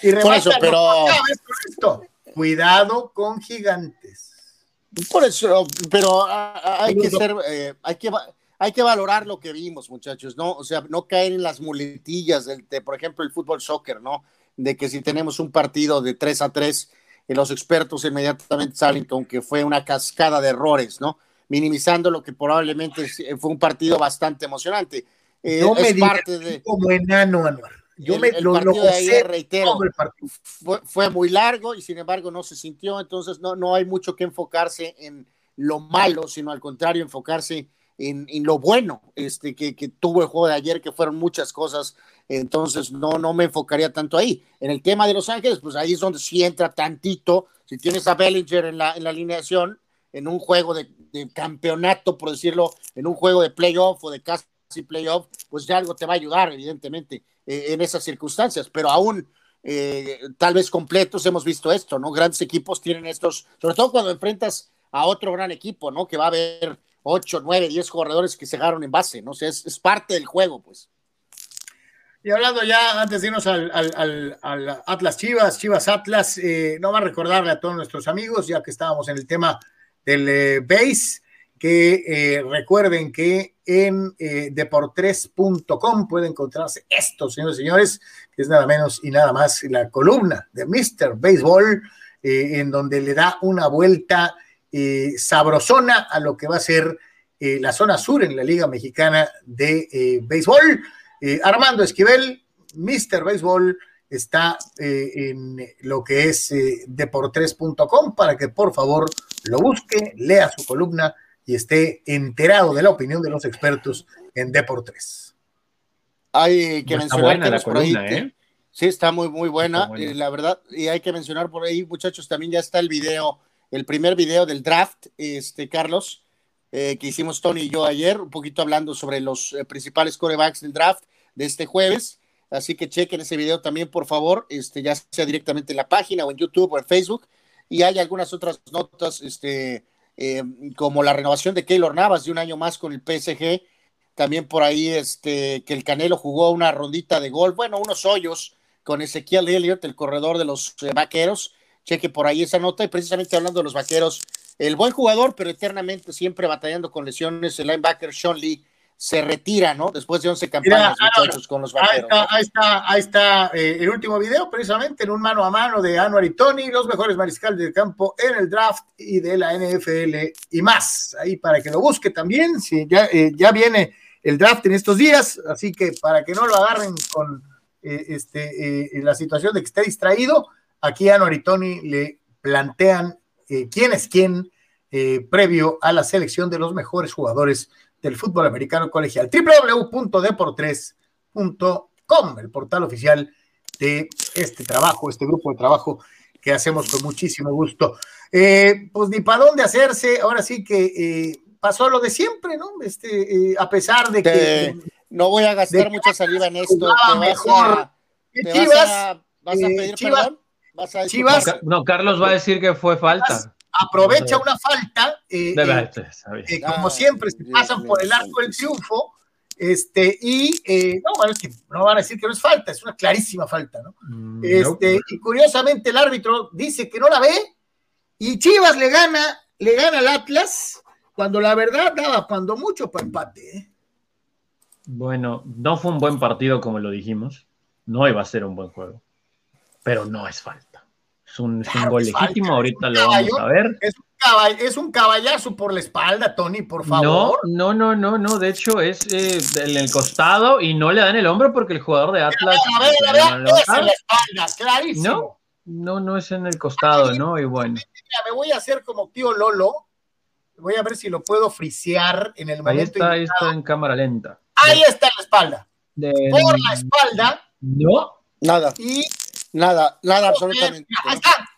Y Por eso, pero... esto. Cuidado con gigantes. Por eso, pero hay que ser, eh, hay que hay que valorar lo que vimos, muchachos, ¿no? O sea, no caer en las muletillas de, por ejemplo, el fútbol soccer, ¿no? De que si tenemos un partido de 3 a 3, eh, los expertos inmediatamente salen con que fue una cascada de errores, ¿no? Minimizando lo que probablemente fue un partido bastante emocionante. Eh, me es parte de... como enano, Anuar. Yo me lo, partido de ayer, reitero, fue, fue, muy largo y sin embargo no se sintió, entonces no, no hay mucho que enfocarse en lo malo, sino al contrario, enfocarse en, lo bueno este, que, tuvo el juego de ayer, que fueron muchas cosas, entonces no, no me enfocaría tanto ahí. En el tema de Los Ángeles, pues ahí es donde sí entra tantito, si tienes a Bellinger en la, en la alineación, en un juego de, campeonato, por decirlo, en un juego de playoff o de casi playoff, pues ya algo te va a ayudar, evidentemente, eh, en esas circunstancias, pero aún... Eh, tal vez completos hemos visto esto, ¿no? Grandes equipos tienen estos, sobre todo cuando enfrentas a otro gran equipo, ¿no? Que va a haber 8, 9, 10 jugadores que se agarraron en base, ¿no? sé, es, parte del juego, pues. Y hablando ya, antes de irnos al, Atlas Chivas, Chivas Atlas, eh, no va a recordarle a todos nuestros amigos, ya que estábamos en el tema del eh, base, que eh, recuerden que en eh, deportres.com puede encontrarse esto, señores y señores, que es nada menos y nada más la columna de Mr. Baseball, en donde le da una vuelta eh, sabrosona a lo que va a ser eh, la zona sur en la Liga Mexicana de eh, Béisbol. Armando Esquivel, Mr. Béisbol, está en lo que es deportres.com para que por favor lo busque, lea su columna y esté enterado de la opinión de los expertos en Deportes. Hay que mencionar que la columna, Sí, está muy, muy buena, la verdad. Y hay que mencionar por ahí, muchachos, también ya está el video el primer video del draft, este, Carlos, eh, que hicimos Tony y yo ayer, un poquito hablando sobre los eh, principales corebacks del draft de este jueves. Así que chequen ese video también, por favor, este, ya sea directamente en la página o en YouTube o en Facebook. Y hay algunas otras notas, este, eh, como la renovación de Keylor Navas de un año más con el PSG. También por ahí, este, que el Canelo jugó una rondita de gol, bueno, unos hoyos con Ezequiel Elliott, el corredor de los vaqueros cheque por ahí esa nota. Y precisamente hablando de los vaqueros, el buen jugador, pero eternamente siempre batallando con lesiones, el linebacker Sean Lee se retira, ¿no? Después de 11 campañas, muchachos, con los vaqueros. Ahí está, ahí está, eh, el último video, precisamente en un mano a mano de Anuar y Tony, los mejores mariscales del campo en el draft y de la NFL y más. Ahí para que lo busque también, si ya, eh, ya viene el draft en estos días, así que para que no lo agarren con eh, este, la situación de que esté distraído, Aquí a Noritoni le plantean eh, quién es quién eh, previo a la selección de los mejores jugadores del fútbol americano colegial. www.deportres.com, el portal oficial de este trabajo, este grupo de trabajo que hacemos con muchísimo gusto. Eh, pues ni para dónde hacerse, ahora sí que pasó lo de siempre, ¿no? Este, a pesar de que... no voy a gastar mucha saliva en esto. mejor. Chivas, vas a, pedir perdón? Chivas, no, Carlos va a decir que fue falta. Aprovecha una falta, eh, eh, como siempre, se pasan por el arco del triunfo, este, y eh, no, bueno, es que no van a decir que no es falta, es una clarísima falta, ¿no? Mm, este, Y curiosamente el árbitro dice que no la ve, y Chivas le gana, le gana al Atlas, cuando la verdad daba cuando mucho para empate. Bueno, no fue un buen partido como lo dijimos, no iba a ser un buen juego pero no es falta. Es un, gol legítimo, ahorita lo vamos a ver. Es un, caballazo por la espalda, Tony, por favor. No, no, no, no, de hecho es eh, en el costado y no le dan el hombro porque el jugador de Atlas... A ver, a ver, a ver, es en la espalda, clarísimo. No, no, es en el costado, ¿no? Y bueno. me voy a hacer como tío Lolo, voy a ver si lo puedo frisear en el momento. Ahí está, ahí está en cámara lenta. Ahí está en la espalda. Por la espalda. No. Nada. Y Nada, nada absolutamente.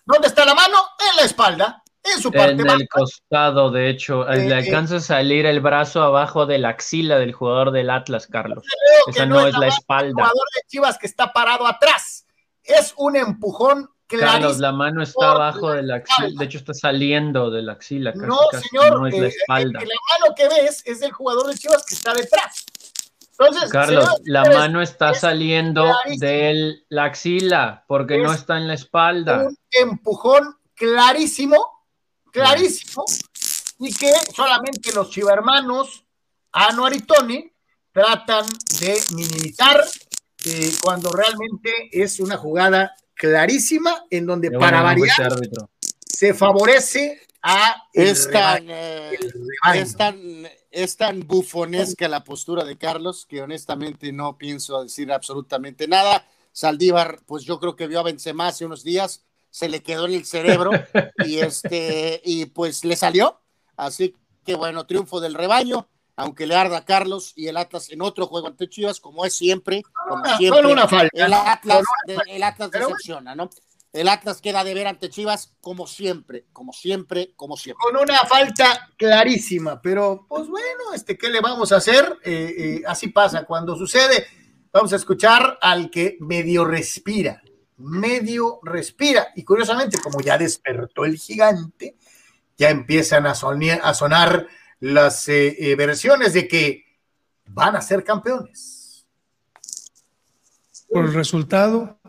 ¿Dónde está la mano? En la espalda, en su parte. En el costado, de hecho. le eh, alcanza a salir el brazo abajo de la axila del jugador del Atlas, Carlos. Esa no, es la, espalda. El jugador de Chivas que está parado atrás. Es un empujón Carlos, la mano está abajo de la axila, de hecho está saliendo de la axila. Casi, no, señor, no es la espalda. la mano que ves es del jugador de Chivas que está detrás. Entonces, Carlos, la mano está saliendo de la axila porque no está en la espalda. Un empujón clarísimo, clarísimo, y que solamente los chivermanos, Anuar y Tony, tratan de minimizar eh, cuando realmente es una jugada clarísima en donde para variar se favorece a es tan, eh, es tan, es tan bufonesca la postura de Carlos que honestamente no pienso decir absolutamente nada. Saldívar, pues yo creo que vio a Benzema hace unos días, se le quedó en el cerebro y (laughs) este y pues le salió. Así que bueno, triunfo del rebaño aunque le arda a Carlos y el Atlas en otro juego ante Chivas, como es siempre, como Ah, siempre una falta. el Atlas, el decepciona, ¿no? El Atlas queda de ver ante Chivas como siempre, como siempre, como siempre. con una falta clarísima, pero pues bueno, este, ¿qué le vamos a hacer? Eh, eh, así pasa cuando sucede. Vamos a escuchar al que medio respira, medio respira. Y curiosamente, como ya despertó el gigante, ya empiezan a, sonia- a sonar las eh, eh, versiones de que van a ser campeones. por el resultado.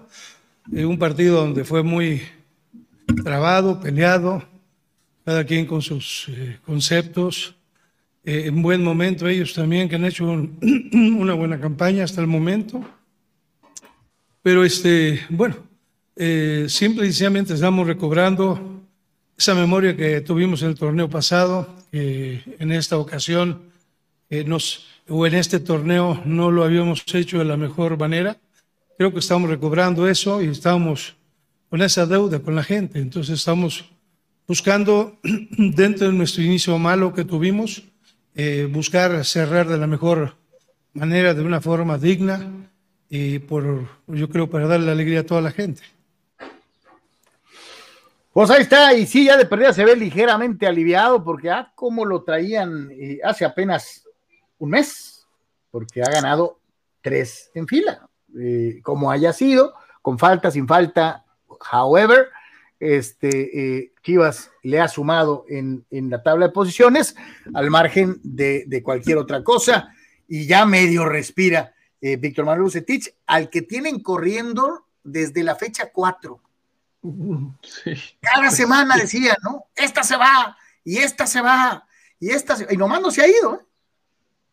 Un partido donde fue muy trabado, peleado, cada quien con sus eh, conceptos. Eh, en buen momento ellos también que han hecho un- (clears throat) una buena campaña hasta el momento. Pero este, bueno, eh, simple y sencillamente estamos recobrando esa memoria que tuvimos en el torneo pasado, que en esta ocasión eh, nos, o en este torneo no lo habíamos hecho de la mejor manera. Creo que estamos recobrando eso y estamos con esa deuda con la gente. Entonces estamos buscando, (clears throat) dentro de nuestro inicio malo que tuvimos, eh, buscar cerrar de la mejor manera, de una forma digna y por, yo creo, para darle alegría a toda la gente. Pues ahí está, y sí, ya de perdida se ve ligeramente aliviado, porque ah, como lo traían eh, hace apenas un mes, porque ha ganado tres en fila, eh, como haya sido, con falta, sin falta, however, este, eh, Chivas le ha sumado en, en la tabla de posiciones, al margen de, de cualquier otra cosa, y ya medio respira eh, Víctor Manuel Bucetich, al que tienen corriendo desde la fecha 4. Cada semana decía, ¿no? Esta se va, y esta se va, y esta se... Y nomás no se ha ido. ¿eh?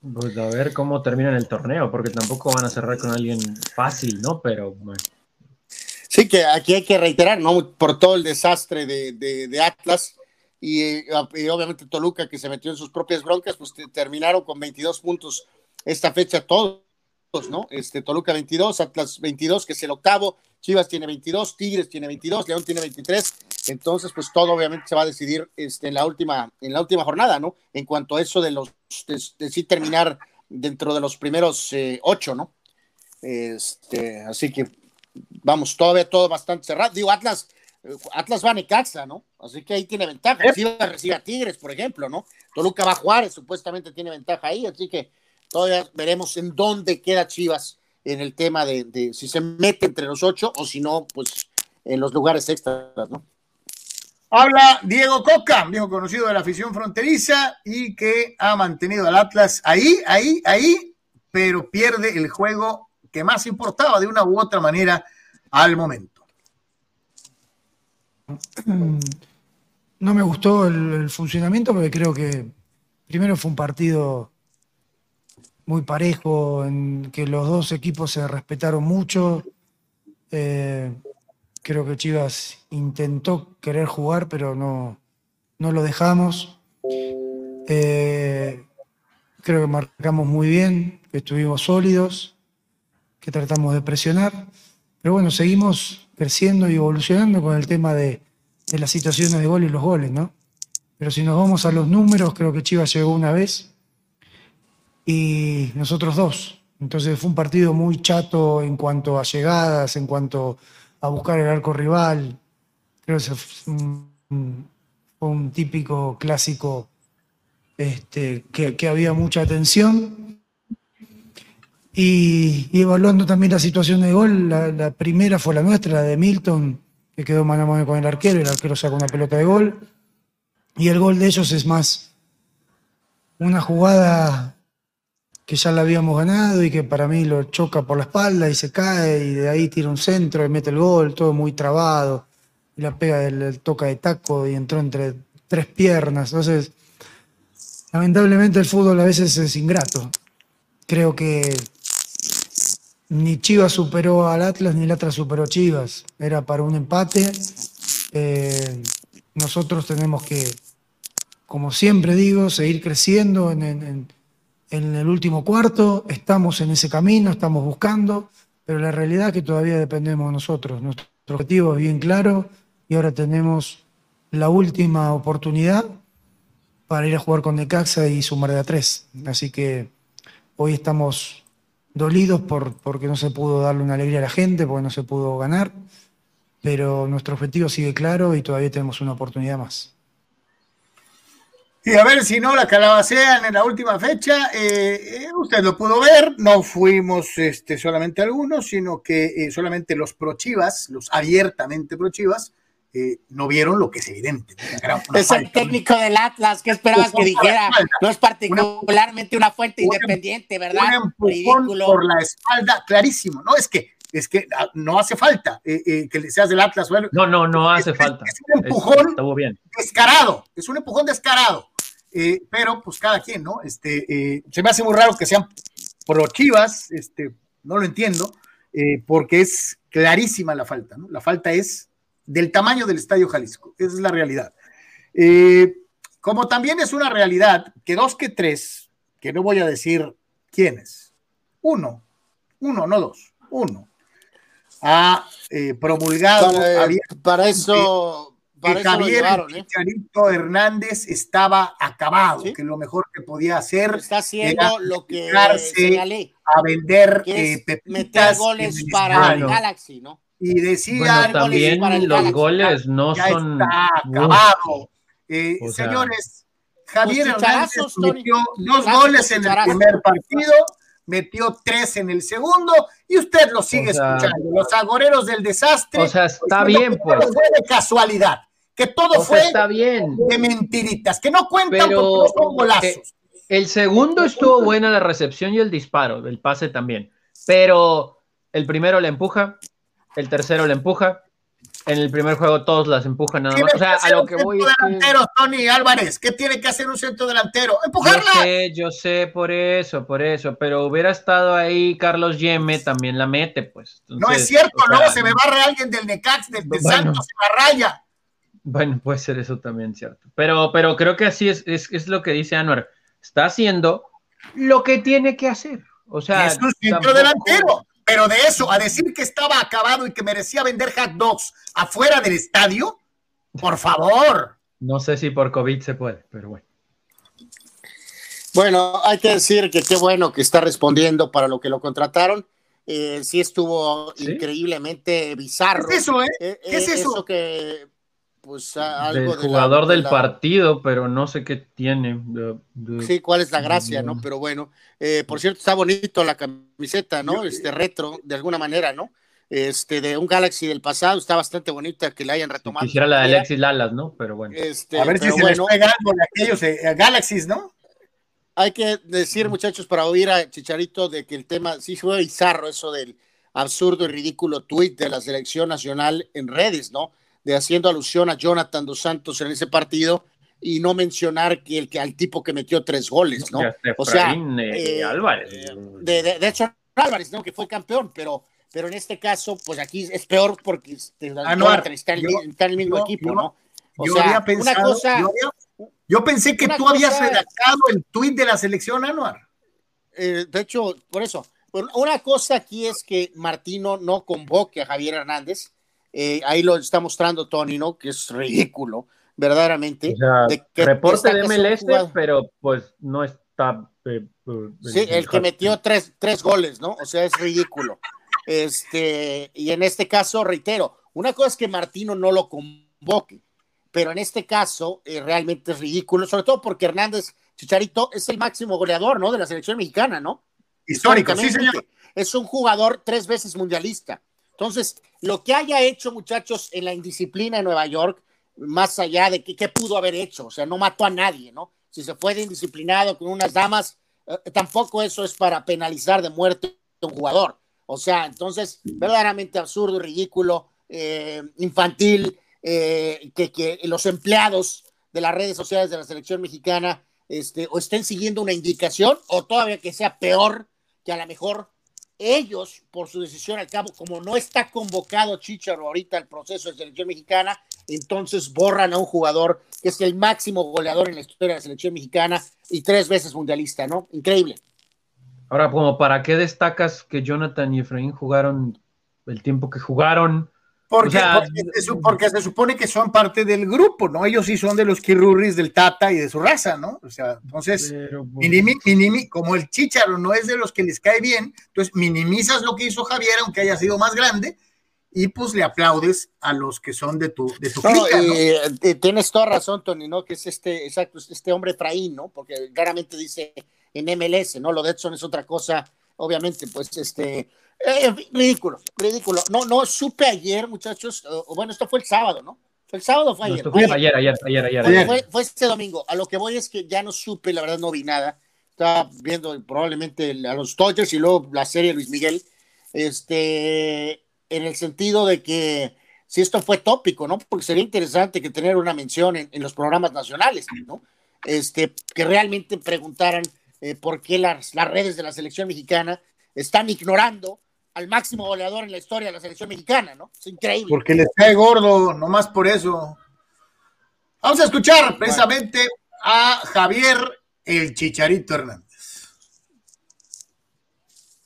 Pues a ver cómo terminan el torneo, porque tampoco van a cerrar con alguien fácil, ¿no? Pero bueno. Sí, que aquí hay que reiterar, ¿no? Por todo el desastre de, de- Atlas y, obviamente Toluca que se metió en sus propias broncas, pues te- terminaron con 22 puntos esta fecha todos, ¿no? Este Toluca 22, Atlas 22, que es el octavo, Chivas tiene 22, Tigres tiene 22, León tiene 23. Entonces, pues todo obviamente se va a decidir este, en la última en la última jornada, ¿no? En cuanto a eso de los de, de sí terminar dentro de los primeros eh, ocho, ¿no? Este, así que vamos, todavía todo bastante cerrado. Digo, Atlas, Atlas va a Necaxa, ¿no? Así que ahí tiene ventaja. Si va a recibir a Tigres, por ejemplo, ¿no? Toluca va a Juárez, supuestamente tiene ventaja ahí, así que todavía veremos en dónde queda Chivas en el tema de, de si se mete entre los ocho o si no, pues en los lugares extras, ¿no? Habla Diego Coca, viejo conocido de la afición fronteriza y que ha mantenido al Atlas ahí, ahí, ahí, pero pierde el juego que más importaba de una u otra manera al momento. No me gustó el, el funcionamiento porque creo que primero fue un partido muy parejo, en que los dos equipos se respetaron mucho. Eh, creo que Chivas intentó querer jugar, pero no, no lo dejamos. Eh, creo que marcamos muy bien, que estuvimos sólidos, que tratamos de presionar. Pero bueno, seguimos creciendo y evolucionando con el tema de, de las situaciones de gol y los goles, ¿no? Pero si nos vamos a los números, creo que Chivas llegó una vez y nosotros dos. Entonces fue un partido muy chato en cuanto a llegadas, en cuanto a buscar el arco rival. Creo que fue un, típico clásico este, que, había mucha tensión. Y, evaluando también la situación de gol, la, la primera fue la nuestra, la de Milton, que quedó mano a mano con el arquero, el arquero saca una pelota de gol. Y el gol de ellos es más una jugada que ya la habíamos ganado y que para mí lo choca por la espalda y se cae y de ahí tira un centro y mete el gol, todo muy trabado. Y la pega del toca de taco y entró entre tres piernas. Entonces, lamentablemente el fútbol a veces es ingrato. Creo que ni Chivas superó al Atlas ni el Atlas superó a Chivas. Era para un empate. Eh, nosotros tenemos que, como siempre digo, seguir creciendo en, el último cuarto. Estamos en ese camino, estamos buscando, pero la realidad es que todavía dependemos de nosotros. Nuestro objetivo es bien claro y ahora tenemos la última oportunidad para ir a jugar con Necaxa y sumar de a tres. Así que hoy estamos dolidos por, porque no se pudo darle una alegría a la gente, porque no se pudo ganar, pero nuestro objetivo sigue claro y todavía tenemos una oportunidad más. Y a ver si no la calabacean en la última fecha. Eh, eh, usted lo pudo ver, no fuimos este, solamente algunos, sino que eh, solamente los pro-chivas, los abiertamente pro-chivas, eh, no vieron lo que es evidente. Es el técnico del Atlas, ¿qué esperabas que dijera? No es particularmente una, fuente independiente, ¿verdad? Un empujón por la espalda, clarísimo, ¿no? Es que es que ah, no hace falta eh, eh, que seas del Atlas. no, no, no hace falta. Es, un empujón descarado, es un empujón descarado. Pero pues cada quien, ¿no? Este, se me hace muy raro que sean pro Chivas, este, no lo entiendo, porque es clarísima la falta, ¿no? La falta es del tamaño del Estadio Jalisco. Esa es la realidad. Eh, como también es una realidad que dos que tres, que no voy a decir quiénes, uno, uno, no dos, uno, ha eh, promulgado. Para, eso. Que Javier ¿eh? Hernández estaba acabado, que lo mejor que podía hacer está haciendo lo que señalé, a vender eh, meter goles para el Galaxy, ¿no? y decía también los goles no son acabado. Eh, señores, Javier Hernández metió dos goles en el primer partido, metió tres en el segundo y usted lo sigue escuchando. Los agoreros del desastre. O sea, está bien, pues. Fue de casualidad, que todo fue está bien. de mentiritas, que no cuentan porque no son golazos. el segundo estuvo buena la recepción y el disparo, el pase también, pero el primero le empuja, el tercero le empuja. En el primer juego todos las empujan nada más. O sea, a lo que voy. delantero, Tony Álvarez, ¿qué tiene que hacer un centro delantero? ¡Empujarla! Yo sé, yo sé, por eso, por eso. Pero hubiera estado ahí Carlos Yeme, también la mete, pues. no es cierto, luego se me barre alguien del Necax, del, Santos, se me raya. (laughs) Bueno, puede ser eso también, cierto. Pero, pero creo que así es, es, lo que dice Anuar. Está haciendo lo que tiene que hacer. O sea, es un centro delantero. Pero de eso, a decir que estaba acabado y que merecía vender hot dogs afuera del estadio, por favor. No sé si por COVID se puede, pero bueno. Bueno, hay que decir que qué bueno que está respondiendo para lo que lo contrataron. Eh, sí estuvo increíbmente bizarro. ¿Qué es eso, eh? eh ¿Qué es eh, eso? eso que pues algo del jugador del partido, pero no sé qué tiene. Sí, cuál es la gracia, ¿no? Pero bueno, eh, por cierto, está bonito la camiseta, ¿no? Este retro, de alguna manera, ¿no? Este, de un Galaxy del pasado, está bastante bonita que la hayan retomado. Quisiera la de Alexis Lalas, ¿no? Pero bueno. Este, a ver si se bueno, les pega algo de aquellos eh, Galaxies, ¿no? Hay que decir, muchachos, para oír a Chicharito de que el tema sí fue bizarro, eso del absurdo y ridículo tuit de la selección nacional en redes, ¿no? De haciendo alusión a Jonathan dos Santos en ese partido y no mencionar que el que al tipo que metió tres goles, ¿no? o sea, eh, eh, Álvarez. De, de, hecho, Álvarez, ¿no? Que fue campeón, pero, pero en este caso, pues aquí es peor porque este, Jonathan está, en el mismo equipo, ¿no? O sea, una cosa, yo, pensé que tú habías redactado el tuit de la selección, Anuar. Eh, de hecho, por eso. Una cosa aquí es que Martino no convoque a Javier Hernández, eh, ahí lo está mostrando Tony, ¿no? Que es ridículo, verdaderamente. reporte de MLS, pero pues no está. Eh, eh, sí, el que metió tres, tres goles, ¿no? O sea, es ridículo. Este, y en este caso, reitero, una cosa es que Martino no lo convoque, pero en este caso realmente es ridículo, sobre todo porque Hernández Chicharito es el máximo goleador, ¿no? De la selección mexicana, ¿no? Histórico, sí, señor. Es un jugador tres veces mundialista Entonces, lo que haya hecho, muchachos, en la indisciplina en Nueva York, más allá de qué pudo haber hecho, o sea, no mató a nadie, ¿no? Si se fue de indisciplinado con unas damas, eh, tampoco eso es para penalizar de muerte a un jugador. O sea, entonces, verdaderamente absurdo, ridículo, eh, infantil, eh, que, que, los empleados de las redes sociales de la selección mexicana este, o estén siguiendo una indicación, o todavía que sea peor, que a lo mejor ellos, por su decisión al cabo, como no está convocado Chicharo ahorita al proceso de selección mexicana, entonces borran a un jugador que es el máximo goleador en la historia de la selección mexicana y tres veces mundialista, ¿no? Increíble. Ahora, como para qué destacas que Jonathan y Efraín jugaron el tiempo que jugaron, porque, porque, se, supone que son parte del grupo, ¿no? Ellos sí son de los Kirurris del Tata y de su raza, ¿no? O sea, entonces, minimi, como el Chicharo no es de los que les cae bien, entonces minimizas lo que hizo Javier, aunque haya sido más grande, y pues le aplaudes a los que son de tu, de tu no, tienes toda razón, Tony, ¿no? Que es este, exacto, este hombre traín, ¿no? Porque claramente dice en MLS, ¿no? Lo de Edson es otra cosa, obviamente, pues este eh, ridículo, ridículo. No, no supe ayer, muchachos. bueno, esto fue el sábado, ¿no? Fue el sábado, fue ayer. ayer, ayer, ayer, ayer, Fue, este domingo. A lo que voy es que ya no supe, la verdad no vi nada. Estaba viendo probablemente a los Dodgers y luego la serie Luis Miguel. Este, en el sentido de que si esto fue tópico, ¿no? Porque sería interesante que tener una mención en, los programas nacionales, ¿no? Este, que realmente preguntaran eh, por qué las, las redes de la selección mexicana están ignorando al máximo goleador en la historia de la selección mexicana, ¿no? Es increíble. Porque les cae gordo, nomás por eso. Vamos a escuchar precisamente a Javier el Chicharito Hernández.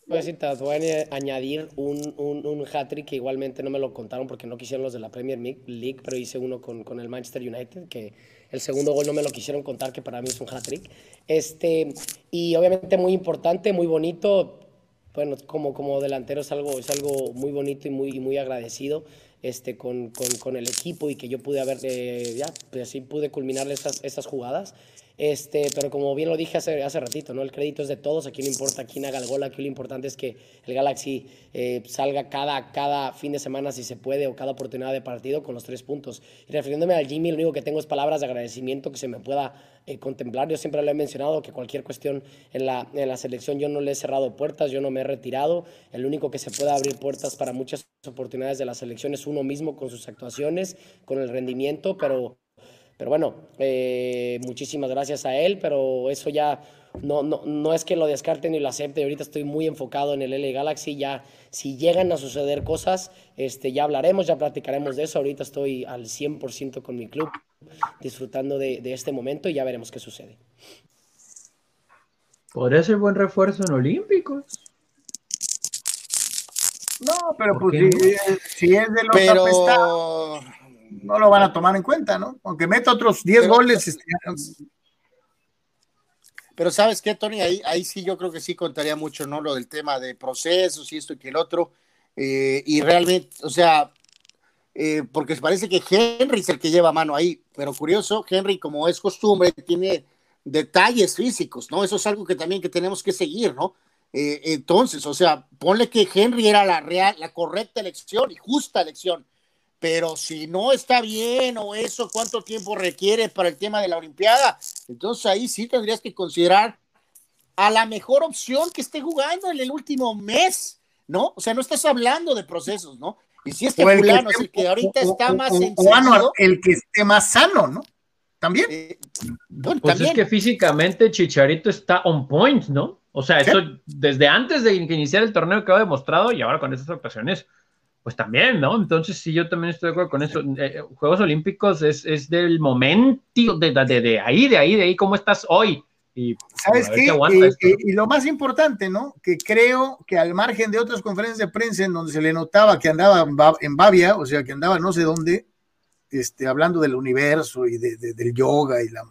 Pues voy a añadir un, un, un hat-trick que igualmente no me lo contaron porque no quisieron los de la Premier League, pero hice uno con, con el Manchester United, que el segundo gol no me lo quisieron contar, que para mí es un hat-trick. Este, y obviamente muy importante, muy bonito, bueno, como, como delantero es algo, es algo muy bonito y muy, muy agradecido este, con, con, el equipo y que yo pude haber, eh, ya, pues así pude culminar esas, esas jugadas. Este, pero como bien lo dije hace, hace ratito, ¿no? El crédito es de todos, aquí no importa quién haga el gol, aquí lo importante es que el Galaxy eh, salga cada, cada fin de semana si se puede o cada oportunidad de partido con los tres puntos. Y refiriéndome al Jimmy, lo único que tengo es palabras de agradecimiento que se me pueda eh, contemplar. Yo siempre le he mencionado que cualquier cuestión en la, en la selección yo no le he cerrado puertas, yo no me he retirado. El único que se puede abrir puertas para muchas oportunidades de la selección es uno mismo con sus actuaciones, con el rendimiento, pero pero bueno, eh, muchísimas gracias a él, pero eso ya no, no, no es que lo descarte ni lo acepte. Ahorita estoy muy enfocado en el LA Galaxy. Ya, si llegan a suceder cosas, este, ya hablaremos, ya platicaremos de eso. Ahorita estoy al 100% con mi club, disfrutando de, de, este momento y ya veremos qué sucede. Podría ser buen refuerzo en Olímpicos. No, pero pues si, es de los pero no lo van a tomar en cuenta, ¿no? Aunque meta otros 10 goles. Este, pero sabes qué, Tony, ahí, ahí sí yo creo que sí contaría mucho, ¿no? Lo del tema de procesos y esto y que el otro. Eh, y realmente, o sea, eh, porque parece que Henry es el que lleva mano ahí, pero curioso, Henry, como es costumbre, tiene detalles físicos, ¿no? Eso es algo que también que tenemos que seguir, ¿no? Eh, entonces, o sea, ponle que Henry era la real, la correcta elección y justa elección pero si no está bien o eso, cuánto tiempo requiere para el tema de la Olimpiada, entonces ahí sí tendrías que considerar a la mejor opción que esté jugando en el último mes, ¿no? O sea, no estás hablando de procesos, ¿no? Y si este fulano es el que ahorita está más o, el que esté más sano, ¿no? También. Eh, pues es que físicamente Chicharito está on point, ¿no? O sea, eso desde antes de iniciar el torneo quedó demostrado y ahora con estas ocasiones pues también, ¿no? Entonces, sí, yo también estoy de acuerdo con eso. Eh, Juegos Olímpicos es, es del momento, de, de, de, ahí, de ahí, de ahí, ¿cómo estás hoy? Y, ¿Sabes qué? Eh, eh, y lo más importante, ¿no? Que creo que al margen de otras conferencias de prensa en donde se le notaba que andaba en Bavia, o sea, que andaba no sé dónde, este, hablando del universo y de, del yoga y la...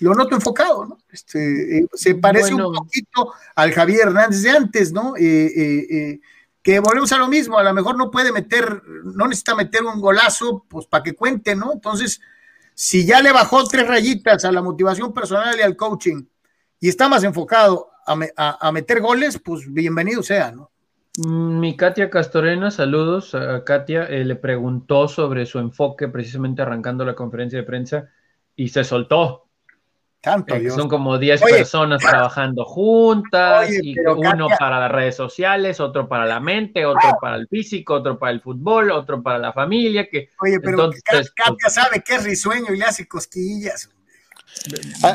Lo noto enfocado, ¿no? Este, se parece un poquito al Javier Hernández de antes, ¿no? eh, que volvemos a lo mismo, a lo mejor no puede meter, no necesita meter un golazo, pues para que cuente, ¿no? Entonces, si ya le bajó tres rayitas a la motivación personal y al coaching y está más enfocado a, meter goles, pues bienvenido sea, ¿no? Mm, mi Katia Castorena, saludos a Katia, eh, le preguntó sobre su enfoque precisamente arrancando la conferencia de prensa y se soltó. Tanto eh, Son como 10 personas trabajando juntas, y uno para las redes sociales, otro para la mente, otro para el físico, otro para el fútbol, otro para la familia. Que, Oye, pero Katia sabe que es risueño y le hace cosquillas.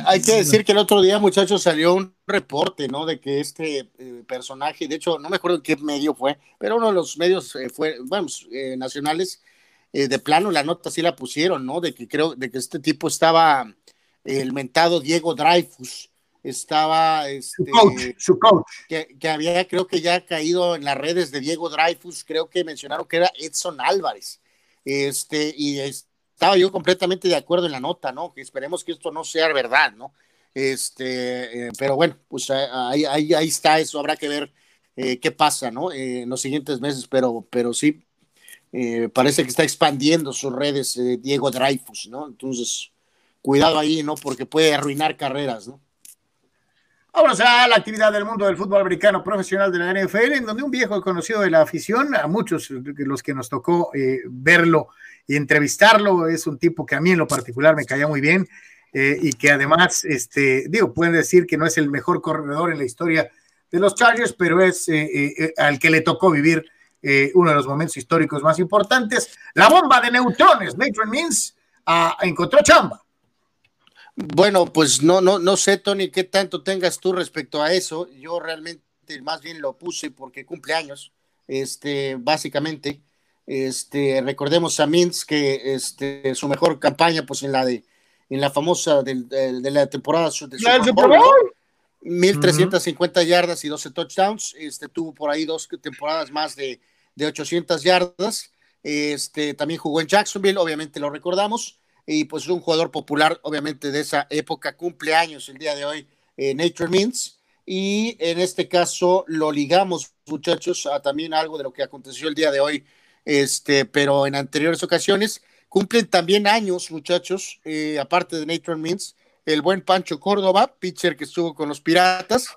Hay que decir que el otro día, muchachos, salió un reporte, ¿no? De que este eh, personaje, de hecho, no me acuerdo en qué medio fue, pero uno de los medios eh, fue, bueno, eh, nacionales, de plano la nota sí la pusieron, ¿no? De que creo, de que este tipo estaba, el mentado Diego Dreyfus, estaba, este, su coach, Que, que, había, creo que ya caído en las redes de Diego Dreyfus, creo que mencionaron que era Edson Álvarez, este, y estaba yo completamente de acuerdo en la nota, ¿no? Que esperemos que esto no sea verdad, ¿no? Este, eh, pero bueno, pues eh, ahí, ahí, ahí, está eso, habrá que ver eh, qué pasa, ¿no? en los siguientes meses, pero, pero sí, parece que está expandiendo sus redes Diego Dreyfus, ¿no? Entonces, cuidado ahí, ¿no? Porque puede arruinar carreras, ¿no? Vámonos a la actividad del mundo del fútbol americano profesional de la NFL, en donde un viejo conocido de la afición, a muchos de los que nos tocó verlo y entrevistarlo. Es un tipo que a mí en lo particular me caía muy bien eh, y que además, este, digo, pueden decir que no es el mejor corredor en la historia de los Chargers, pero es eh, eh, al que le tocó vivir uno de los momentos históricos más importantes. La bomba de neutrones, Nathan Means, ah, encontró chamba. Bueno, pues no, no, no sé, Tony, qué tanto tengas tú respecto a eso. Yo realmente más bien lo puse porque cumple años, este, básicamente. Este, recordemos a Mintz que este, su mejor campaña, pues en la de en la famosa de, la temporada de Super 1350 yardas y 12 touchdowns. Este, tuvo por ahí dos temporadas más de, de 800 yardas. Este, también jugó en Jacksonville, obviamente lo recordamos. Y pues un jugador popular, obviamente, de esa época, cumpleaños el día de hoy, eh, Nature Mintz. Y en este caso lo ligamos, muchachos, a también algo de lo que aconteció el día de hoy este, pero en anteriores ocasiones. Cumplen también años, muchachos, eh, aparte de Nathan Mintz, el buen Pancho Córdoba, pitcher que estuvo con los Piratas,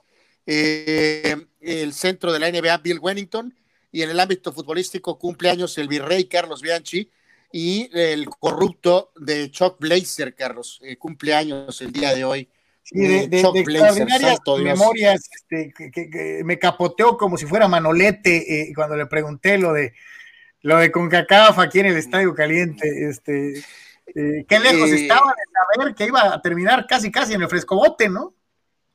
eh, el centro de la NBA, Bill Wennington, y en el ámbito futbolístico cumple años el virrey Carlos Bianchi y el corrupto de Chuck Blazer, Carlos, eh, cumple años el día de hoy. de, extraordinarias memorias, este, que, me capoteó como si fuera Manolete cuando le pregunté lo de lo de CONCACAF aquí en el Estadio Caliente, este, eh, qué lejos eh, estaban de saber que iba a terminar casi casi en el frescobote, ¿no?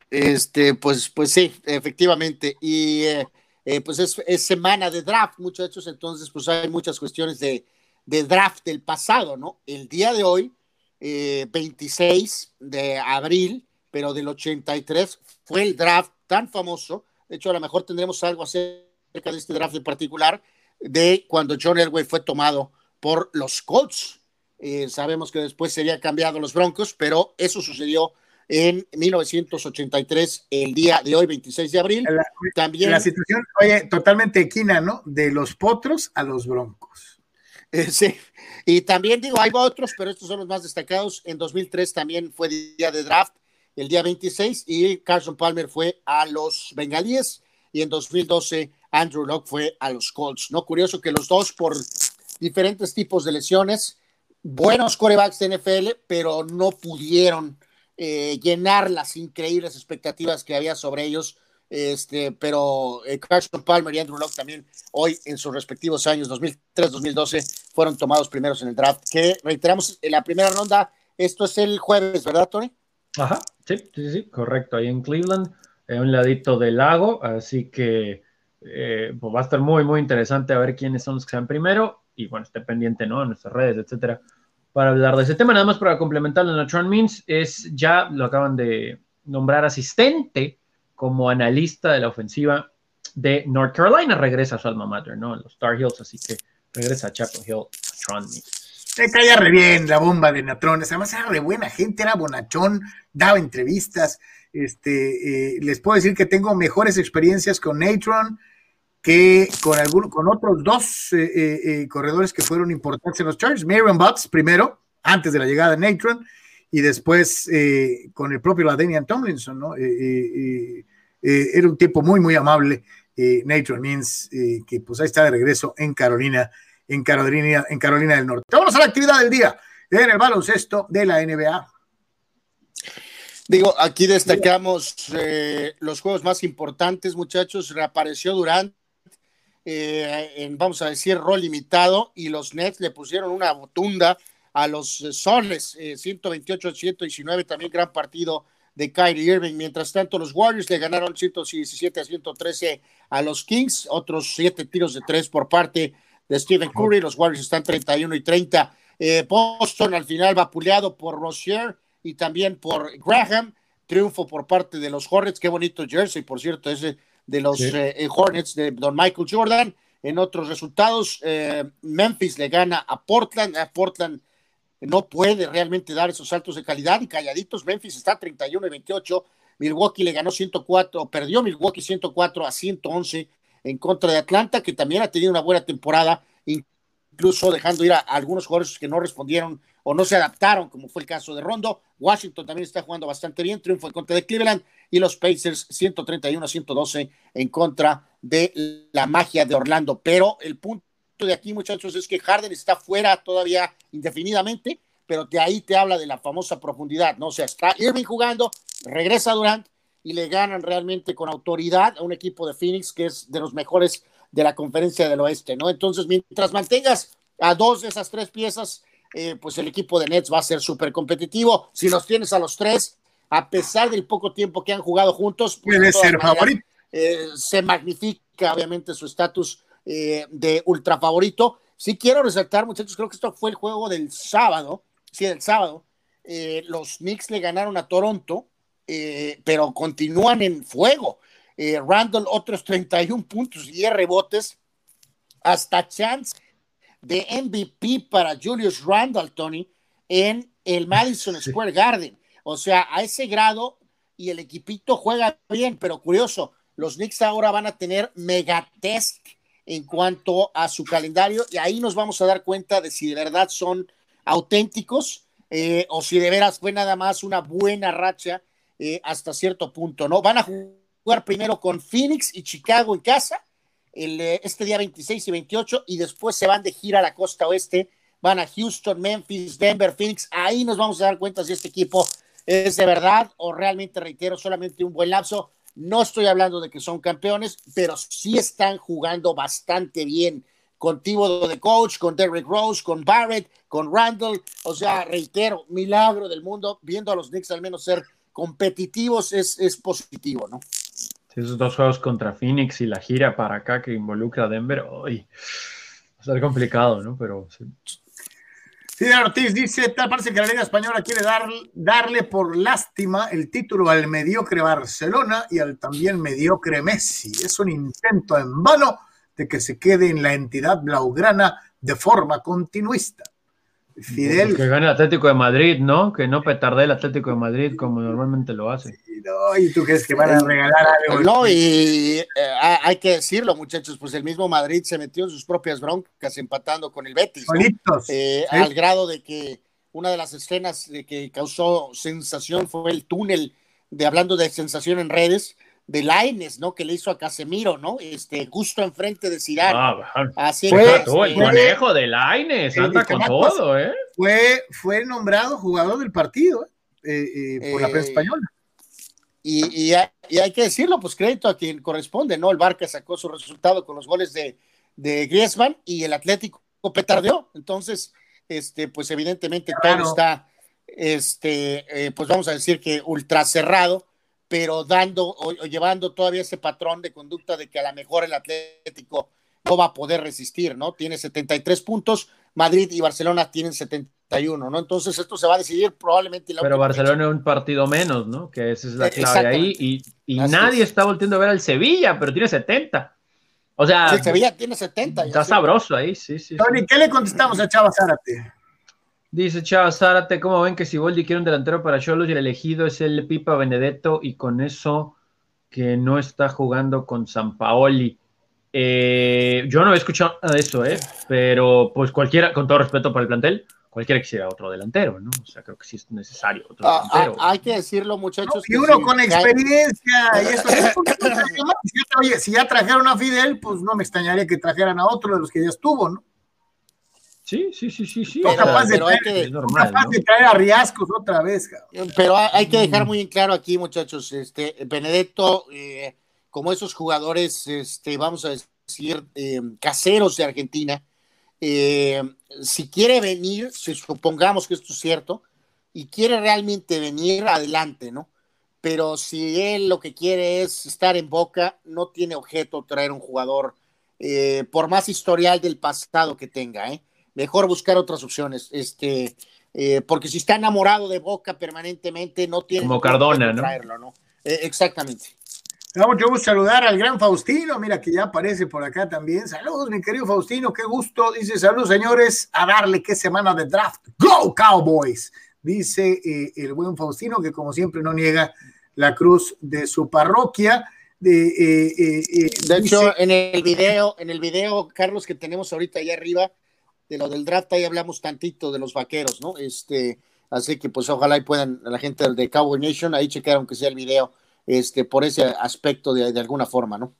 Este, pues, pues sí, efectivamente. Y eh, pues es, semana de draft, muchachos, entonces pues hay muchas cuestiones de, de draft del pasado, ¿no? El día de hoy, 26 de abril, pero del 83, fue el draft tan famoso. De hecho, a lo mejor tendremos algo acerca de este draft en particular de cuando John Elway fue tomado por los Colts. Eh, sabemos que después sería cambiado los Broncos, pero eso sucedió en 1983, el día de hoy, 26 de abril. La, También la situación, oye, totalmente equina, ¿no? De los potros a los Broncos. Eh, sí, y también digo, hay otros, pero estos son los más destacados. En 2003 también fue día de draft, el día 26, y Carson Palmer fue a los Bengalíes, y en 2012 Andrew Locke fue a los Colts, ¿no? Curioso que los dos por diferentes tipos de lesiones, buenos corebacks de NFL, pero no pudieron eh, llenar las increíbles expectativas que había sobre ellos. Este, pero eh, Carson Palmer y Andrew Locke también hoy en sus respectivos años 2003-2012 fueron tomados primeros en el draft, que reiteramos en la primera ronda, esto es el jueves, ¿verdad, Tony? Ajá, sí, sí, sí, correcto, ahí en Cleveland, en un ladito del lago, así que eh, pues va a estar muy, muy interesante a ver quiénes son los que sean primero y bueno, esté pendiente, ¿no? En nuestras redes, etcétera, para hablar de ese tema. Nada más para complementarlo, Natron Means es ya, lo acaban de nombrar asistente como analista de la ofensiva de North Carolina. Regresa a su alma mater, ¿no? Los Star Hills, así que regresa a Chapel Hill, Means. Se caía re bien la bomba de Natrones, además era re buena gente, era bonachón, daba entrevistas. Este, eh, les puedo decir que tengo mejores experiencias con Natron que con, algunos, con otros dos eh, eh, corredores que fueron importantes en los Chargers. Marion Butts primero, antes de la llegada de Natron, y después con el propio Ladenian Tomlinson, ¿no? era un tipo muy, muy amable eh, Nature Means, eh, que pues ahí está de regreso en Carolina, en Carolina, en Carolina del Norte. Vamos a la actividad del día en el baloncesto de la NBA. Digo, aquí destacamos eh, los juegos más importantes, muchachos. Reapareció Durant eh, en, vamos a decir, rol limitado y los Nets le pusieron una botunda a los Soles, 128-119, también gran partido de Kyrie Irving. Mientras tanto, los Warriors le ganaron 117 a 113 a los Kings, otros siete tiros de tres por parte de Stephen Curry. Los Warriors están 31 y 30. Eh, Boston al final vapuleado por Rozier y también por Graham. Triunfo por parte de los Hornets. Qué bonito jersey, por cierto, ese de los eh, Hornets de Don Michael Jordan. En otros resultados, eh, Memphis le gana a Portland. A Portland no puede realmente dar esos saltos de calidad y calladitos. Memphis está 31 y 28. Milwaukee le ganó 104, perdió Milwaukee 104 a 111 en contra de Atlanta, que también ha tenido una buena temporada, incluso dejando ir a, algunos jugadores que no respondieron o no se adaptaron, como fue el caso de Rondo. Washington también está jugando bastante bien, triunfo en contra de Cleveland y los Pacers 131 a 112 en contra de la magia de Orlando. Pero el punto de aquí, muchachos, es que Harden está fuera todavía indefinidamente, pero de ahí te habla de la famosa profundidad, ¿no? O sea, está Irving jugando, regresa Durant y le ganan realmente con autoridad a un equipo de Phoenix que es de los mejores de la conferencia del oeste, ¿no? Entonces, mientras mantengas a dos de esas tres piezas, eh, pues el equipo de Nets va a ser súper competitivo. Si los tienes a los tres, a pesar del poco tiempo que han jugado juntos, pues, puede ser favorito. Eh, se magnifica obviamente su estatus eh, de ultra favorito. Sí quiero resaltar, muchachos, creo que esto fue el juego del sábado, sí, del sábado. los Knicks le ganaron a Toronto, pero continúan en fuego. Randall otros 31 puntos y 10 rebotes, hasta chance de MVP para Julius Randall, Tony, en el Madison Square Garden. O sea, a ese grado y el equipito juega bien, pero curioso, los Knicks ahora van a tener megatest en cuanto a su calendario y ahí nos vamos a dar cuenta de si de verdad son auténticos eh, o si de veras fue nada más una buena racha eh, hasta cierto punto, ¿no? Van a jugar primero con Phoenix y Chicago en casa el, eh, este día 26 y 28 y después se van de gira a la costa oeste, van a Houston, Memphis, Denver, Phoenix, ahí nos vamos a dar cuenta si este equipo es de verdad o realmente, reitero, solamente un buen lapso. No estoy hablando de que son campeones, pero sí están jugando bastante bien con Tibo de coach, con Derrick Rose, con Barrett, con Randall. O sea, reitero, milagro del mundo, viendo a los Knicks al menos ser competitivos es, es positivo, ¿no? esos dos juegos contra Phoenix y la gira para acá que involucra a Denver, hoy va a ser complicado, ¿no? Pero sí. Sí, Ortiz dice, tal parece que la Liga Española quiere dar, darle por lástima el título al mediocre Barcelona y al también mediocre Messi. Es un intento en vano de que se quede en la entidad blaugrana de forma continuista. Fidel. Que gane el Atlético de Madrid, ¿no? Que no petarde el Atlético de Madrid como normalmente lo hace. ¿Y tú crees que van a regalar algo? No, y eh, hay que decirlo, muchachos, pues el mismo Madrid se metió en sus propias broncas empatando con el Betis. Eh, al grado de que una de las escenas de que causó sensación fue el túnel de hablando de sensación en redes de Laines, ¿no? Que le hizo a Casemiro, ¿no? Este, justo enfrente de Zidane. Ah, Así fue, el conejo de Laines, anda con todo, ¿eh? Fue, fue nombrado jugador del partido eh, eh, por la prensa española. Y, y, hay que decirlo, pues crédito a quien corresponde, ¿no? El Barca sacó su resultado con los goles de, de Griezmann y el Atlético petardeó. Entonces, este, pues evidentemente todo está, este, pues vamos a decir que ultra cerrado pero dando o, llevando todavía ese patrón de conducta de que a lo mejor el Atlético no va a poder resistir, ¿no? Tiene 73 puntos, Madrid y Barcelona tienen 71, ¿no? Entonces esto se va a decidir probablemente. La pero Barcelona es un partido menos, ¿no? Que esa es la eh, clave ahí y, y nadie está volviendo a ver al Sevilla, pero tiene 70. O sea, sí, Sevilla tiene 70. Está sabroso ahí, sí, sí. Tony, ¿qué le contestamos a Chava Zárate? Dice Chava Zárate, ¿cómo ven que si Boldi quiere un delantero para Cholos y el elegido es el Pipa Benedetto y con eso que no está jugando con San Paoli? Eh, yo no he escuchado nada de eso, ¿eh? pero pues cualquiera, con todo respeto para el plantel, cualquiera quisiera otro delantero, ¿no? O sea, creo que sí es necesario otro ah, delantero. Ah, hay que decirlo, muchachos. y uno con experiencia, y eso, oye, (laughs) (laughs) si ya trajeron a Fidel, pues no me extrañaría que trajeran a otro de los que ya estuvo, ¿no? Sí, sí, sí, sí, sí. Pero, capaz, de, traer, que, capaz de traer a Riascos otra vez. Pero hay que dejar muy en claro aquí, muchachos, este, Benedetto, eh, como esos jugadores, este, vamos a decir, eh, caseros de Argentina, eh, si quiere venir, si supongamos que esto es cierto, y quiere realmente venir, adelante, ¿no? Pero si él lo que quiere es estar en boca, no tiene objeto traer un jugador, eh, por más historial del pasado que tenga, ¿eh? Mejor buscar otras opciones, este, eh, porque si está enamorado de boca permanentemente, no tiene. Como Cardona, ¿no? Traerlo, ¿no? exactamente. Me mucho gusto saludar al gran Faustino, mira que ya aparece por acá también. Saludos, mi querido Faustino, qué gusto. Dice, saludos, señores, a darle qué semana de draft. ¡Go, Cowboys! Dice eh, el buen Faustino, que como siempre no niega la cruz de su parroquia. De, eh, eh, de hecho, en el video, en el video, Carlos, que tenemos ahorita ahí arriba, de lo del draft, ahí hablamos tantito de los vaqueros, ¿no? Este, así que pues ojalá puedan, la gente de Cowboy Nation, ahí checar aunque sea el video este, por ese aspecto de, de alguna forma, ¿no?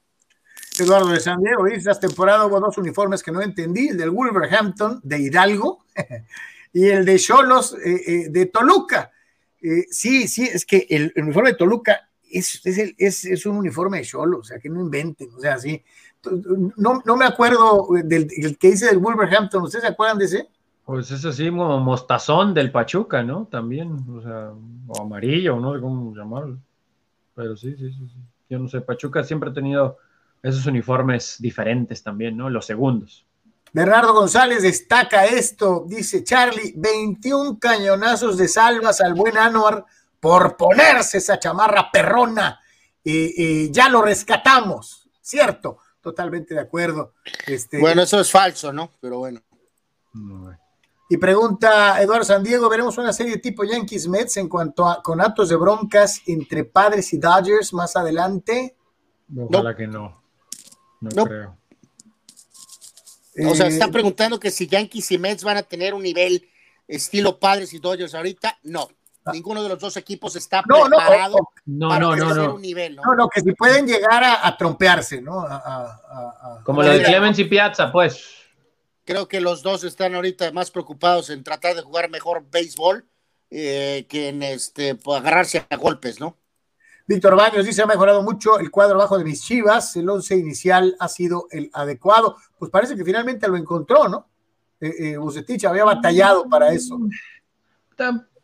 Eduardo de San Diego esta temporada hubo dos uniformes que no entendí, el del Wolverhampton de Hidalgo (laughs) y el de Cholos eh, eh, de Toluca. Eh, sí, sí, es que el, uniforme de Toluca es, es, es, un uniforme de Cholos, o sea, que no inventen, o sea, sí. No, no me acuerdo del, que dice del Wolverhampton, ¿ustedes se acuerdan de ese? Pues es así como mostazón del Pachuca, ¿no? También, o sea, o amarillo, no sé cómo llamarlo. Pero sí, sí, sí, sí. Yo no sé, Pachuca siempre ha tenido esos uniformes diferentes también, ¿no? Los segundos. Bernardo González destaca esto, dice Charlie, 21 cañonazos de salvas al buen Anuar por ponerse esa chamarra perrona y, ya lo rescatamos, ¿cierto? Totalmente de acuerdo. Este, bueno, eso es falso, ¿no? Pero bueno. Y pregunta Eduardo San Diego, ¿veremos una serie tipo Yankees Mets en cuanto a con actos de broncas entre padres y Dodgers más adelante? Ojalá que no. No, creo. O sea, están eh, preguntando que si Yankees y Mets van a tener un nivel estilo padres y Dodgers ahorita. No. Ah. Ninguno de los dos equipos está preparado no, no, no, no, un nivel, ¿no? No, no, que si pueden llegar a, trompearse, ¿no? Como lo de Clemens y Piazza, pues Creo que los dos están ahorita más preocupados en tratar de jugar mejor béisbol eh, que en este, pues, agarrarse a golpes, ¿no? Víctor Baños dice, ha mejorado mucho el cuadro bajo de mis chivas, el once inicial ha sido el adecuado. Pues parece que finalmente lo encontró, ¿no? Eh, eh había batallado para eso.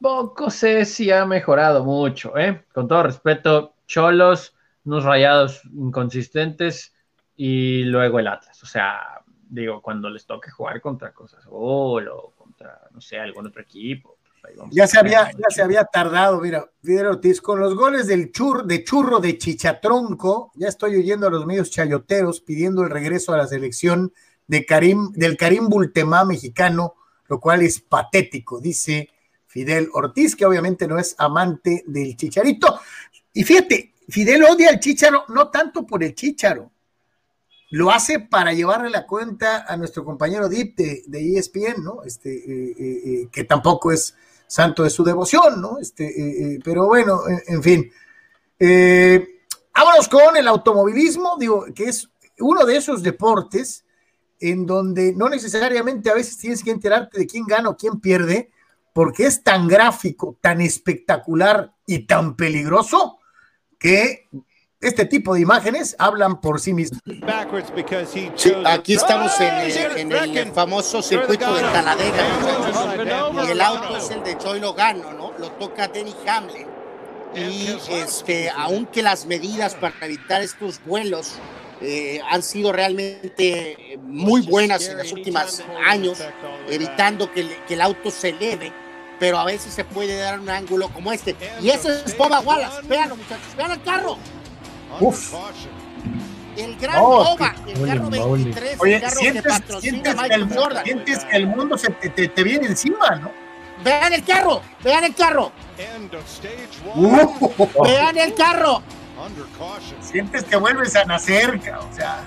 Tampoco sé si ha mejorado mucho, ¿eh? Con todo respeto, Cholos, unos rayados inconsistentes y luego el Atlas. O sea, digo, cuando les toque jugar contra cosas o contra, no sé, algún otro equipo. Pues ya se, había, ya se había tardado, mira, Fidel Ortiz, con los goles del chur, de churro de Chichatronco, ya estoy oyendo a los medios chayoteros pidiendo el regreso a la selección de Karim, del Karim Bultemá mexicano, lo cual es patético, dice Fidel Ortiz, que obviamente no es amante del chicharito. Y fíjate, Fidel odia al chicharo, no tanto por el chicharo, lo hace para llevarle la cuenta a nuestro compañero Deep de, ESPN, ¿no? Este, eh, eh, eh, que tampoco es santo de su devoción, ¿no? Este, pero bueno, en, fin. vámonos con el automovilismo, digo, que es uno de esos deportes en donde no necesariamente a veces tienes que enterarte de quién gana o quién pierde, porque es tan gráfico, tan espectacular y tan peligroso que este tipo de imágenes hablan por sí mismos. aquí estamos en, el famoso circuito de Taladega, y el auto es el de Joy Logano, ¿no? Lo toca Denny Hamlin. Y este, aunque las medidas para evitar estos vuelos eh, han sido realmente muy buenas en los últimos años, evitando que, que el auto se eleve, pero a veces se puede dar un ángulo como este. Y ese es Boba Wallace. Veanlo, muchachos, vean el carro. Uf. El gran oh, el carro 23, Oye, el carro sientes, que patrocina que el, Jordan. Sientes que el mundo se te, te, te, viene encima, ¿no? Vean el carro, vean el carro. Uh, vean el carro. Sientes que vuelves a nacer, o sea.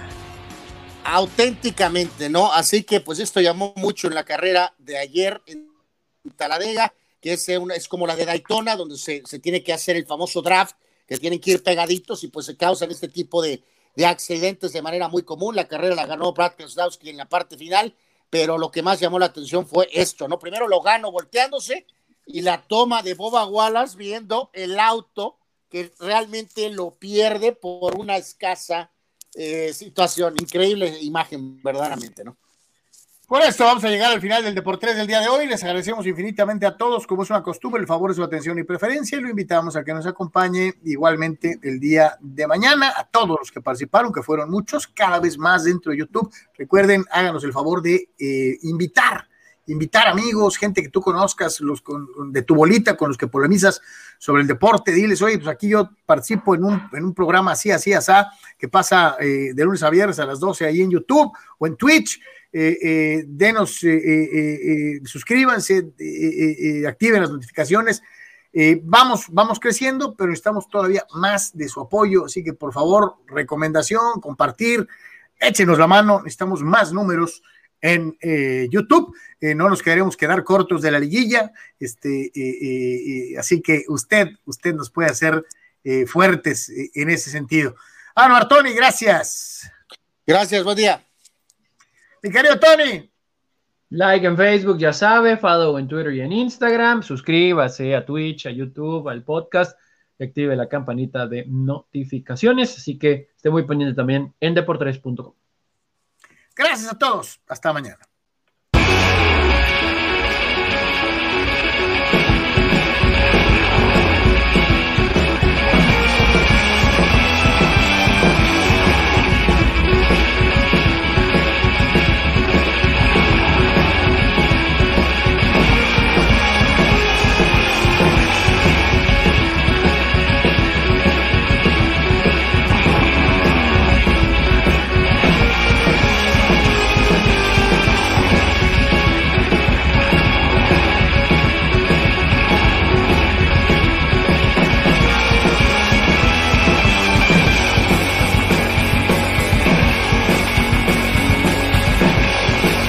Auténticamente, ¿no? Así que pues esto llamó mucho en la carrera de ayer Taladega, que es, una, es como la de Daytona, donde se, se, tiene que hacer el famoso draft, que tienen que ir pegaditos y pues se causan este tipo de, de accidentes de manera muy común. La carrera la ganó Brad Keselowski en la parte final, pero lo que más llamó la atención fue esto, ¿no? Primero lo gano volteándose y la toma de Boba Wallace viendo el auto que realmente lo pierde por una escasa eh, situación. Increíble imagen, verdaderamente, ¿no? Por esto vamos a llegar al final del Deportes del día de hoy. Les agradecemos infinitamente a todos, como es una costumbre, el favor de su atención y preferencia y lo invitamos a que nos acompañe igualmente el día de mañana. A todos los que participaron, que fueron muchos, cada vez más dentro de YouTube. Recuerden, háganos el favor de eh, invitar invitar amigos, gente que tú conozcas, los de tu bolita, con los que polemizas sobre el deporte, diles, oye, pues aquí yo participo en un, en un programa así, así, así, que pasa eh, de lunes a viernes a las 12 ahí en YouTube o en Twitch. Eh, eh, denos, suscríbanse, activen las notificaciones. vamos, vamos creciendo, pero necesitamos todavía más de su apoyo, así que por favor, recomendación, compartir, échenos la mano, necesitamos más números en eh, YouTube. Eh, no nos queremos quedar cortos de la liguilla, este, eh, así que usted, usted nos puede hacer fuertes en ese sentido. Ah, Tony, gracias. Gracias, buen día. Mi querido Tony. Like en Facebook, ya sabe, follow en Twitter y en Instagram, suscríbase a Twitch, a YouTube, al podcast y active la campanita de notificaciones, así que esté muy pendiente también en deportres.com. Gracias a todos. Hasta mañana.